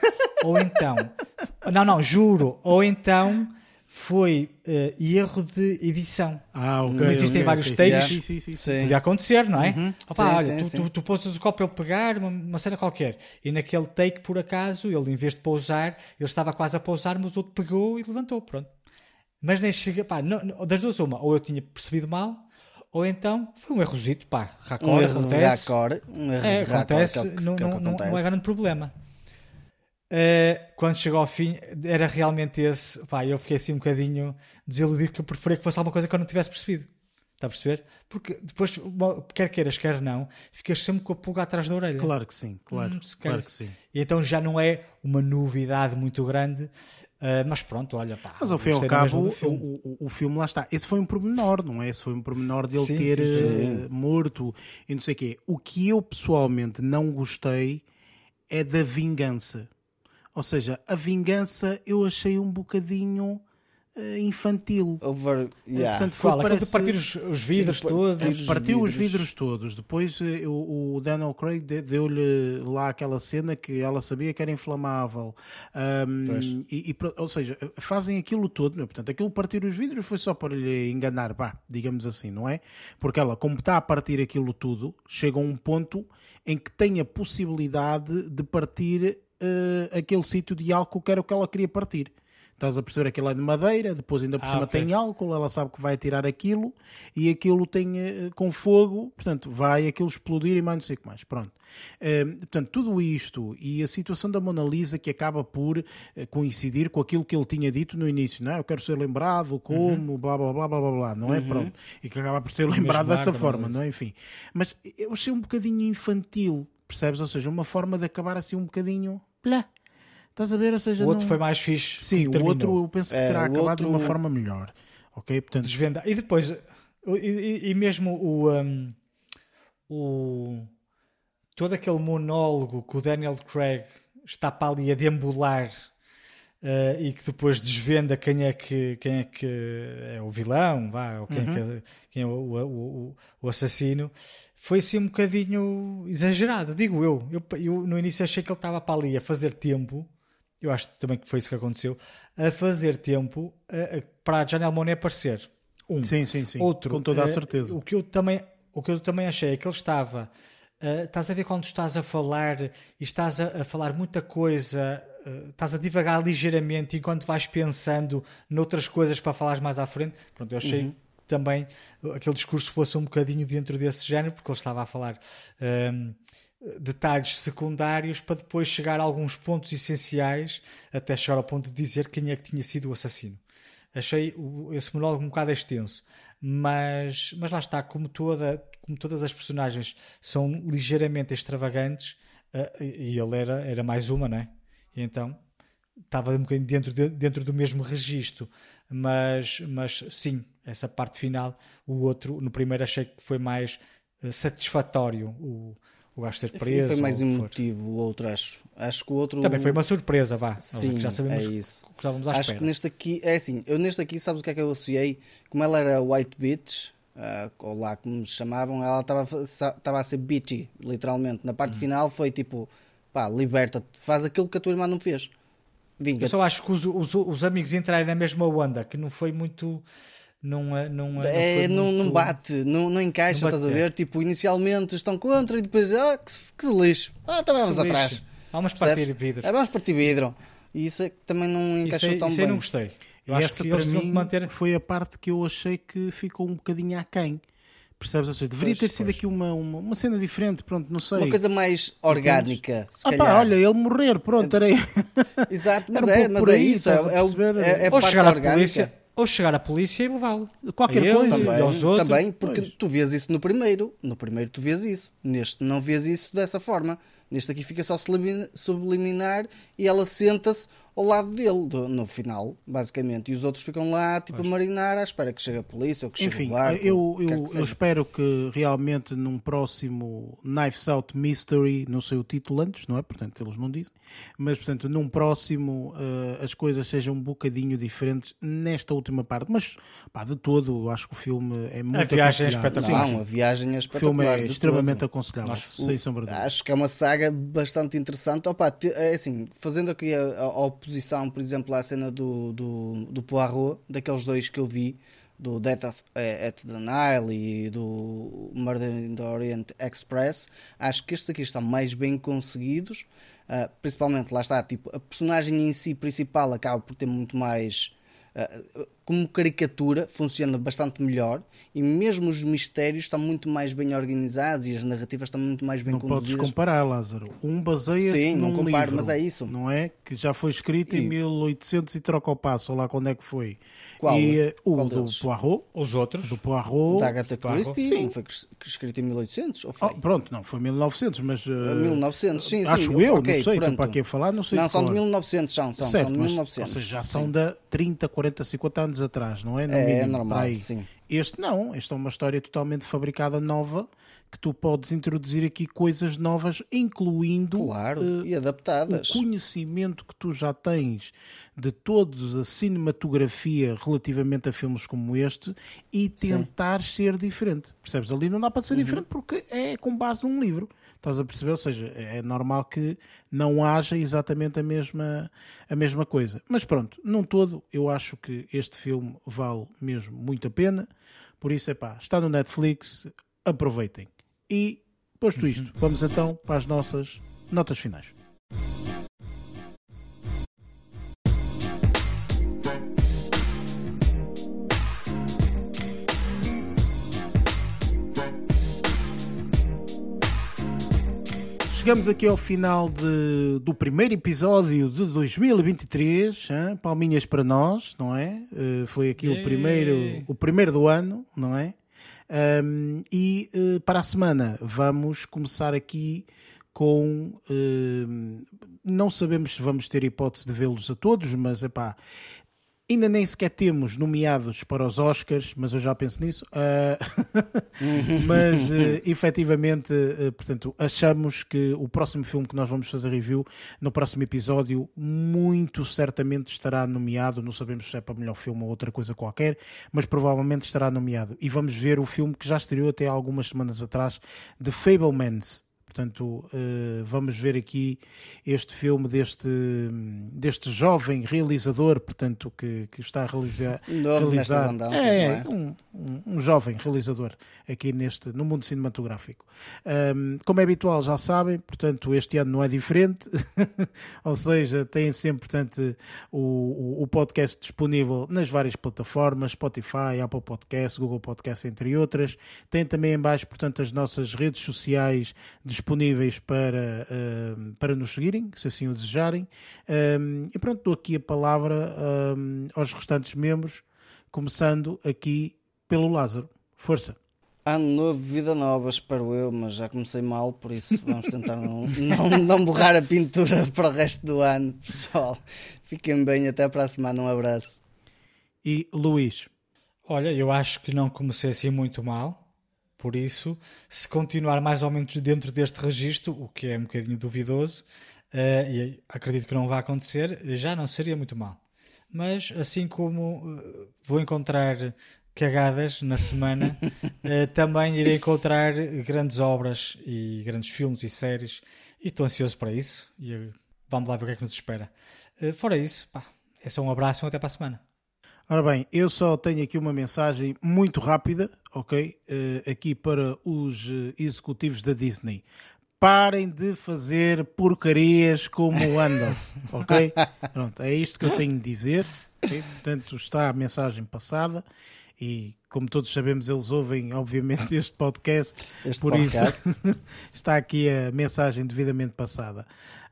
ou então, não, não, juro, ou então foi eh, erro de edição. Ah, ok. Existem ok, vários ok. takes, Sim, sim, sim. sim. Podia acontecer, não é? Opa, Sim, olha, sim, tu, sim. tu, tu pousas o copo para ele pegar, uma, uma cena qualquer. E naquele take, por acaso, ele em vez de pousar, ele estava quase a pousar, mas o outro pegou e levantou, pronto. Mas nem chega, pá, não- não- das duas uma, ou eu tinha percebido mal, ou então foi um errozito, pá, raccord, Um erro acontece. raccord. Um erro É, acontece, que é o que- não, que é não, não, não é acontece. grande problema. Eh, quando chegou ao fim, era realmente esse. Pá, eu fiquei assim um bocadinho desiludido que eu preferia que fosse alguma coisa que eu não tivesse percebido. Está a perceber? Porque depois, quer queiras, quer não, ficas sempre com a pulga atrás da orelha. Claro que sim, claro. Hum, claro que sim. E então já não é uma novidade muito grande, eh, mas pronto, olha, pá. Mas ao fim e ao cabo, filme. o, o, o filme lá está. Esse foi um pormenor, não é? Esse foi um pormenor dele Sim, ter sim, eh, morto e não sei o quê. O que eu pessoalmente não gostei é da vingança. Ou seja, a vingança eu achei um bocadinho infantil. Over, yeah. Portanto, foi, Fala, parece- partir os, os vidros Sim, todos. partir os Partiu os vidros. vidros todos. Depois eh, o, o Daniel Craig de- deu-lhe lá aquela cena que ela sabia que era inflamável. Pois. e, e ou seja, fazem aquilo todo. meu. Portanto, aquilo partir os vidros foi só para lhe enganar, vá, digamos assim, não é? Porque ela, como está a partir aquilo tudo, chega a um ponto em que tem a possibilidade de partir eh, aquele sítio de álcool que era o que ela queria partir. Estás a perceber aquilo é de madeira, depois ainda por Ah, cima ok. tem álcool, ela sabe que vai tirar aquilo e aquilo tem eh, com fogo, portanto, vai aquilo explodir e mais não sei o que mais. Pronto. Eh, portanto, tudo isto e a situação da Mona Lisa que acaba por eh, coincidir com aquilo que ele tinha dito no início, não é? Eu quero ser lembrado como, blá blá blá blá blá blá, não é? Pronto. E que acaba por ser lembrado dessa ar da forma, não é? Enfim. Mas eu achei um bocadinho infantil, percebes? Ou seja, uma forma de acabar assim um bocadinho. Blá. Estás a ver? Ou seja, O outro não- foi mais fixe. Sim, o terminou. outro eu penso que É, terá o acabado de uma outro- forma melhor. Ok? Portanto, desvendar. E depois, e, e- mesmo o, um, o todo aquele monólogo que o Daniel Craig está para ali a deambular eh, e que depois desvenda quem é que quem é que é o vilão, vá, ou quem, é, que é, quem é o, o, o- o assassino, foi assim um bocadinho exagerado, digo eu. eu. Eu no início achei que ele estava para ali a fazer tempo. Eu acho também que foi isso que aconteceu. A fazer tempo para a Janelle Monáe aparecer. Um. sim, sim, sim. Outro, com toda a eh, certeza. O que eu também, o que eu também achei é que ele estava. eh, estás a ver quando estás a falar e estás a, a falar muita coisa, eh, estás a divagar ligeiramente enquanto vais pensando noutras coisas para falares mais à frente. Pronto, eu achei que também aquele discurso fosse um bocadinho dentro desse género, porque ele estava a falar ehm, detalhes secundários para depois chegar a alguns pontos essenciais até chegar ao ponto de dizer quem é que tinha sido o assassino achei esse monólogo um bocado extenso, mas, mas lá está, como, toda, como todas as personagens são ligeiramente extravagantes, eh, e ele era, era mais uma, não é? E então estava um bocadinho dentro, de- dentro do mesmo registro, mas, mas sim, essa parte final, o outro, no primeiro achei que foi mais eh, satisfatório o, o gajo ter preso. foi mais ou o que for. emotivo o outro, acho. Acho que o outro. Também foi uma surpresa, vá. Sim, já sabemos é isso. que estávamos à Acho espera. que neste aqui, é assim, eu neste aqui, sabes o que é que eu associei? Como ela era White Bitch, ah, ou lá como me chamavam, ela estava a ser bitchy, literalmente. Na Hum. parte final foi tipo, pá, liberta-te, faz aquilo que a tua irmã não fez. Eu Vinga. só acho que os, os, os amigos entrarem na mesma onda, que não foi muito. Não, é- não, é- É, foi não, não muito- bate, não, não encaixa, Não estás a bate, ver? Tipo, inicialmente estão contra e depois, ah, que, que se lixo. Ah, então vamos atrás. Vamos partir vidros. É, vamos partir vidro. E isso é que também não Isso, encaixou aí, tão isso bem. não gostei. Eu e acho essa que para eles tinham que mim manter. foi a parte que eu achei que ficou um bocadinho aquém. Percebes? Ou seja, deveria Pois, ter sido pois. aqui uma, uma, uma cena diferente, pronto, não sei. Uma coisa mais orgânica, se Ah pá, olha, ele morrer, pronto, era Exato, mas um é, mas por é aí, isso, é, é, é, é Ou parte chegar à orgânica. polícia, ou chegar à polícia e levá-lo. Qualquer ele coisa. e Também, aos outros. também, porque Pois. tu vês isso no primeiro. No primeiro tu vês isso. Neste não vês isso dessa forma. Neste aqui fica só sublimi- subliminar e ela senta-se ao lado dele, do- no final, basicamente. E os outros ficam lá, tipo, a marinar à espera que chegue a polícia ou que chegue Enfim, o barco. eu, o eu, que eu espero que realmente num próximo Knives Out Mystery, não sei o título antes, não é? Portanto, eles não dizem, mas portanto, num próximo eh, as coisas sejam um bocadinho diferentes nesta última parte. Mas pá, de todo, eu acho que o filme é muito viagem é aconselhável. espetacular. Não, sim. a viagem é O filme espetacular. é extremamente todo. aconselhável, Nós- sem sombra de. Acho que é uma saga bastante interessante. Opa, te- é assim, fazendo aqui a, a oposição, por exemplo, à cena do, do, do Poirot, daqueles dois que eu vi, do Death of, eh, at the Nile e do Murder in the Orient Express, acho que estes aqui estão mais bem conseguidos. Ah, principalmente, lá está, tipo, a personagem em si principal acaba por ter muito mais. ah, como caricatura, funciona bastante melhor e mesmo os mistérios estão muito mais bem organizados e as narrativas estão muito mais bem Não podes conduzidas. comparar, Lázaro. Um baseia-se Sim, não num comparo, livro, mas é isso. Não é? Que já foi escrito em E- 1800 e troca o passo, lá quando é que foi. Qual? E eh, o Qual do deles? Poirot, Os outros. do Poirot, da Agatha. Christie, Sim. não foi escrito em 1800? Ou foi? Oh, pronto, não, foi 1900, mas. eh, 1900, sim, sim. Acho eu, ok, não sei, pronto. para a falar, não sei Não, são de cor. 1900, são, são, certo, são de mas, 1900. ou seja, já são de 30, 40, 50 anos atrás, não é? No É, é mínimo, normal, para aí. sim. Este não, este é uma história totalmente fabricada nova que tu podes introduzir aqui coisas novas, incluindo Claro, eh, e adaptadas. o conhecimento que tu já tens de toda a cinematografia relativamente a filmes como este e tentar ser diferente. Percebes? Ali não dá para ser Uhum. diferente porque é com base num livro. Estás a perceber? Ou seja, é normal que não haja exatamente a mesma, a mesma coisa. Mas pronto, num todo, eu acho que este filme vale mesmo muito a pena. Por isso, é pá, está no Netflix, aproveitem. E, posto isto, vamos então para as nossas notas finais. Chegamos aqui ao final de- do primeiro episódio de 2023. hã? Palminhas para nós, não é? Eh, foi aqui o primeiro, o primeiro do ano, não é? Ahm, e eh, para a semana vamos começar aqui com. eh, não sabemos se vamos ter hipótese de vê-los a todos, mas epá, Ainda nem sequer temos nomeados para os Oscars, mas eu já penso nisso. Ah, mas eh, efetivamente, eh, portanto, achamos que o próximo filme que nós vamos fazer review no próximo episódio, muito certamente estará nomeado. Não sabemos se é para melhor filme ou outra coisa qualquer, mas provavelmente estará nomeado. E vamos ver o filme que já estreou até algumas semanas atrás, The Fablemans. Portanto, eh, vamos ver aqui este filme deste, deste jovem realizador, portanto, que, que está a realizar. Novo realizar andanças, é, é? um, um- um jovem realizador aqui neste, no mundo cinematográfico. Ahm, como é habitual, já sabem, portanto, este ano não é diferente, ou seja, têm sempre, portanto, o, o, o podcast disponível nas várias plataformas, Spotify, Apple Podcast, Google Podcast, entre outras. Tem também em baixo, portanto, as nossas redes sociais disponíveis para, ahm, para nos seguirem, se assim o desejarem. Ahm, e pronto, dou aqui a palavra ahm, aos restantes membros, começando aqui pelo Lázaro. Força. Ano novo, vida nova, espero eu, mas já comecei mal, por isso vamos tentar não, não, não borrar a pintura para o resto do ano, pessoal. Fiquem bem, até para a semana, um abraço. E Luís. Olha, eu acho que não comecei assim muito mal. Por isso, se continuar mais ou menos dentro deste registro, o que é um bocadinho duvidoso, eh, e acredito que não vai acontecer, já não seria muito mal. Mas assim como eh, vou encontrar cagadas na semana, eh, também irei encontrar grandes obras e grandes filmes e séries. E estou ansioso para isso. E vamos lá ver o que é que nos espera. Fora isso, pá, é só um abraço e até para a semana. Ora bem, eu só tenho aqui uma mensagem muito rápida, ok? Eh, aqui para os eh, executivos da Disney. Parem de fazer porcarias como andam, ok? Pronto, é isto que eu tenho de dizer. ok? Portanto, está a mensagem passada e, como todos sabemos, eles ouvem, obviamente, este podcast. Este por podcast. isso, está aqui a mensagem devidamente passada.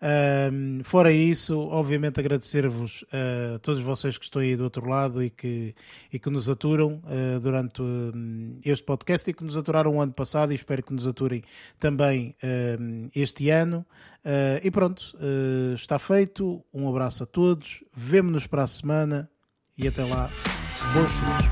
Um, fora isso, obviamente agradecer-vos a todos vocês que estão aí do outro lado e que, e que nos aturam uh, durante um, este podcast e que nos aturaram o ano passado e espero que nos aturem também um, este ano. Uh, e pronto, uh, está feito. Um abraço a todos. Vemo-nos para a semana e até lá. Bons filhos.